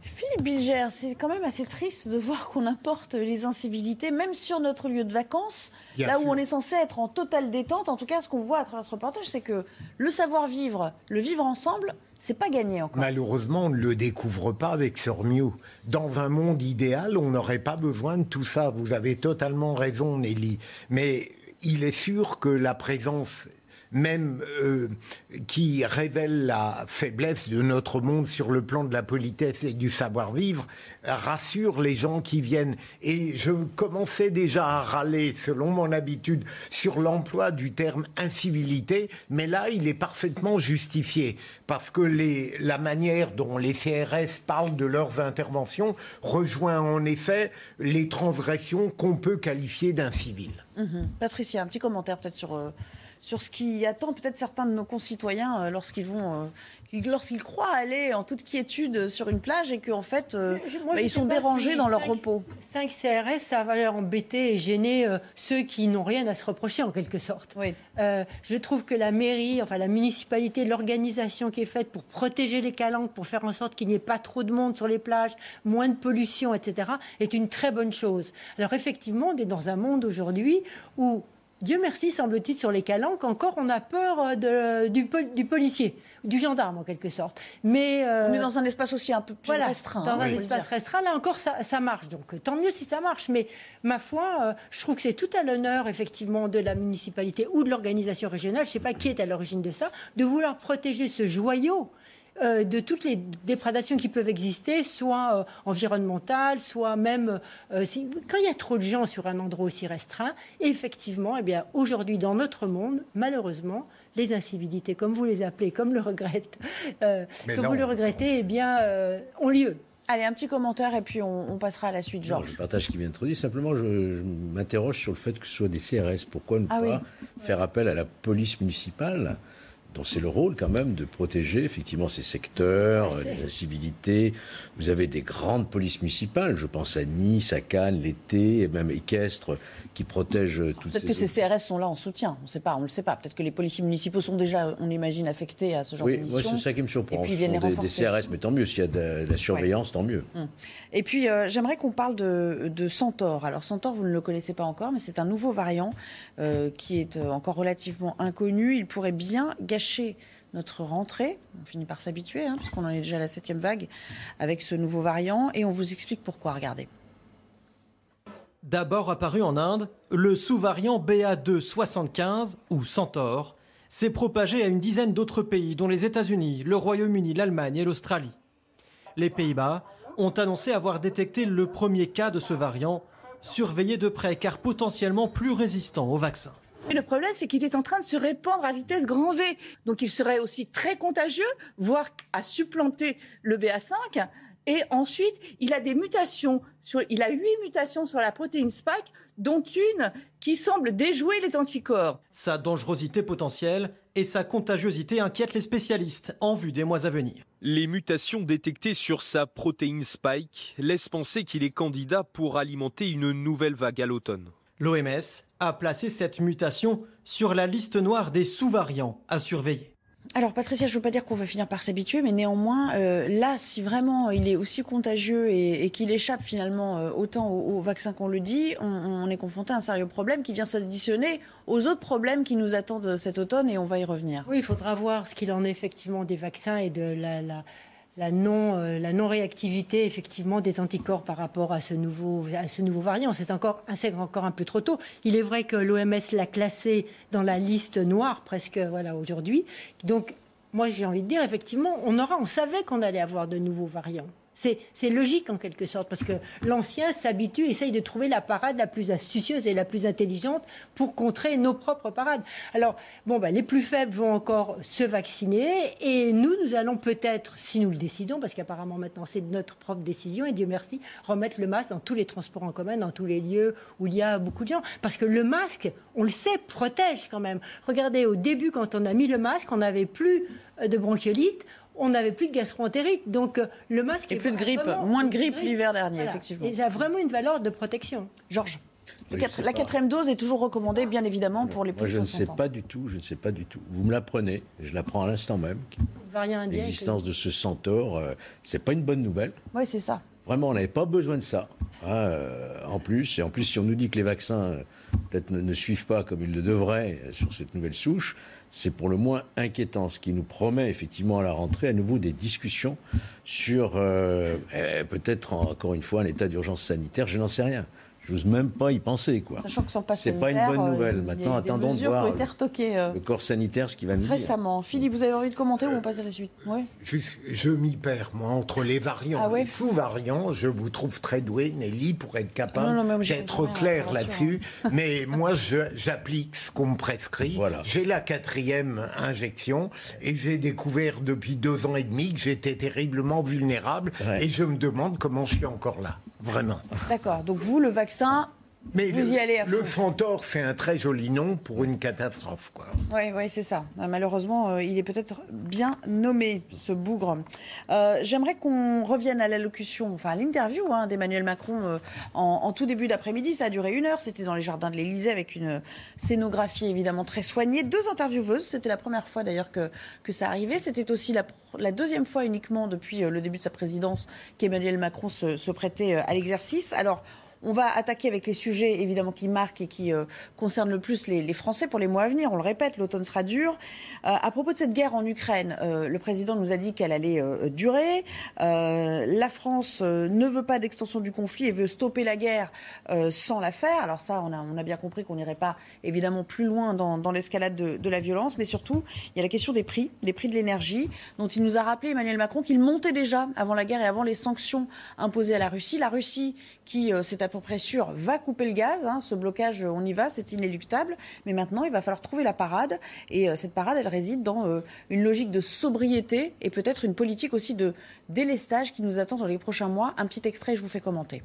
Philippe Bilger, c'est quand même assez triste de voir qu'on importe les incivilités, même sur notre lieu de vacances, Bien là sûr. où on est censé être en totale détente. En tout cas, ce qu'on voit à travers ce reportage, c'est que le savoir-vivre, le vivre ensemble, c'est pas gagné encore. Malheureusement, on ne le découvre pas avec Sormiou. Dans un monde idéal, on n'aurait pas besoin de tout ça. Vous avez totalement raison, Nelly. Mais il est sûr que la présence même euh, qui révèle la faiblesse de notre monde sur le plan de la politesse et du savoir-vivre, rassure les gens qui viennent. Et je commençais déjà à râler, selon mon habitude, sur l'emploi du terme incivilité, mais là, il est parfaitement justifié, parce que la manière dont les CRS parlent de leurs interventions rejoint en effet les transgressions qu'on peut qualifier d'inciviles. Mhm. Patricia, un petit commentaire peut-être sur, euh, sur ce qui attend peut-être certains de nos concitoyens euh, lorsqu'ils vont, euh, qu'ils- lorsqu'ils croient aller en toute quiétude sur une plage et qu'en fait, euh, Moi, bah, ils sont dérangés si dans leur repos. 5 CRS, ça va embêter et gêner euh, ceux qui n'ont rien à se reprocher en quelque sorte. Euh, je trouve que la mairie, enfin la municipalité, l'organisation qui est faite pour protéger les calanques, pour faire en sorte qu'il n'y ait pas trop de monde sur les plages, moins de pollution, etc., est une très bonne chose. Alors effectivement, on est dans un monde aujourd'hui où Dieu merci, semble-t-il, sur les calanques, encore on a peur euh, de- du, pol- du policier, du gendarme en quelque sorte. Mais euh, dans un espace aussi un peu plus voilà, restreint. Dans hein, un espace restreint, là encore, ça, ça marche. Donc euh, tant mieux si ça marche. Mais ma foi, euh, je trouve que c'est tout à l'honneur, effectivement, de la municipalité ou de l'organisation régionale, je ne sais pas qui est à l'origine de ça, de vouloir protéger ce joyau. Euh, de toutes les dégradations qui peuvent exister, soit euh, environnementales, soit même euh, si- quand il y a trop de gens sur un endroit aussi restreint. Effectivement, eh bien aujourd'hui dans notre monde, malheureusement, les incivilités, comme vous les appelez, comme le regrette, euh, Mais comme non. vous le regrettez, eh bien euh, ont lieu. Allez, un petit commentaire et puis on, passera à la suite, Georges. je partage ce qui vient d'être dit. Simplement, je, m'interroge sur le fait que ce soit des CRS. Pourquoi ne ah pas faire appel à la police municipale dont c'est le rôle quand même de protéger effectivement ces secteurs, ah, les incivilités. Vous avez des grandes polices municipales, je pense à Nice, à Cannes, l'été, et même équestre, qui protègent toutes Peut-être que ces CRS sont là en soutien, on ne sait pas, on ne le sait pas. Peut-être que les policiers municipaux sont déjà, on imagine, affectés à ce genre de mission. Oui, c'est ça qui me surprend. Et puis viennent les des, CRS, mais tant mieux, s'il y a de, la surveillance, tant mieux. Hum. Et puis euh, j'aimerais qu'on parle de, de, Centaure. Alors Centaure, vous ne le connaissez pas encore, mais c'est un nouveau variant euh, qui est euh, encore relativement inconnu. Il pourrait bien gâcher notre rentrée. On finit par s'habituer, hein, puisqu'on en est déjà à la septième vague avec ce nouveau variant. Et on vous explique pourquoi. Regardez. D'abord apparu en Inde, le sous-variant BA275 ou Centaure s'est propagé à une dizaine d'autres pays, dont les États-Unis, le Royaume-Uni, l'Allemagne et l'Australie. Les Pays-Bas ont annoncé avoir détecté le premier cas de ce variant, surveillé de près car potentiellement plus résistant au vaccin. Le problème, c'est qu'il est en train de se répandre à vitesse grand V. Donc il serait aussi très contagieux, voire à supplanter le BA5. Et ensuite, il a des mutations. Sur, il a huit mutations sur la protéine Spike, dont une qui semble déjouer les anticorps. Sa dangerosité potentielle et sa contagiosité inquiètent les spécialistes en vue des mois à venir. Les mutations détectées sur sa protéine Spike laissent penser qu'il est candidat pour alimenter une nouvelle vague à l'automne. L'OMS a placé cette mutation sur la liste noire des sous-variants à surveiller. Alors Patricia, je ne veux pas dire qu'on va finir par s'habituer, mais néanmoins, euh, là, si vraiment il est aussi contagieux et, qu'il échappe finalement euh, autant au, vaccin qu'on le dit, on, est confronté à un sérieux problème qui vient s'additionner aux autres problèmes qui nous attendent cet automne et on va y revenir. Oui, il faudra voir ce qu'il en est effectivement des vaccins et de la, la non, euh, la non réactivité effectivement des anticorps par rapport à ce nouveau, à ce nouveau variant. C'est encore, encore un peu trop tôt. Il est vrai que l'OMS l'a classé dans la liste noire presque voilà aujourd'hui. Donc moi j'ai envie de dire effectivement on aura, on savait qu'on allait avoir de nouveaux variants. C'est logique en quelque sorte, parce que l'ancien s'habitue, essaye de trouver la parade la plus astucieuse et la plus intelligente pour contrer nos propres parades. Alors, bon, ben, les plus faibles vont encore se vacciner, et nous, nous allons peut-être, si nous le décidons, parce qu'apparemment maintenant c'est notre propre décision, et Dieu merci, remettre le masque dans tous les transports en commun, dans tous les lieux où il y a beaucoup de gens. Parce que le masque, on le sait, protège quand même. Regardez, au début, quand on a mis le masque, on n'avait plus euh, de bronchiolite, on n'avait plus de gastroentérite. Donc euh, le masque. Et plus de grippe, moins de grippe l'hiver dernier, effectivement. Et ça a vraiment une valeur de protection. Georges la quatrième dose est toujours recommandée, bien évidemment, pour les plus Moi, je ne sais pas du tout. Je ne sais pas du tout. Vous me l'apprenez. Je l'apprends à l'instant même. L'existence de ce centaure, ce euh, c'est pas une bonne nouvelle. Oui, c'est ça. Vraiment, on n'avait pas besoin de ça. Hein, euh, en plus, et en plus, si on nous dit que les vaccins peut-être ne, suivent pas comme ils le devraient sur cette nouvelle souche, c'est pour le moins inquiétant, ce qui nous promet effectivement à la rentrée à nouveau des discussions sur euh, eh, peut-être encore une fois un état d'urgence sanitaire, je n'en sais rien. J'ose même pas y penser, quoi. Sachant que passe C'est pas une bonne euh, nouvelle. Maintenant, attendons de voir euh, le, corps sanitaire ce qui va nous récemment. Philippe, vous avez envie de commenter ou on passe à la suite? Ouais. Je, m'y perds, moi, entre les variants et ah les sous-variants. Je vous trouve très doué, Nelly, pour être capable d'être clair là-dessus. mais moi, j'applique ce qu'on me prescrit. Voilà. J'ai la quatrième injection et j'ai découvert depuis deux ans et demi que j'étais terriblement vulnérable et je me demande comment je suis encore là. Vraiment. D'accord. Donc vous, le vaccin, mais Vous le, y allez à le Fantôre fait un très joli nom pour une catastrophe. Oui, ouais, c'est ça. Euh, malheureusement, euh, il est peut-être bien nommé, ce bougre. Euh, j'aimerais qu'on revienne à l'allocution, enfin à l'interview hein, d'Emmanuel Macron en, tout début d'après-midi. Ça a duré une heure. C'était dans les jardins de l'Élysée avec une scénographie évidemment très soignée. Deux intervieweuses. C'était la première fois d'ailleurs que, que ça arrivait. C'était aussi la, la, deuxième fois uniquement depuis le début de sa présidence qu'Emmanuel Macron se, se prêtait à l'exercice. Alors, on va attaquer avec les sujets évidemment qui marquent et qui euh, concernent le plus les, Français pour les mois à venir. On le répète, l'automne sera dur. Euh, à propos de cette guerre en Ukraine, euh, le président nous a dit qu'elle allait durer. la France ne veut pas d'extension du conflit et veut stopper la guerre sans la faire. Alors ça, on a, bien compris qu'on n'irait pas évidemment plus loin dans, l'escalade de, de, la violence, mais surtout, il y a la question des prix, des prix de l'énergie, dont il nous a rappelé Emmanuel Macron qu'il montait déjà avant la guerre et avant les sanctions imposées à la Russie. La Russie qui s'est peu près sûr, va couper le gaz. hein. Ce blocage, on y va, c'est inéluctable. Mais maintenant, il va falloir trouver la parade. Et euh, cette parade, elle réside dans euh, une logique de sobriété et peut-être une politique aussi de délestage qui nous attend dans les prochains mois. Un petit extrait, je vous fais commenter.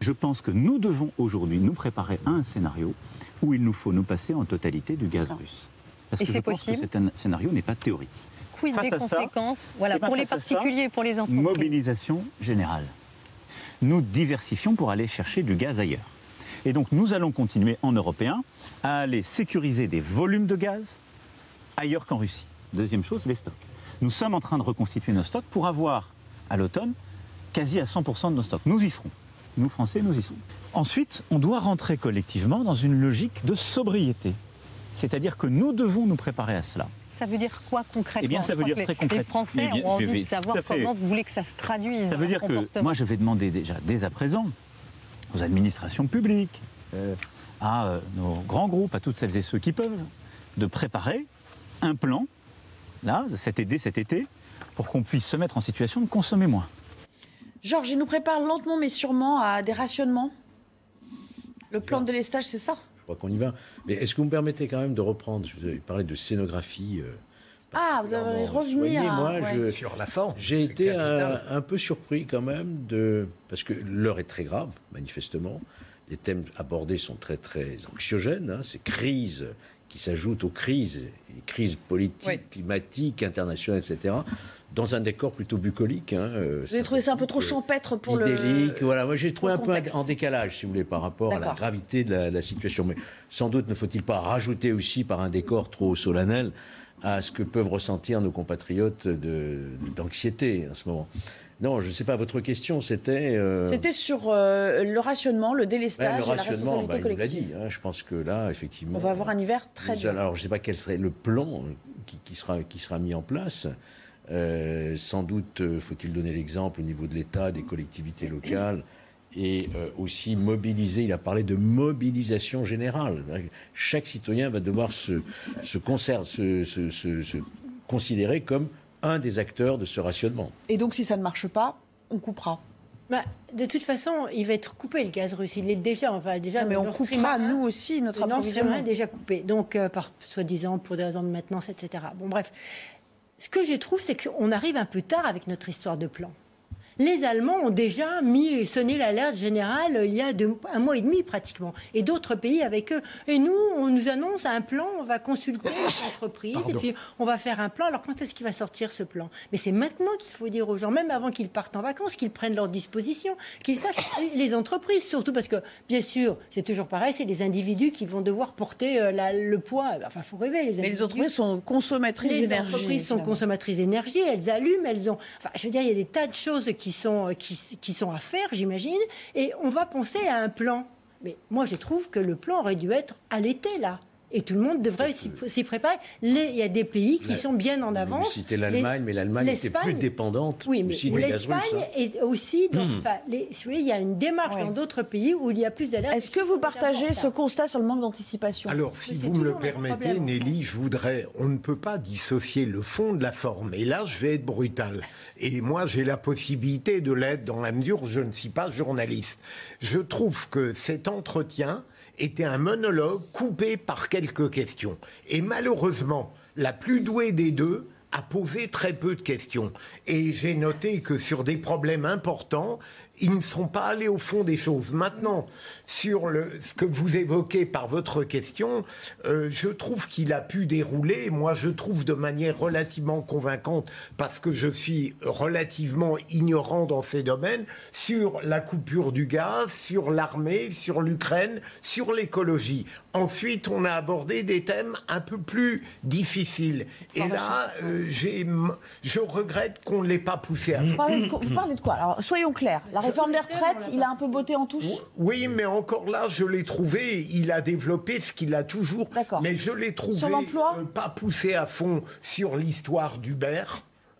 Je pense que nous devons aujourd'hui nous préparer à un scénario où il nous faut nous passer en totalité du gaz russe. Parce Et que je c'est pense que possible c'est un scénario n'est pas théorique. Quid des à ça, conséquences voilà, pour les à ça, particuliers et pour les entreprises? Mobilisation générale. Nous diversifions pour aller chercher du gaz ailleurs. Et donc nous allons continuer en européen à aller sécuriser des volumes de gaz ailleurs qu'en Russie. Deuxième chose, les stocks. Nous sommes en train de reconstituer nos stocks pour avoir à l'automne quasi à 100% de nos stocks. Nous y serons. Nous Français, nous y serons. Ensuite, on doit rentrer collectivement dans une logique de sobriété. C'est-à-dire que nous devons nous préparer à cela. Ça veut dire quoi concrètement Eh bien, ça veut dire très les- Les concrètement. Français Mais bien, ont envie vais- de savoir comment vous voulez que ça se traduise Ça veut dire que moi, je vais demander déjà dès à présent aux administrations publiques, euh, à euh, nos grands groupes, à toutes celles et ceux qui peuvent, de préparer un plan, là, cet été, cet été, pour qu'on puisse se mettre en situation de consommer moins. Georges, il nous prépare lentement mais sûrement à des rationnements. Le plan de délestage, c'est ça? Crois qu'on y va. Mais est-ce que vous me permettez quand même de reprendre Vous avez parlé de scénographie. euh, Ah, vous avez soigné. à... Moi, ouais. je, Sur la forme. J'ai c'est été un, peu surpris quand même de parce que l'heure est très grave, manifestement. Les thèmes abordés sont très très anxiogènes. hein. Ces crises qui s'ajoutent aux crises, les crises politiques, climatiques, internationales, etc. Dans un décor plutôt bucolique. hein, euh, Vous avez trouvé ça un peu trop champêtre pour le... idyllique. Voilà, moi j'ai trouvé un peu le en décalage, si vous voulez, par rapport à la gravité de la, la situation. Mais sans doute ne faut-il pas rajouter aussi par un décor trop solennel à ce que peuvent ressentir nos compatriotes d'anxiété en ce moment. Non, je ne sais pas, votre question c'était... euh, C'était sur euh, le rationnement, le ouais, délestage le et la rationnement, responsabilité bah, il vous l'a collective. dit. hein, je pense que là, effectivement... On va avoir un hiver très dur. Alors, je ne sais pas quel serait le plan qui, qui sera, qui sera mis en place. Euh, sans doute faut-il donner l'exemple au niveau de l'État, des collectivités locales et aussi mobiliser. Il a parlé de mobilisation générale. Chaque citoyen va devoir se, se, conser- se- se- se- se considérer comme un des acteurs de ce rationnement. Et donc, si ça ne marche pas, on coupera. Bah, de toute façon, il va être coupé le gaz russe. Il est déjà, enfin déjà. Non, mais le on coupera, 1, nous aussi, notre le Nord Stream 1 approvisionnement. est déjà coupé. Donc, euh, par soi-disant, pour des raisons de maintenance, etc. Bon, bref. Ce que je trouve, c'est qu'on arrive un peu tard avec notre histoire de plan. Les Allemands ont déjà mis sonné l'alerte générale il y a deux- un mois et demi pratiquement, et d'autres pays avec eux. Et nous, on nous annonce un plan, on va consulter les entreprises, et puis on va faire un plan. Alors quand est-ce qu'il va sortir ce plan? Mais c'est maintenant qu'il faut dire aux gens, même avant qu'ils partent en vacances, qu'ils prennent leurs dispositions, qu'ils sachent les entreprises surtout, parce que bien sûr, c'est toujours pareil, c'est les individus qui vont devoir porter euh, la- le poids. Enfin, faut rêver. Les Mais les entreprises sont consommatrices les d'énergie. entreprises sont consommatrices d'énergie, elles allument, elles ont. Enfin, je veux dire, il y a des tas de choses qui sont, euh, qui, qui sont à faire, j'imagine, et on va penser à un plan. Mais moi, je trouve que le plan aurait dû être à l'été, là. Et tout le monde devrait s'y préparer. Les- Il y a des pays qui La- sont bien en Vous avance. citez l'Allemagne, mais l'Allemagne était plus dépendante oui, mais aussi du gaz russe. l'Espagne hein. est aussi. Dans, Hmm. enfin, les- si vous voulez, il y a une démarche dans d'autres pays où il y a plus d'alerte. Est-ce que vous partagez ce constat sur le manque d'anticipation? Alors, si vous me le permettez, Nelly, je voudrais. On ne peut pas dissocier le fond de la forme. Et là, je vais être brutal. Et moi, j'ai la possibilité de l'être dans la mesure où je ne suis pas journaliste. Je trouve que cet entretien était un monologue coupé par quelques questions. Et malheureusement, la plus douée des deux a posé très peu de questions. Et j'ai noté que sur des problèmes importants, ils ne sont pas allés au fond des choses. Maintenant, sur le, ce que vous évoquez par votre question, euh, je trouve qu'il a pu dérouler, moi je trouve de manière relativement convaincante, parce que je suis relativement ignorant dans ces domaines, sur la coupure du gaz, sur l'armée, sur l'Ukraine, sur l'écologie. Ensuite, on a abordé des thèmes un peu plus difficiles. Et là, euh, j'ai, je regrette qu'on ne l'ait pas poussé à Vous parlez, de, vous parlez de quoi? Alors, soyons clairs. La réforme des retraites, il a un peu botté en touche Oui, mais encore là, je l'ai trouvé, il a développé ce qu'il a toujours. Mais je l'ai trouvé Sur l'emploi euh, pas poussé à fond sur l'histoire d'Uber.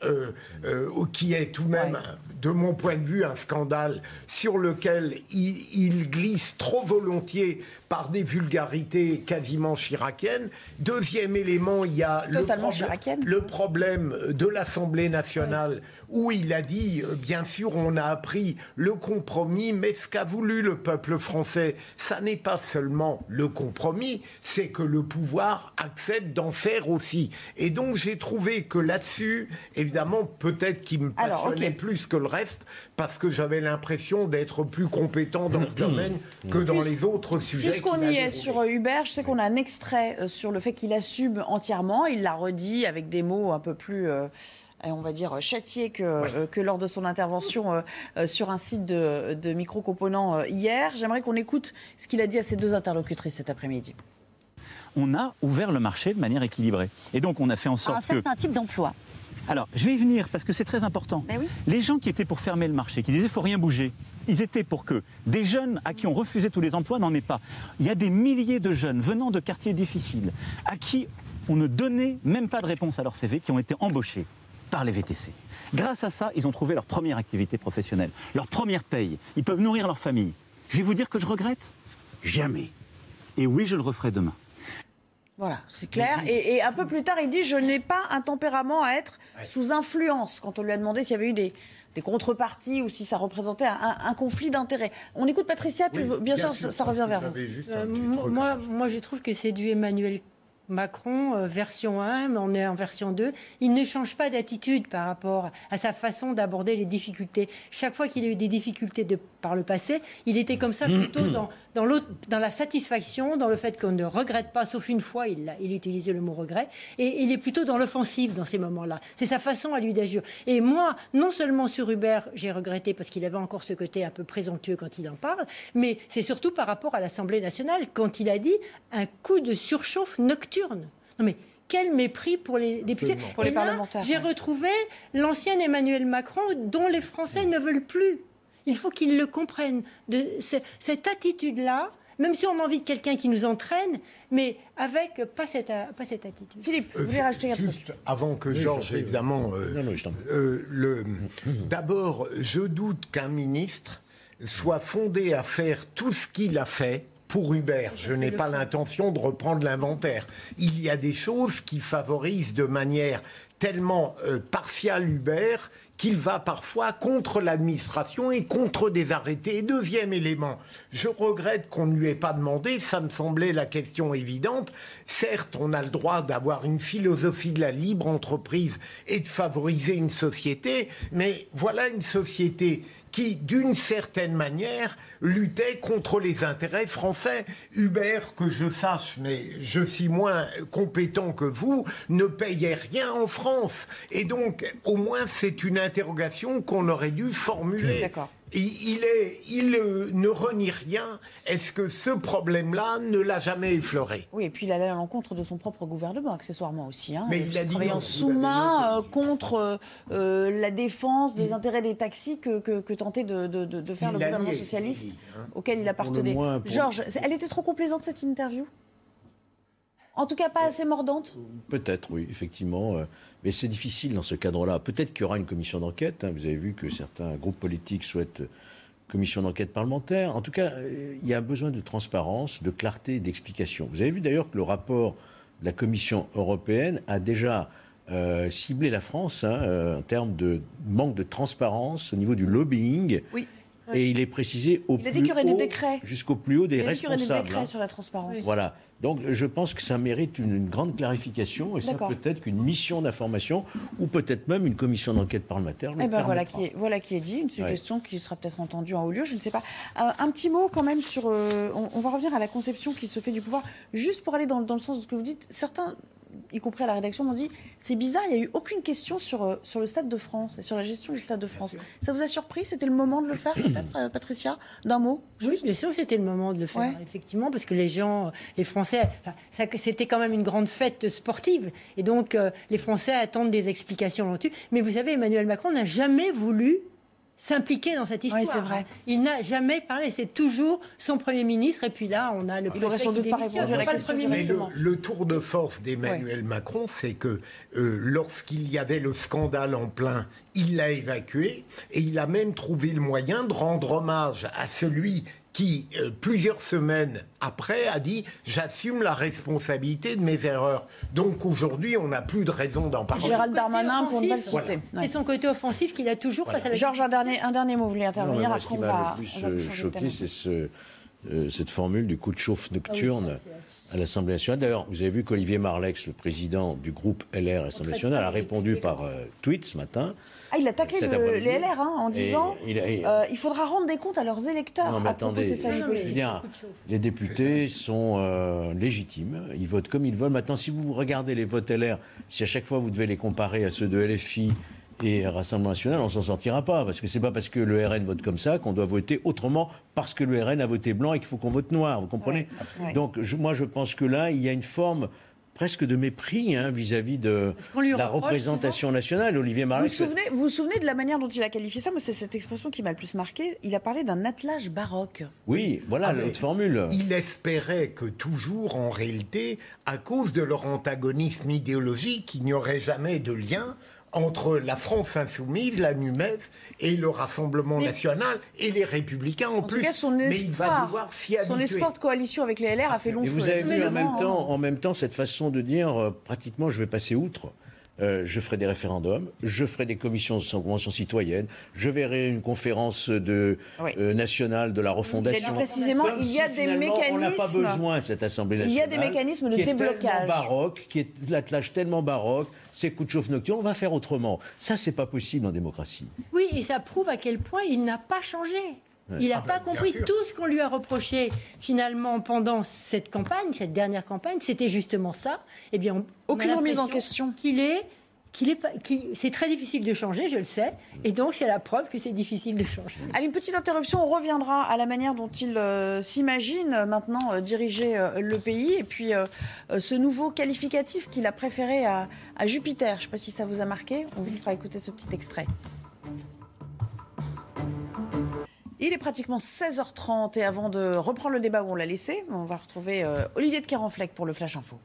euh, euh, qui est tout de même, de mon point de vue, un scandale sur lequel il, il glisse trop volontiers par des vulgarités quasiment chiraciennes. Deuxième élément, il y a chiracienne. le problème de l'Assemblée nationale où il a dit, euh, bien sûr, on a appris le compromis, mais ce qu'a voulu le peuple français, ça n'est pas seulement le compromis, c'est que le pouvoir accepte d'en faire aussi. Et donc j'ai trouvé que là-dessus, évidemment, peut-être qu'il me Alors, passionnait plus que le reste, parce que j'avais l'impression d'être plus compétent dans ce domaine que dans Puis- les autres sujets. Puisqu'on y est sur euh, Hubert, je sais qu'on a un extrait euh, sur le fait qu'il assume entièrement. Il l'a redit avec des mots un peu plus, euh, on va dire, châtiés que, euh, que lors de son intervention euh, euh, sur un site de, de micro-components euh, hier. J'aimerais qu'on écoute ce qu'il a dit à ses deux interlocutrices cet après-midi. On a ouvert le marché de manière équilibrée. Et donc, on a fait en Un sorte que. certain type d'emploi. Alors, je vais y venir parce que c'est très important. Les gens qui étaient pour fermer le marché, qui disaient faut rien bouger, ils étaient pour que des jeunes à qui on refusait tous les emplois n'en aient pas. Il y a des milliers de jeunes venant de quartiers difficiles à qui on ne donnait même pas de réponse à leur CV qui ont été embauchés par les VTC. Grâce à ça, ils ont trouvé leur première activité professionnelle, leur première paye. Ils peuvent nourrir leur famille. Je vais vous dire que je regrette Jamais. Et oui, je le referai demain. Voilà, c'est clair. Et, et un peu plus tard, il dit Je n'ai pas un tempérament à être sous influence. Quand on lui a demandé s'il y avait eu des, des contreparties ou si ça représentait un, un conflit d'intérêts. On écoute Patricia, puis bien, sûr, ça, ça revient vers vous. Euh, moi, moi, moi, je trouve que c'est du Emmanuel Macron, euh, version 1, mais on est en version 2. Il ne change pas d'attitude par rapport à sa façon d'aborder les difficultés. Chaque fois qu'il a eu des difficultés de, par le passé, il était comme ça plutôt dans, dans, l'autre- dans la satisfaction, dans le fait qu'on ne regrette pas, sauf une fois, il, a- il utilisait le mot regret, et il est plutôt dans l'offensive dans ces moments-là. C'est sa façon à lui d'agir. Et moi, non seulement sur Hubert, j'ai regretté parce qu'il avait encore ce côté un peu présomptueux quand il en parle, mais c'est surtout par rapport à l'Assemblée nationale, quand il a dit un coup de surchauffe nocturne. Non mais quel mépris pour les députés. Absolument. Pour les Et là, parlementaires, J'ai ouais. retrouvé l'ancien Emmanuel Macron dont les Français ne veulent plus. Il faut qu'ils le comprennent. De ce- cette attitude-là, même si on a envie de quelqu'un qui nous entraîne, mais avec pas cette, pas cette attitude. Philippe, Euh, juste Avant que Oui, Georges, évidemment. euh, euh, le- D'abord, je doute qu'un ministre soit fondé à faire tout ce qu'il a fait. Pour Hubert, je n'ai pas l'intention de reprendre l'inventaire. Il y a des choses qui favorisent de manière tellement euh, partiale Hubert qu'il va parfois contre l'administration et contre des arrêtés. Et deuxième élément, je regrette qu'on ne lui ait pas demandé, ça me semblait la question évidente. Certes, on a le droit d'avoir une philosophie de la libre entreprise et de favoriser une société, mais voilà une société qui, d'une certaine manière, luttait contre les intérêts français. Hubert, que je sache, mais je suis moins compétent que vous, ne payait rien en France. Et donc, au moins, c'est une interrogation qu'on aurait dû formuler. D'accord. Il, il est, il euh, ne renie rien. Est-ce que ce problème-là ne l'a jamais effleuré? Oui, et puis il allait à l'encontre de son propre gouvernement, accessoirement aussi. Hein, Mais il a dit en sous-main euh, contre euh, la défense des intérêts des taxis que, que, que tentait de, de- de- de faire Il le gouvernement socialiste dit, hein. auquel il appartenait. moins, pour- Georges, elle était trop complaisante cette interview? En tout cas, pas assez mordante Peut-être, oui, effectivement. euh, Mais c'est difficile dans ce cadre-là. Peut-être qu'il y aura une commission d'enquête. hein. Vous avez vu que certains groupes politiques souhaitent euh, commission d'enquête parlementaire. En tout cas, euh, il y a besoin de transparence, de clarté, d'explication. Vous avez vu d'ailleurs que le rapport de la Commission européenne a déjà euh, ciblé la France hein, en termes de manque de transparence au niveau du lobbying. Oui. Et il est précisé au Il a dit plus qu'il y aurait des haut- décrets. jusqu'au plus haut des Il a dit qu'il y aurait des responsables. décrets hein. sur la transparence. Voilà. Donc je pense que ça mérite une, une grande clarification et ça peut-être qu'une mission d'information ou peut-être même une commission d'enquête parlementaire le Eh ben voilà qui, est, voilà qui est dit, une suggestion qui sera peut-être entendue en haut lieu, je ne sais pas. Euh, un petit mot quand même sur... euh, on, on va revenir à la conception qui se fait du pouvoir, juste pour aller dans, dans le sens de ce que vous dites. Certains, y compris à la rédaction, m'ont dit, c'est bizarre, il n'y a eu aucune question sur, euh, sur le Stade de France et sur la gestion du Stade de France. Ça vous a surpris C'était le moment de le faire peut-être, euh, Patricia D'un mot? Oui, bien sûr, c'était le moment de le faire, effectivement, parce que les gens, les Français, enfin, c'était quand même une grande fête sportive, et donc euh, les Français attendent des explications là-dessus. Mais vous savez, Emmanuel Macron n'a jamais voulu s'impliquer dans cette histoire. Oui, c'est vrai. Il n'a jamais parlé. C'est toujours son Premier ministre. Et puis là, on a le Il aurait sans qui doute pas répondu à la Pas le question Premier Mais le, ministre. le tour de force d'Emmanuel Macron, c'est que euh, lorsqu'il y avait le scandale en plein, il l'a évacué et il a même trouvé le moyen de rendre hommage à celui qui, euh, plusieurs semaines après, a dit J'assume la responsabilité de mes erreurs. Donc aujourd'hui, on n'a plus de raison d'en parler. Gérald Darmanin, pour ne pas le citer. C'est son côté offensif qu'il a toujours face à la Georges, un dernier, un dernier mot, vous voulez Non, mais intervenir moi, Après, ce qui m'a le plus euh, choqué, c'est ce, euh, cette formule du coup de chauffe nocturne Ah oui, ça, à l'Assemblée nationale. D'ailleurs, vous avez vu qu'Olivier Marlex, le président du groupe LR à l'Assemblée nationale, a répondu par euh, tweet ce matin. Ah, il a taclé le- les LR hein, en Et disant il a- et- euh, il faudra rendre des comptes à leurs électeurs Non, mais à propos de attendez, cette famille politique. dire, les députés sont euh, légitimes, ils votent comme ils veulent. Maintenant, si vous regardez les votes LR, si à chaque fois vous devez les comparer à ceux de LFI et Rassemblement National, on s'en sortira pas, parce que c'est pas parce que le RN vote comme ça qu'on doit voter autrement parce que le RN a voté blanc et qu'il faut qu'on vote noir, vous comprenez? Ouais, ouais. Donc, je- moi, je pense que là, il y a une forme presque de mépris hein, vis-à-vis de la représentation nationale. Olivier Vous vous, souvenez, vous vous souvenez de la manière dont il a qualifié ça? Moi, c'est cette expression qui m'a le plus marqué. Il a parlé d'un attelage baroque. oui, voilà Ah, l'autre formule. Il espérait que toujours, en réalité, à cause de leur antagonisme idéologique, il n'y aurait jamais de lien entre la France insoumise, la NUMES et le Rassemblement Mais- national et les Républicains en, En plus. tout cas, son Mais il va espoir, devoir s'y son espoir de coalition avec les LR a fait long Et feu. vous avez vu en même, Visiblement, temps, hein. en même temps cette façon de dire euh, pratiquement je vais passer outre. Euh, je ferai des référendums, je ferai des commissions de conventions citoyennes, je verrai une conférence de, Oui. euh, nationale de la refondation. Il précisément, Comme il y a si, des finalement, On n'a pas mécanismes- besoin, cette Assemblée Il y nationale. a des mécanismes de qui est déblocage. tellement baroque, qui est l'attelage tellement baroque, ces coups de chauffe nocturne, on va faire autrement. Ça, c'est pas possible en démocratie. Oui, et ça prouve à quel point il n'a pas changé. Il n'a Ah pas ben, bien compris tout ce qu'on lui a reproché finalement pendant cette campagne, cette dernière campagne, c'était justement ça. Eh bien, on- Aucune remise en l'impression qu'il est, qu'il est, pas- qu'il- c'est très difficile de changer, je le sais, et donc c'est la preuve que c'est difficile de changer. Allez, une petite interruption. On reviendra à la manière dont il euh, s'imagine euh, maintenant euh, diriger euh, le pays. Et puis, euh, euh, ce nouveau qualificatif qu'il a préféré à, à Jupiter. Je ne sais pas si ça vous a marqué. On vous fera écouter ce petit extrait. Il est pratiquement 16h30 et avant de reprendre le débat où on l'a laissé, on va retrouver euh, Olivier de Kerenfleck pour le Flash Info.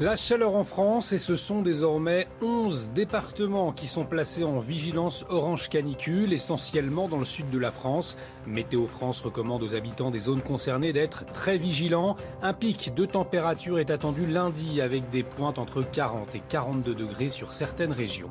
La chaleur en France et ce sont désormais 11 départements qui sont placés en vigilance orange canicule, essentiellement dans le sud de la France. Météo France recommande aux habitants des zones concernées d'être très vigilants. Un pic de température est attendu lundi avec des pointes entre 40 et 42 degrés sur certaines régions.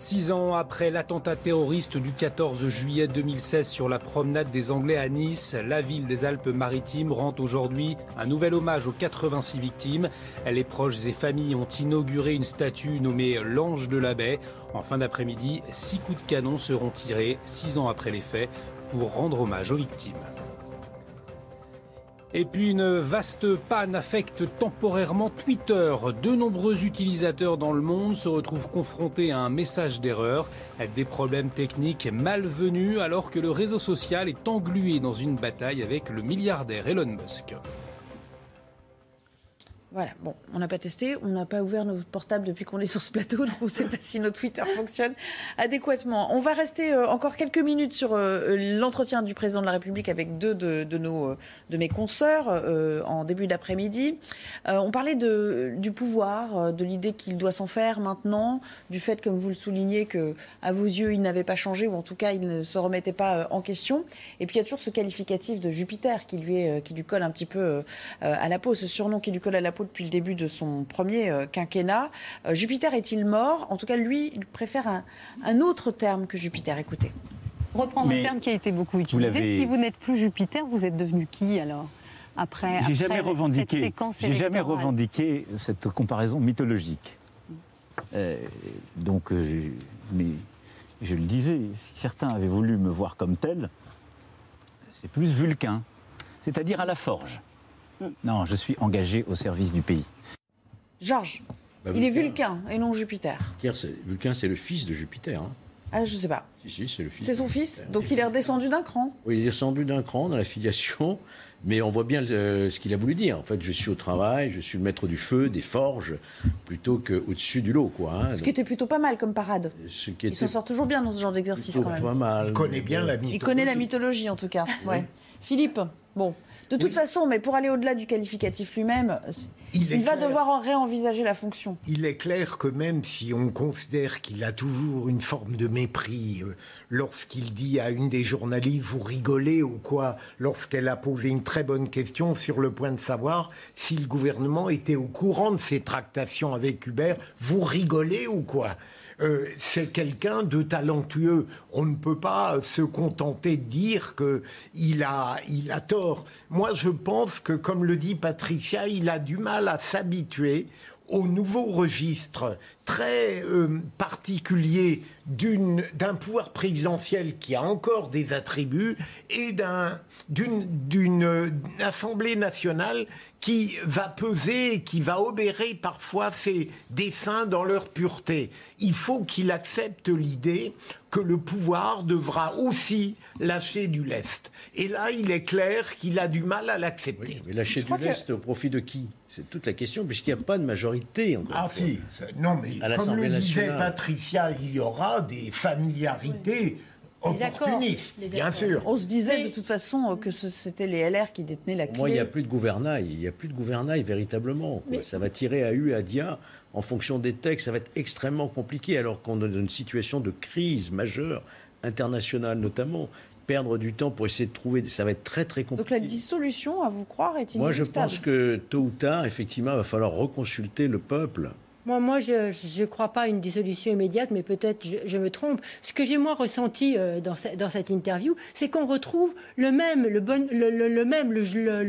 Six ans après l'attentat terroriste du 14 juillet 2016 sur la promenade des Anglais à Nice, la ville des Alpes-Maritimes rend aujourd'hui un nouvel hommage aux 86 victimes. Les proches et familles ont inauguré une statue nommée l'Ange de la Baie. En fin d'après-midi, six coups de canon seront tirés, six ans après les faits, pour rendre hommage aux victimes. Et puis une vaste panne affecte temporairement Twitter. De nombreux utilisateurs dans le monde se retrouvent confrontés à un message d'erreur, des problèmes techniques malvenus alors que le réseau social est englué dans une bataille avec le milliardaire Elon Musk. Voilà, bon, on n'a pas testé, on n'a pas ouvert nos portables depuis qu'on est sur ce plateau, donc on ne sait pas si nos Twitter fonctionnent adéquatement. On va rester euh, encore quelques minutes sur euh, l'entretien du président de la République avec deux de, nos, euh, de mes consoeurs euh, en début d'après-midi. Euh, on parlait de, du pouvoir, euh, de l'idée qu'il doit s'en faire maintenant, du fait, comme vous le soulignez, que à vos yeux, il n'avait pas changé, ou en tout cas, il ne se remettait pas euh, en question. Et puis, il y a toujours ce qualificatif de Jupiter qui lui, est, euh, qui lui colle un petit peu euh, à la peau, ce surnom qui lui colle à la peau depuis le début de son premier euh, quinquennat. Euh, Jupiter est-il mort? En tout cas, lui, il préfère un, un autre terme que Jupiter. Écoutez. Reprendre un terme qui a été beaucoup utilisé. Si vous n'êtes plus Jupiter, vous êtes devenu qui alors? Après, J'ai après jamais cette revendiqué, séquence j'ai jamais revendiqué cette comparaison mythologique. Euh, donc, euh, je- mais je le disais, si certains avaient voulu me voir comme tel, c'est plus Vulcain, c'est-à-dire à la forge. Non, je suis engagé au service du pays. Georges, Bah, il est Vulcain. Et non Jupiter. Vulcain, c'est- le fils de Jupiter. hein. Ah, je sais pas. Si, si, c'est le fils. C'est son fils, donc il est redescendu d'un cran. Oui, il est descendu d'un cran dans la filiation, mais on voit bien euh, ce qu'il a voulu dire. En fait, je suis au travail, je suis le maître du feu, des forges, plutôt qu'au-dessus du lot, quoi. hein. Ce qui était plutôt pas mal comme parade. Ce qui Il s'en sort toujours bien dans ce genre d'exercice quand même. pas mal. Il connaît bien la mythologie. Il connaît la mythologie en tout cas. Ouais. Philippe, bon. De toute façon, mais pour aller au-delà du qualificatif lui-même, Il va clair. devoir en réenvisager la fonction. Il est clair que même si on considère qu'il a toujours une forme de mépris euh, lorsqu'il dit à une des journalistes vous rigolez ou quoi, lorsqu'elle a posé une très bonne question sur le point de savoir si le gouvernement était au courant de ces tractations avec Hubert, vous rigolez ou quoi? Euh, c'est quelqu'un de talentueux. On ne peut pas se contenter de dire que il a, il a tort. Moi, je pense que, comme le dit Patricia, il a du mal à s'habituer au nouveau registre très euh, particulier d'une- d'un pouvoir présidentiel qui a encore des attributs et d'un- d'une d'une, euh, assemblée nationale qui va peser et qui va obérer parfois ses desseins dans leur pureté. Il faut qu'il accepte l'idée que le pouvoir devra aussi lâcher du lest. Et là, il est clair qu'il a du mal à l'accepter. Mais lâcher du lest au profit de qui? C'est toute la question, puisqu'il n'y a pas de majorité. Encore Ah si, non mais À comme le disait nationale. Patricia, il y aura des familiarités opportunistes, bien sûr. On se disait de toute façon que c'était les LR qui détenaient la clé. Moi, il n'y a plus de gouvernail. Il n'y a plus de gouvernail véritablement. quoi. Ça va tirer à U à Dia en fonction des textes. Ça va être extrêmement compliqué alors qu'on est dans une situation de crise majeure, internationale notamment. Perdre du temps pour essayer de trouver. Ça va être très, très Donc compliqué. la dissolution, à vous croire, est Moi, je inéluctable. pense que tôt ou tard, effectivement, il va falloir reconsulter le peuple. Moi, moi je ne crois pas à une dissolution immédiate, mais peut-être je, je me trompe. Ce que j'ai moi ressenti euh, dans, ce- dans cette interview, c'est qu'on retrouve le même, le,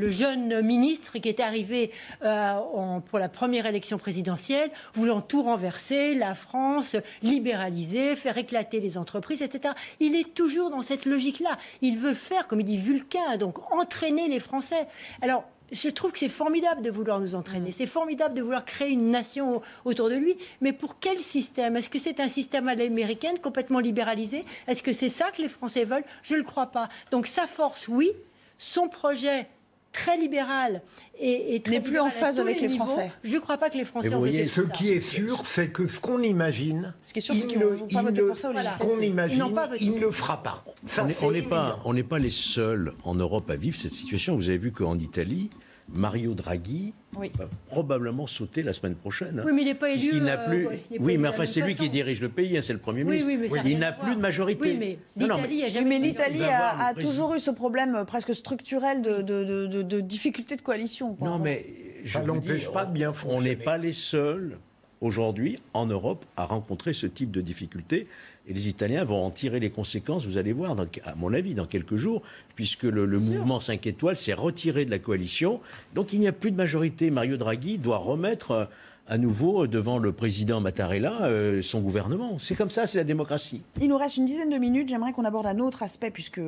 jeune ministre qui était arrivé euh, pour la première élection présidentielle, voulant tout renverser, la France libéraliser, faire éclater les entreprises, etc. Il est toujours dans cette logique-là. Il veut faire, comme il dit Vulcain, donc entraîner les Français. Alors je trouve que c'est formidable de vouloir nous entraîner. C'est formidable de vouloir créer une nation au- autour de lui. Mais pour quel système? Est-ce que c'est un système à l'américaine complètement libéralisé? Est-ce que c'est ça que les Français veulent? Je ne le crois pas. Donc sa force, oui. Son projet très libéral et, et très N'est plus en phase avec les Français. Je ne crois pas que les Français Mais ont vous voyez, ce ça. qui est sûr, c'est que ce qu'on imagine, Ce qui est sûr, c'est il qu'ils ne- vont pas il voter ne- pour ça aux ce législatives. qu'on Ils imagine, n'ont pas voté. il ne le fera pas. Ça, on n'est pas, on n'est pas les seuls en Europe à vivre cette situation. Vous avez vu qu'en Italie, Mario Draghi Oui. va probablement sauter la semaine prochaine. hein. Oui, mais il n'est pas élu, euh, ouais, oui, mais enfin, c'est lui façon. qui dirige le pays, hein, c'est le Premier Oui, ministre. oui, mais ça n'a il n'a plus de majorité. Oui, mais l'Italie a jamais mais toujours eu ce problème euh, presque structurel de, de, de, de- de difficulté de coalition. quoi. Non, mais je l'empêche pas de bien On fonctionner. n'est pas les seuls aujourd'hui en Europe à rencontrer ce type de difficultés. Et les Italiens vont en tirer les conséquences, vous allez voir, dans- à mon avis, dans quelques jours, puisque le, le mouvement 5 étoiles s'est retiré de la coalition. Donc il n'y a plus de majorité. Mario Draghi doit remettre euh, à nouveau devant le président Mattarella euh, son gouvernement. C'est comme ça, c'est la démocratie. Il nous reste une dizaine de minutes. J'aimerais qu'on aborde un autre aspect, puisque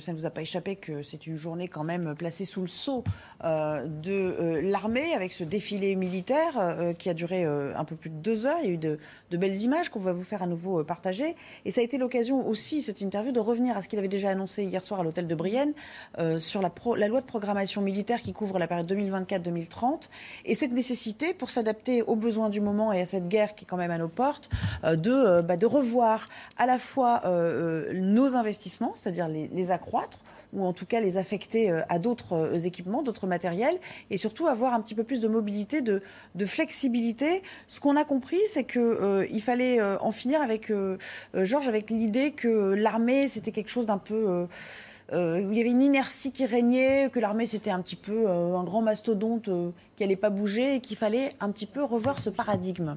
ça ne vous a pas échappé que c'est une journée quand même placée sous le sceau euh, de euh, l'armée, avec ce défilé militaire qui a duré un peu plus de deux heures. Il y a eu de, belles images qu'on va vous faire à nouveau partager. Et ça a été l'occasion aussi, cette interview, de revenir à ce qu'il avait déjà annoncé hier soir à l'hôtel de Brienne sur la, la loi de programmation militaire qui couvre la période 2024-2030 et cette nécessité pour s'adapter aux besoins du moment et à cette guerre qui est quand même à nos portes, euh, de, euh, bah, de revoir à la fois euh, nos investissements, c'est-à-dire les, accroître ou en tout cas les affecter à d'autres équipements, d'autres matériels, et surtout avoir un petit peu plus de mobilité, de, de flexibilité. Ce qu'on a compris, c'est que il fallait en finir avec Georges, avec l'idée que l'armée c'était quelque chose d'un peu euh, où il y avait une inertie qui régnait, que l'armée c'était un petit peu euh, un grand mastodonte euh, qui allait pas bouger et qu'il fallait un petit peu revoir ce paradigme,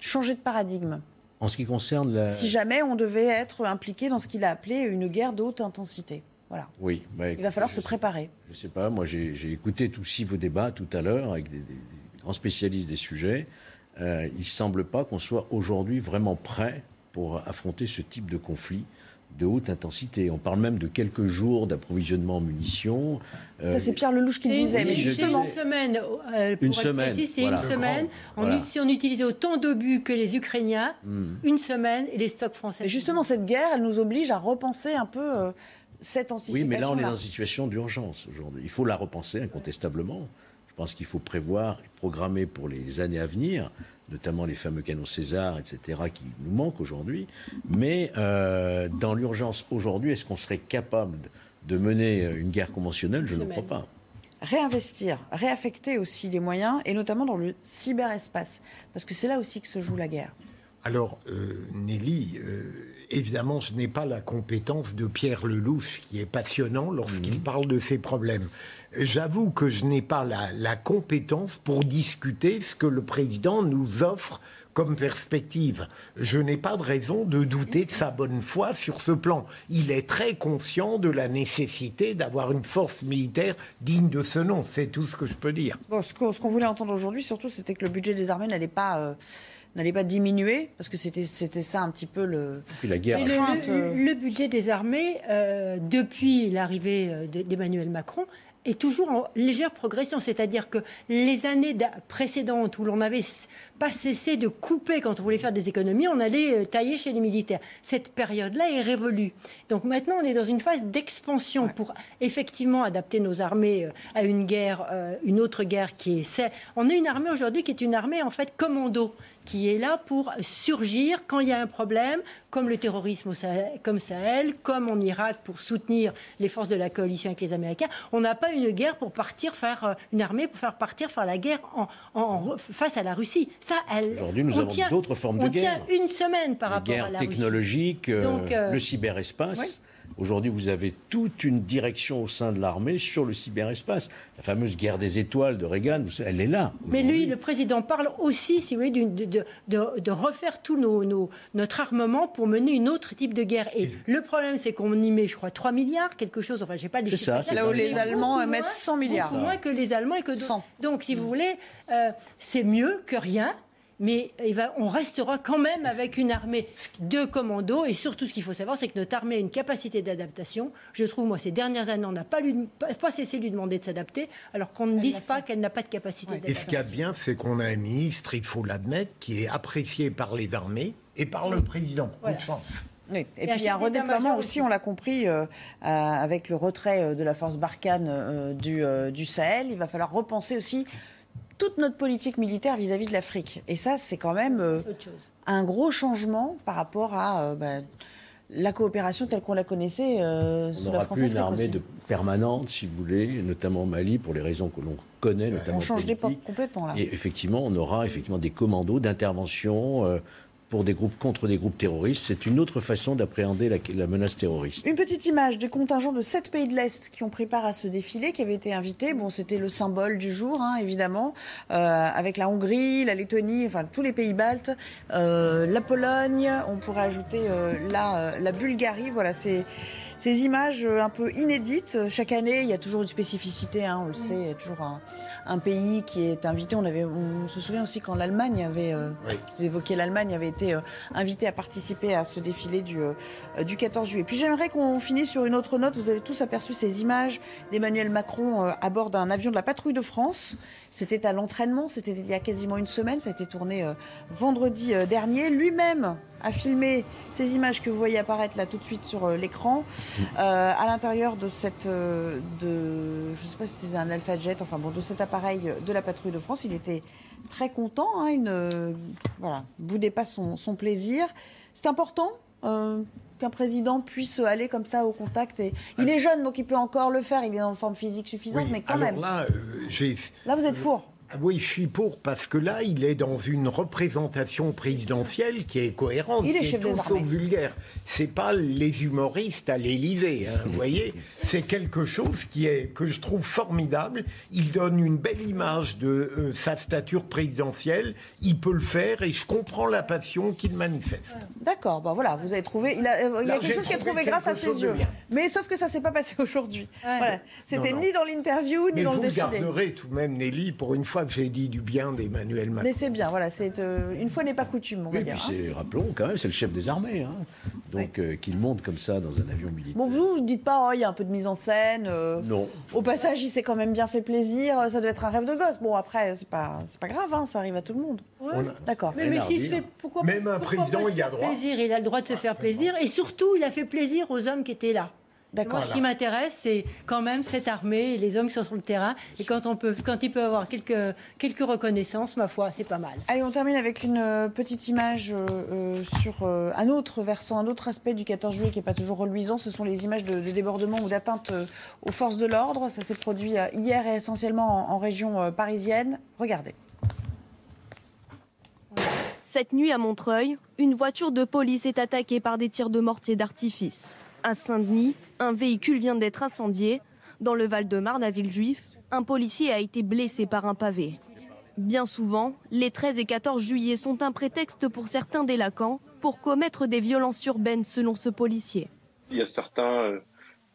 changer de paradigme. En ce qui concerne la... Si jamais on devait être impliqué dans ce qu'il a appelé une guerre de haute intensité. Voilà. Oui, bah, Il va falloir se sais- préparer. Je sais pas, moi j'ai écouté tous vos débats tout à l'heure avec des, des- des grands spécialistes des sujets. Il semble pas qu'on soit aujourd'hui vraiment prêt pour affronter ce type de conflit de haute intensité. On parle même de quelques jours d'approvisionnement en munitions. Ça, c'est Pierre Lelouch qui le disait. Mais justement, une semaine. euh, pour Une être semaine, précis, c'est voilà. une semaine. On Voilà. ut- si on utilisait autant d'obus que les Ukrainiens, Hmm. une semaine et les stocks français. Et justement, cette guerre, elle nous oblige à repenser un peu euh, cette anticipation. Oui, mais là, on est dans une situation d'urgence aujourd'hui. Il faut la repenser incontestablement. Je pense qu'il faut prévoir et programmer pour les années à venir, notamment les fameux canons César, etc., qui nous manquent aujourd'hui. Mais euh, dans l'urgence aujourd'hui, est-ce qu'on serait capable de mener une guerre conventionnelle? Je ne crois pas. réinvestir, réaffecter aussi les moyens, et notamment dans le cyberespace, parce que c'est là aussi que se joue la guerre. Alors, euh, Nelly, euh, évidemment, je n'ai pas la compétence de Pierre Lelouch, qui est passionnant lorsqu'il parle de ses problèmes. J'avoue que je n'ai pas la, la compétence pour discuter ce que le président nous offre comme perspective. Je n'ai pas de raison de douter de sa bonne foi sur ce plan. Il est très conscient de la nécessité d'avoir une force militaire digne de ce nom. C'est tout ce que je peux dire. Bon, ce qu'on voulait entendre aujourd'hui, surtout, c'était que le budget des armées n'allait pas, euh, n'allait pas diminuer, parce que c'était c'était ça un petit peu le. Puis la guerre. Le, crainte, le- euh, le budget des armées, euh, depuis l'arrivée de- d'Emmanuel Macron, est toujours en légère progression. C'est-à-dire que les années précédentes où l'on n'avait pas cessé de couper quand on voulait faire des économies, on allait euh, tailler chez les militaires. Cette période-là est révolue. Donc maintenant, on est dans une phase d'expansion pour effectivement adapter nos armées euh, à une guerre, euh, une autre guerre qui est... On a une armée aujourd'hui qui est une armée en fait commando qui est là pour surgir quand il y a un problème, comme le terrorisme au Sahel, comme Sahel, comme en Irak pour soutenir les forces de la coalition avec les Américains. On n'a pas une guerre pour partir faire euh, une armée pour faire partir faire la guerre en, en- en- face à la Russie. Ça, elle. Aujourd'hui, nous on avons d'autres formes de on guerre. tient une semaine par rapport à la Russie. technologiques, euh, Donc, euh, le cyberespace. oui. Aujourd'hui, vous avez toute une direction au sein de l'armée sur le cyberespace. La fameuse guerre des étoiles de Reagan, elle est là. Mais lui, le président parle aussi, si vous voulez, de, de- de- de refaire tout nos, nos- notre armement pour mener une autre type de guerre. Et le problème, c'est qu'on y met, je crois, 3 milliards, quelque chose. Enfin, j'ai pas les C'est chiffres ça, Là où les Allemands mettent moins- 100 milliards. Moins que les Allemands et que d'autres. 100. Donc, si vous voulez, euh, c'est mieux que rien. Mais il va- on restera quand même avec une armée de commandos. Et surtout, ce qu'il faut savoir, c'est que notre armée a une capacité d'adaptation. Je trouve, moi, ces dernières années, on n'a pas, lui- pas, pas cessé de lui demander de s'adapter, alors qu'on ne dise pas qu'elle n'a pas de capacité Et ce qu'il y a d'adaptation. bien, c'est qu'on a un ministre, il faut l'admettre, qui est apprécié par les armées et par le président. De chance. Oui. Et, Et puis il y a un redéploiement aussi, aussi. on l'a compris, euh, euh, avec le retrait euh, de la force Barkhane euh, du, euh, du Sahel. Il va falloir repenser aussi toute notre politique militaire vis-à-vis de l'Afrique. Et ça, c'est quand même euh, un gros changement par rapport à euh, bah, la coopération telle qu'on la connaissait euh, On sous la n'aura plus une armée de permanente, si vous voulez, notamment au Mali, pour les raisons que l'on connaît, notamment On change d'époque complètement là. Et effectivement, on aura effectivement des commandos d'intervention euh, pour des groupes contre des groupes terroristes. C'est une autre façon d'appréhender la, menace terroriste. Une petite image du contingent de sept pays de l'Est qui ont pris part à ce défilé, qui avait été invité. Bon, c'était le symbole du jour, hein, évidemment, euh, avec la Hongrie, la Lettonie, enfin tous les pays baltes, euh, la Pologne. On pourrait ajouter euh, la, euh, la Bulgarie. Voilà, c'est ces images euh, un peu inédites. Chaque année, il y a toujours une spécificité. Hein, on le sait, il y a toujours un, un pays qui est invité. On avait, on se souvient aussi quand l'Allemagne avait, euh, vous l'Allemagne avait été euh, invitée à participer à ce défilé du, euh, du 14 juillet. Puis j'aimerais qu'on finisse sur une autre note. Vous avez tous aperçu ces images d'Emmanuel Macron euh, à bord d'un avion de la patrouille de France. C'était à l'entraînement. C'était il y a quasiment une semaine. Ça a été tourné euh, vendredi euh, dernier. Lui-même a filmé ces images que vous voyez apparaître là tout de suite sur euh, l'écran. À l'intérieur de cette, je sais pas si c'est un Alpha Jet, enfin bon, de cet appareil de la patrouille de France, il était très content. Hein, il ne, voilà, boudait pas son plaisir. C'est important. Qu'un président puisse aller comme ça au contact. Et... Il est jeune, donc il peut encore le faire. Il est en forme physique suffisante, Oui, mais quand alors même. Là, euh. Là, vous êtes pour. Ah Oui, je suis pour parce que là, il est dans une représentation présidentielle qui est cohérente, Il est qui chef tout sauf vulgaire. C'est pas les humoristes à l'Élysée, hein, vous voyez. C'est quelque chose qui est que je trouve formidable. Il donne une belle image de euh, sa stature présidentielle. Il peut le faire et je comprends la passion qu'il manifeste. D'accord, bon voilà, vous avez trouvé. Il, a, euh, il y a Là, quelque chose qui a trouvé grâce à ses yeux. bien. Mais sauf que ça s'est pas passé aujourd'hui. Voilà. C'était ni dans l'interview, ni Mais dans vous le défilé. garderez tout de même, Nelly, pour une fois que j'ai dit du bien d'Emmanuel Macron. Mais c'est bien, voilà, c'est euh, une fois n'est pas coutume, on va Oui, dire. puis hein. rappelons quand même, c'est le chef des armées. hein. Donc euh, qu'il monte comme ça dans un avion militaire. Bon, vous, vous dites pas, oh, il y a un peu de mise en scène. euh, Non. Au passage, il s'est quand même bien fait plaisir. Ça doit être un rêve de gosse. Bon, après, c'est pas, c'est pas grave, hein, ça arrive à tout le monde. D'accord. Mais, mais s'il se fait, pourquoi Même un pourquoi président, il a faire droit. Plaisir, il a le droit de se faire plaisir et surtout, il a fait plaisir aux hommes qui étaient là. D'accord. Moi, ce qui m'intéresse, c'est quand même cette armée et les hommes qui sont sur le terrain. Et quand, on peut, quand il peut avoir quelques, quelques reconnaissances, ma foi, c'est pas mal. Allez, on termine avec une euh, petite image euh, euh, sur euh, un autre versant, un autre aspect du 14 juillet qui n'est pas toujours reluisant. Ce sont les images de, de débordements ou d'atteintes euh, aux forces de l'ordre. Ça s'est produit euh, hier et essentiellement en, en région euh, parisienne. Regardez. Cette nuit à Montreuil, une voiture de police est attaquée par des tirs de mortier d'artifice. À Saint-Denis, un véhicule vient d'être incendié. Dans le Val-de-Marne, à Villejuif, un policier a été blessé par un pavé. Bien souvent, les 13 et 14 juillet sont un prétexte pour certains délinquants pour commettre des violences urbaines selon ce policier. Il y a certains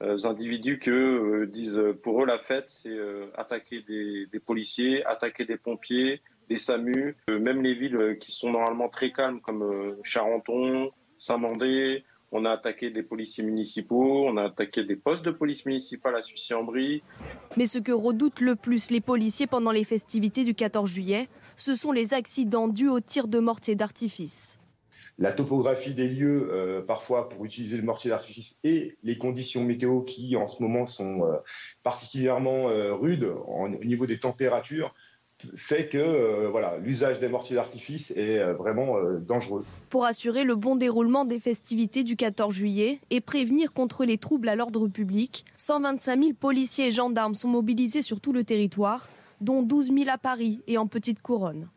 euh, individus qui euh, disent euh, pour eux la fête, c'est attaquer des, policiers, attaquer des pompiers, des SAMU, même les villes qui sont normalement très calmes comme Charenton, Saint-Mandé. On a attaqué des policiers municipaux, on a attaqué des postes de police municipale à Sucy-en-Brie. Mais ce que redoutent le plus les policiers pendant les festivités du 14 juillet, ce sont les accidents dus aux tirs de mortier d'artifice. la topographie des lieux, euh, parfois pour utiliser le mortier d'artifice, et les conditions météo qui en ce moment sont euh, particulièrement euh, rudes en- au niveau des températures, fait que euh, voilà, l'usage des mortiers d'artifice est euh, vraiment euh, dangereux. Pour assurer le bon déroulement des festivités du 14 juillet et prévenir contre les troubles à l'ordre public, 125 000 policiers et gendarmes sont mobilisés sur tout le territoire, dont 12 000 à Paris et en petite couronne.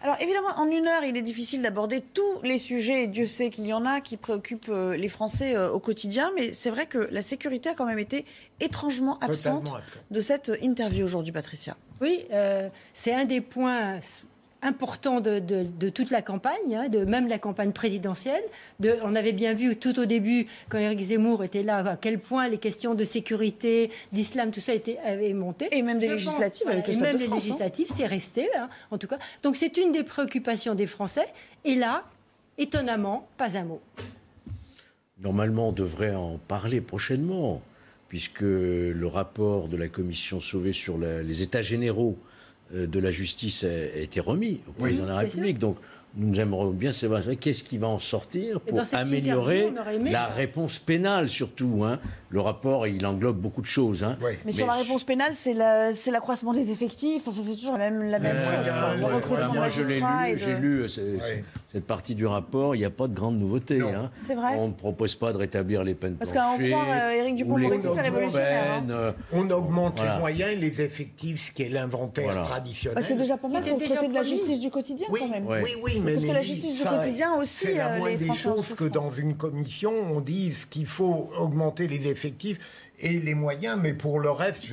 Alors évidemment, en une heure, il est difficile d'aborder tous les sujets, et Dieu sait qu'il y en a qui préoccupent euh, les Français euh, au quotidien, mais c'est vrai que la sécurité a quand même été étrangement absente. de cette interview aujourd'hui, Patricia. Oui, euh, c'est un des points importants de, de- de toute la campagne, hein, de même la campagne présidentielle. De, on avait bien vu tout au début, quand Éric Zemmour était là, à quel point les questions de sécurité, d'islam, tout ça était, avait monté. Et même des Je pense, législatives avec le et Stade même de les France, hein. législatives, c'est resté, hein, en tout cas. Donc c'est une des préoccupations des Français. Et là, étonnamment, pas un mot. Normalement, on devrait en parler prochainement, puisque le rapport de la commission sauvée sur la- les états généraux euh, de la justice a, a été remis au président de la. République. Donc, nous aimerions bien savoir qu'est-ce qui va en sortir pour améliorer la réponse pénale, surtout. hein. Le rapport, il englobe beaucoup de choses. hein. Mais, sur la réponse pénale, c'est la- c'est l'accroissement des effectifs. Enfin, c'est toujours la même, la même Euh, chose. ouais, ouais, moi, je l'ai magistrats et lu, de- j'ai lu euh, cette partie du rapport. Il n'y a pas de grande nouveauté. hein. C'est vrai On ne propose pas de rétablir les peines Parce qu'à en croire, euh, Éric Dupond-Moretti, c'est révolutionnaire. hein. peines, euh, On augmente Voilà. les moyens et les effectifs, ce qui est l'inventaire Voilà. traditionnel. Bah, c'est déjà pas mal était traiter de la justice du quotidien, Oui, quand même. oui, oui, mais Parce que la justice du quotidien aussi, C'est la euh, moindre des choses que dans une commission, on dise qu'il faut augmenter les effectifs et les moyens, mais pour le reste,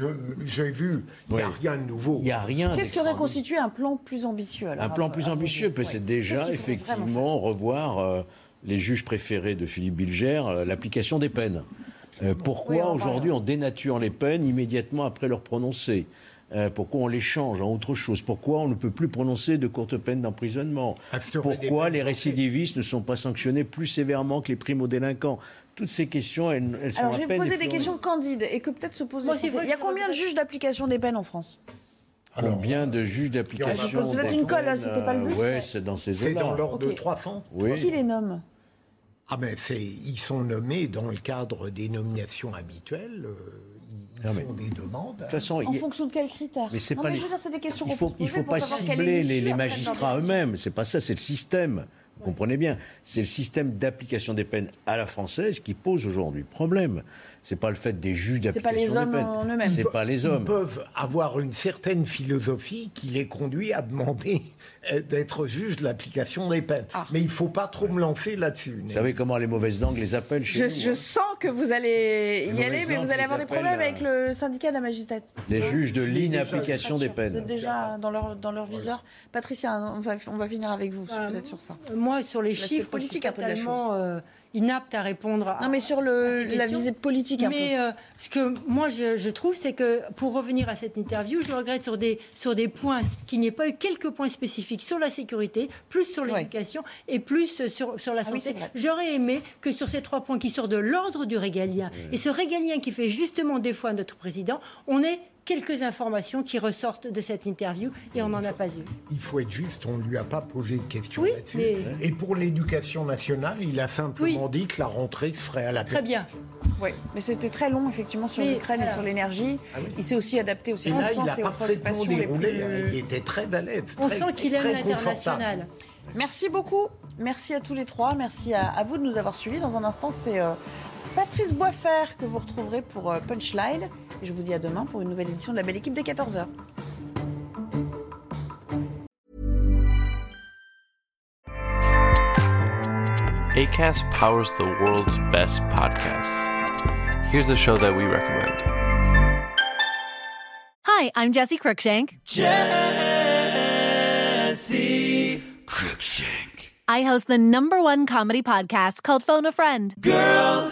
j'ai vu, il n'y a rien de nouveau. Il n'y a rien Qu'est-ce qui aurait constitué un plan plus ambitieux alors, Un plan plus à ambitieux, peut c'est déjà effectivement revoir euh, les juges préférés de Philippe Bilger, euh, l'application des peines. Euh, pourquoi Oui, aujourd'hui on dénature les peines immédiatement après leur prononcé? Euh, pourquoi on les change en autre chose? Pourquoi on ne peut plus prononcer de courtes peines d'emprisonnement? Pourquoi les récidivistes ne sont pas sanctionnés plus sévèrement que les primo-délinquants? Toutes ces questions, elles, elles sont Alors, à je vais peine vous poser des questions candides et que peut-être se posent Moi, Il y a combien de juges d'application des peines en France? Combien de juges d'application Je pose peut-être des une colle, peines, c'était pas le but, euh, Ouais, mais- c'est dans ces C'est dans l'ordre de Ok. 300. Oui. Qui les nomme? Ah ben c'est, ils sont nommés dans le cadre des nominations habituelles. euh, Non, font mais- des demandes. De toute façon, En a- fonction de quels critères Mais c'est Non, pas mais les- je veux dire, c'est des questions il qu'on faut, peut se il poser faut pas cibler les, les magistrats eux-mêmes. C'est pas ça, c'est le système. Vous comprenez bien. C'est le système d'application des peines à la française qui pose aujourd'hui problème. C'est pas le fait des juges C'est pas les d'application hommes des peines. en eux-mêmes. C'est pas les Ils hommes. peuvent avoir une certaine philosophie qui les conduit à demander euh, d'être juge de l'application des peines. Ah. Mais il ne faut pas trop me lancer là-dessus. Vous savez comment les mauvaises langues les appellent chez Je, nous je hein sens que vous allez y aller, mais vous allez ils avoir des problèmes euh, avec le syndicat de la magistrature. Les juges de l'inapplication des Vous peines. êtes déjà dans leur, dans leur viseur. Patricia, on va, on va finir avec vous, Euh, peut-être sur ça. Moi, sur les L'aspect chiffres, politique je suis un peu de la totalement euh, inapte à répondre. À, non, mais sur le, la visée politique un mais, euh, ce que moi je, je trouve, c'est que pour revenir à cette interview, je regrette sur des, sur des points qu'il n'y ait pas eu quelques points spécifiques sur la sécurité, plus sur l'éducation et plus sur, sur la Ah oui, santé. J'aurais aimé que sur ces trois points qui sortent de l'ordre du régalien, et ce régalien qui fait justement des fois notre président, on ait quelques informations qui ressortent de cette interview et on n'en a pas eu. Il faut être juste, on ne lui a pas posé de questions Oui, là-dessus. mais- Et pour l'éducation nationale, il a simplement dit que la rentrée se ferait à la Très bien. Oui, mais c'était très long, effectivement, sur Mais, l'Ukraine et sur l'énergie. Il s'est aussi adapté aux Et là, il circonstances a et aux les déroulé. plus... hein. Il était très à l'aise. On très- sent qu'il aime très l'international. Merci beaucoup. Merci à tous les trois. Merci à, à vous de nous avoir suivis. Dans un instant, c'est euh, Patrice Boisfer que vous retrouverez pour euh, Punchline. Et je vous dis à demain pour une nouvelle édition de la Belle Équipe dès 14h. ACAST powers the world's best podcasts. Here's a show that we recommend. Hi, I'm Jesse Cruikshank. Jesse Cruikshank. I host the number one comedy podcast called Phone a Friend. Girl,